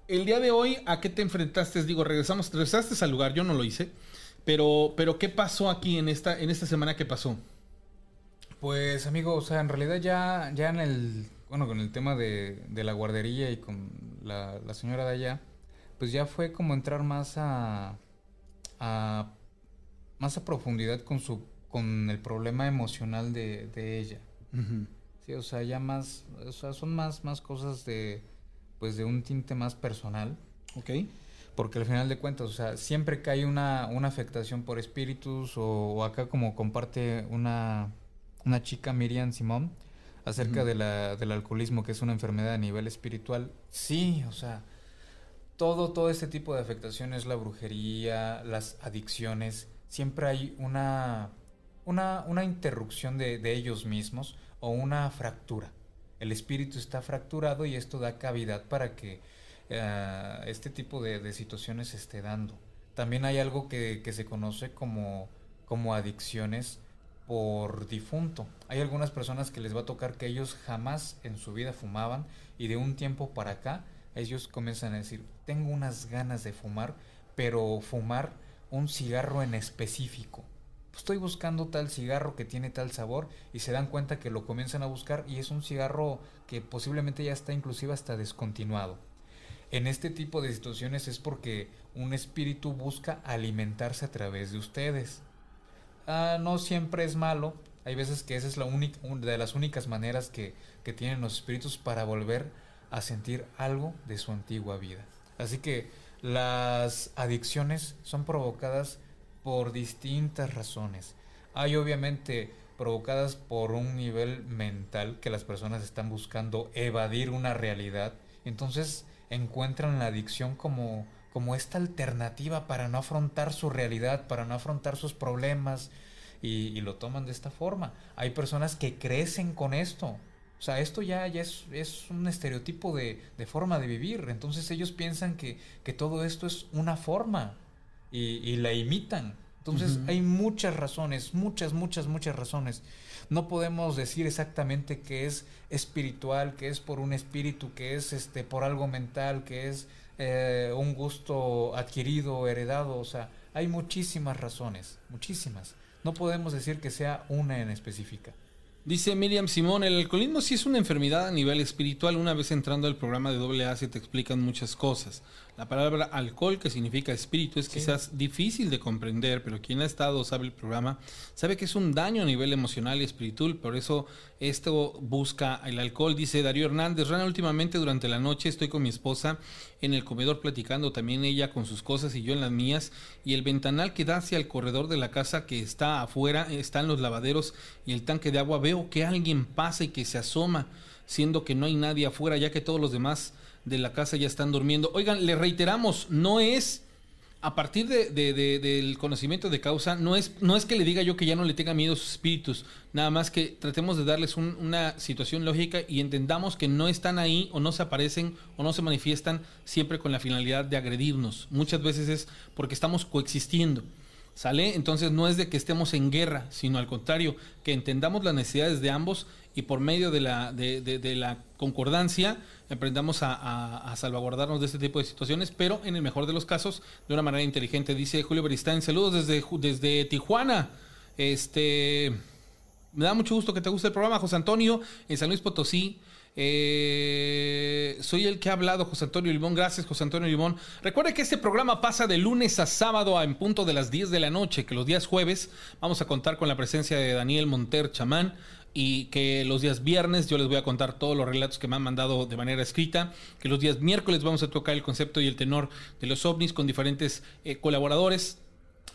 El día de hoy, ¿a qué te enfrentaste? Digo, regresamos, regresaste al lugar, yo no lo hice, pero, pero ¿qué pasó aquí en esta, en esta semana que pasó? Pues amigo, o sea, en realidad ya, ya en el, bueno, con el tema de, de la guardería y con la, la señora de allá, pues ya fue como entrar más a, a más a profundidad con su, con el problema emocional de, de ella. Sí, o sea, ya más, o sea, son más, más cosas de, pues de un tinte más personal. Ok. Porque al final de cuentas, o sea, siempre que hay una, una afectación por espíritus o, o acá como comparte una, una chica, Miriam Simón, acerca de la, del alcoholismo, que es una enfermedad a nivel espiritual, sí, o sea, todo, todo este tipo de afectaciones, la brujería, las adicciones, siempre hay una, una, una interrupción de, de ellos mismos o una fractura. El espíritu está fracturado y esto da cavidad para que eh, este tipo de, de situaciones se esté dando. También hay algo que, que se conoce como, como adicciones por difunto. Hay algunas personas que les va a tocar que ellos jamás en su vida fumaban y de un tiempo para acá ellos comienzan a decir, tengo unas ganas de fumar, pero fumar un cigarro en específico. Estoy buscando tal cigarro que tiene tal sabor y se dan cuenta que lo comienzan a buscar y es un cigarro que posiblemente ya está inclusive hasta descontinuado. En este tipo de situaciones es porque un espíritu busca alimentarse a través de ustedes. Ah, no siempre es malo. Hay veces que esa es la única, una de las únicas maneras que, que tienen los espíritus para volver a sentir algo de su antigua vida. Así que las adicciones son provocadas por distintas razones. Hay obviamente provocadas por un nivel mental que las personas están buscando evadir una realidad. Entonces encuentran la adicción como, como esta alternativa para no afrontar su realidad, para no afrontar sus problemas y, y lo toman de esta forma. Hay personas que crecen con esto. O sea, esto ya, ya es, es un estereotipo de, de forma de vivir. Entonces ellos piensan que, que todo esto es una forma y, y la imitan. Entonces hay muchas razones, muchas, muchas, muchas razones. No podemos decir exactamente que es espiritual, que es por un espíritu, que es este por algo mental, que es eh, un gusto adquirido, heredado. O sea, hay muchísimas razones, muchísimas. No podemos decir que sea una en específica. Dice Miriam Simón, el alcoholismo sí es una enfermedad a nivel espiritual. Una vez entrando al programa de AA se te explican muchas cosas. La palabra alcohol, que significa espíritu, es quizás difícil de comprender, pero quien ha estado, sabe el programa, sabe que es un daño a nivel emocional y espiritual. Por eso esto busca el alcohol. Dice Darío Hernández, Rana, últimamente durante la noche estoy con mi esposa en el comedor platicando, también ella con sus cosas y yo en las mías, y el ventanal que da hacia el corredor de la casa que está afuera, están los lavaderos y el tanque de agua, veo que alguien pasa y que se asoma, siendo que no hay nadie afuera, ya que todos los demás de la casa ya están durmiendo. Oigan, le reiteramos, no es a partir de, de- de- del conocimiento de causa, no es, no es que le diga yo que ya no le tenga miedo a sus espíritus, nada más que tratemos de darles un- una situación lógica y entendamos que no están ahí o no se aparecen o no se manifiestan siempre con la finalidad de agredirnos. Muchas veces es porque estamos coexistiendo. ¿Sale? Entonces no es de que estemos en guerra, sino al contrario, que entendamos las necesidades de ambos y por medio de la, de, de- de la concordancia aprendamos a, a- salvaguardarnos de este tipo de situaciones, pero en el mejor de los casos, de una manera inteligente. Dice Julio Beristain, saludos desde, desde Tijuana. Este, me da mucho gusto que te guste el programa, José Antonio, en San Luis Potosí. Eh, soy el que ha hablado, José Antonio Limón. Gracias, José Antonio Limón. Recuerde que este programa pasa de lunes a sábado a en punto de las 10 de la noche, que los días jueves vamos a contar con la presencia de Daniel Monter Chamán y que los días viernes yo les voy a contar todos los relatos que me han mandado de manera escrita, que los días miércoles vamos a tocar el concepto y el tenor de los ovnis con diferentes eh, colaboradores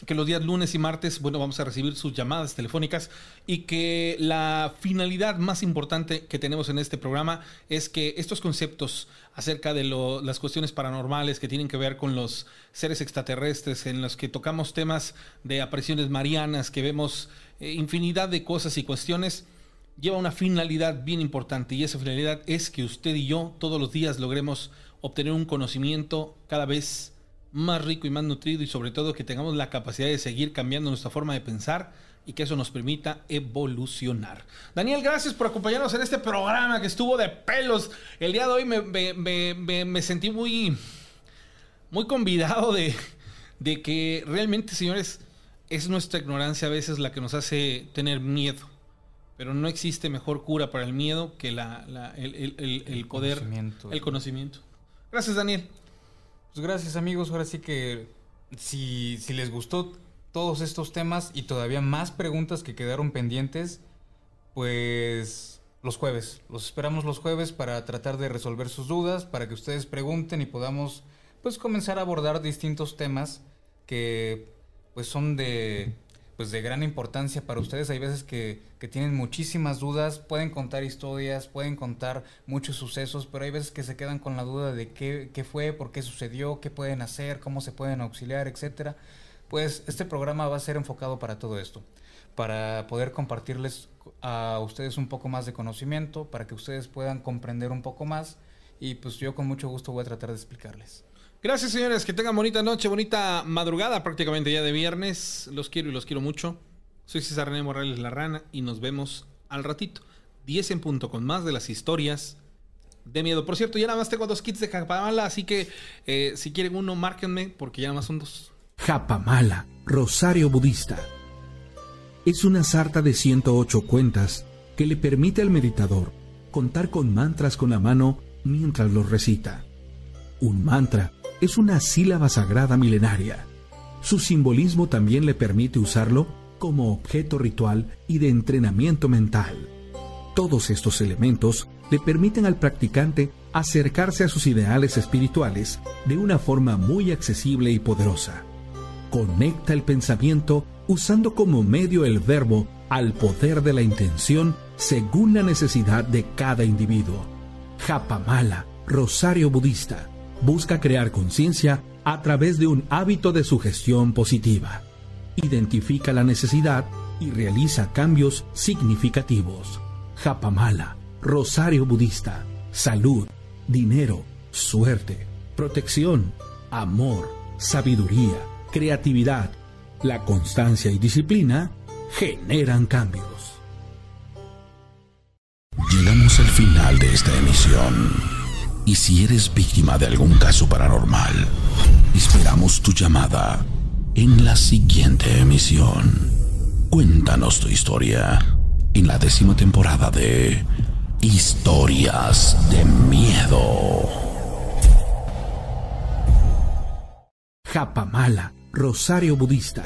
que los días lunes y martes, bueno, vamos a recibir sus llamadas telefónicas y que la finalidad más importante que tenemos en este programa es que estos conceptos acerca de las cuestiones paranormales que tienen que ver con los seres extraterrestres, en los que tocamos temas de apariciones marianas, que vemos eh, infinidad de cosas y cuestiones, lleva una finalidad bien importante. Y esa finalidad es que usted y yo todos los días logremos obtener un conocimiento cada vez más rico y más nutrido y sobre todo que tengamos la capacidad de seguir cambiando nuestra forma de pensar y que eso nos permita evolucionar. Daniel, gracias por acompañarnos en este programa que estuvo de pelos. El día de hoy me, me- me- me- sentí muy, muy convidado de, de que realmente, señores, es nuestra ignorancia a veces la que nos hace tener miedo. Pero no existe mejor cura para el miedo que la, la- el, el- el- el poder, conocimiento. el conocimiento. Gracias, Daniel. Pues gracias amigos, ahora sí que si, si les gustó todos estos temas y todavía más preguntas que quedaron pendientes, pues los jueves, los esperamos los jueves para tratar de resolver sus dudas, para que ustedes pregunten y podamos pues comenzar a abordar distintos temas que pues son de pues de gran importancia para ustedes. Hay veces que, que tienen muchísimas dudas, pueden contar historias, pueden contar muchos sucesos, pero hay veces que se quedan con la duda de qué, qué fue, por qué sucedió, qué pueden hacer, cómo se pueden auxiliar, etcétera. Pues este programa va a ser enfocado para todo esto, para poder compartirles a ustedes un poco más de conocimiento, para que ustedes puedan comprender un poco más y pues yo con mucho gusto voy a tratar de explicarles. Gracias, señores. Que tengan bonita noche, bonita madrugada, prácticamente ya de viernes. Los quiero y los quiero mucho. Soy César René Morales La Rana y nos vemos al ratito. 10 en punto con más de las historias de miedo. Por cierto, ya nada más tengo dos kits de Japamala, así que eh, si quieren uno, márquenme, porque ya nada más son dos. Japamala, Rosario Budista. Es una sarta de 108 cuentas que le permite al meditador contar con mantras con la mano mientras los recita. Un mantra es una sílaba sagrada milenaria. Su simbolismo también le permite usarlo como objeto ritual y de entrenamiento mental. Todos estos elementos le permiten al practicante acercarse a sus ideales espirituales de una forma muy accesible y poderosa. Conecta el pensamiento usando como medio el verbo al poder de la intención según la necesidad de cada individuo. Japamala, Rosario Budista, busca crear conciencia a través de un hábito de sugestión positiva. Identifica la necesidad y realiza cambios significativos. Japamala, Rosario Budista, salud, dinero, suerte, protección, amor, sabiduría, creatividad, la constancia y disciplina generan cambios. Llegamos al final de esta emisión. Y si eres víctima de algún caso paranormal, esperamos tu llamada en la siguiente emisión. Cuéntanos tu historia en la décima temporada de Historias de Miedo. Japamala, Rosario Budista,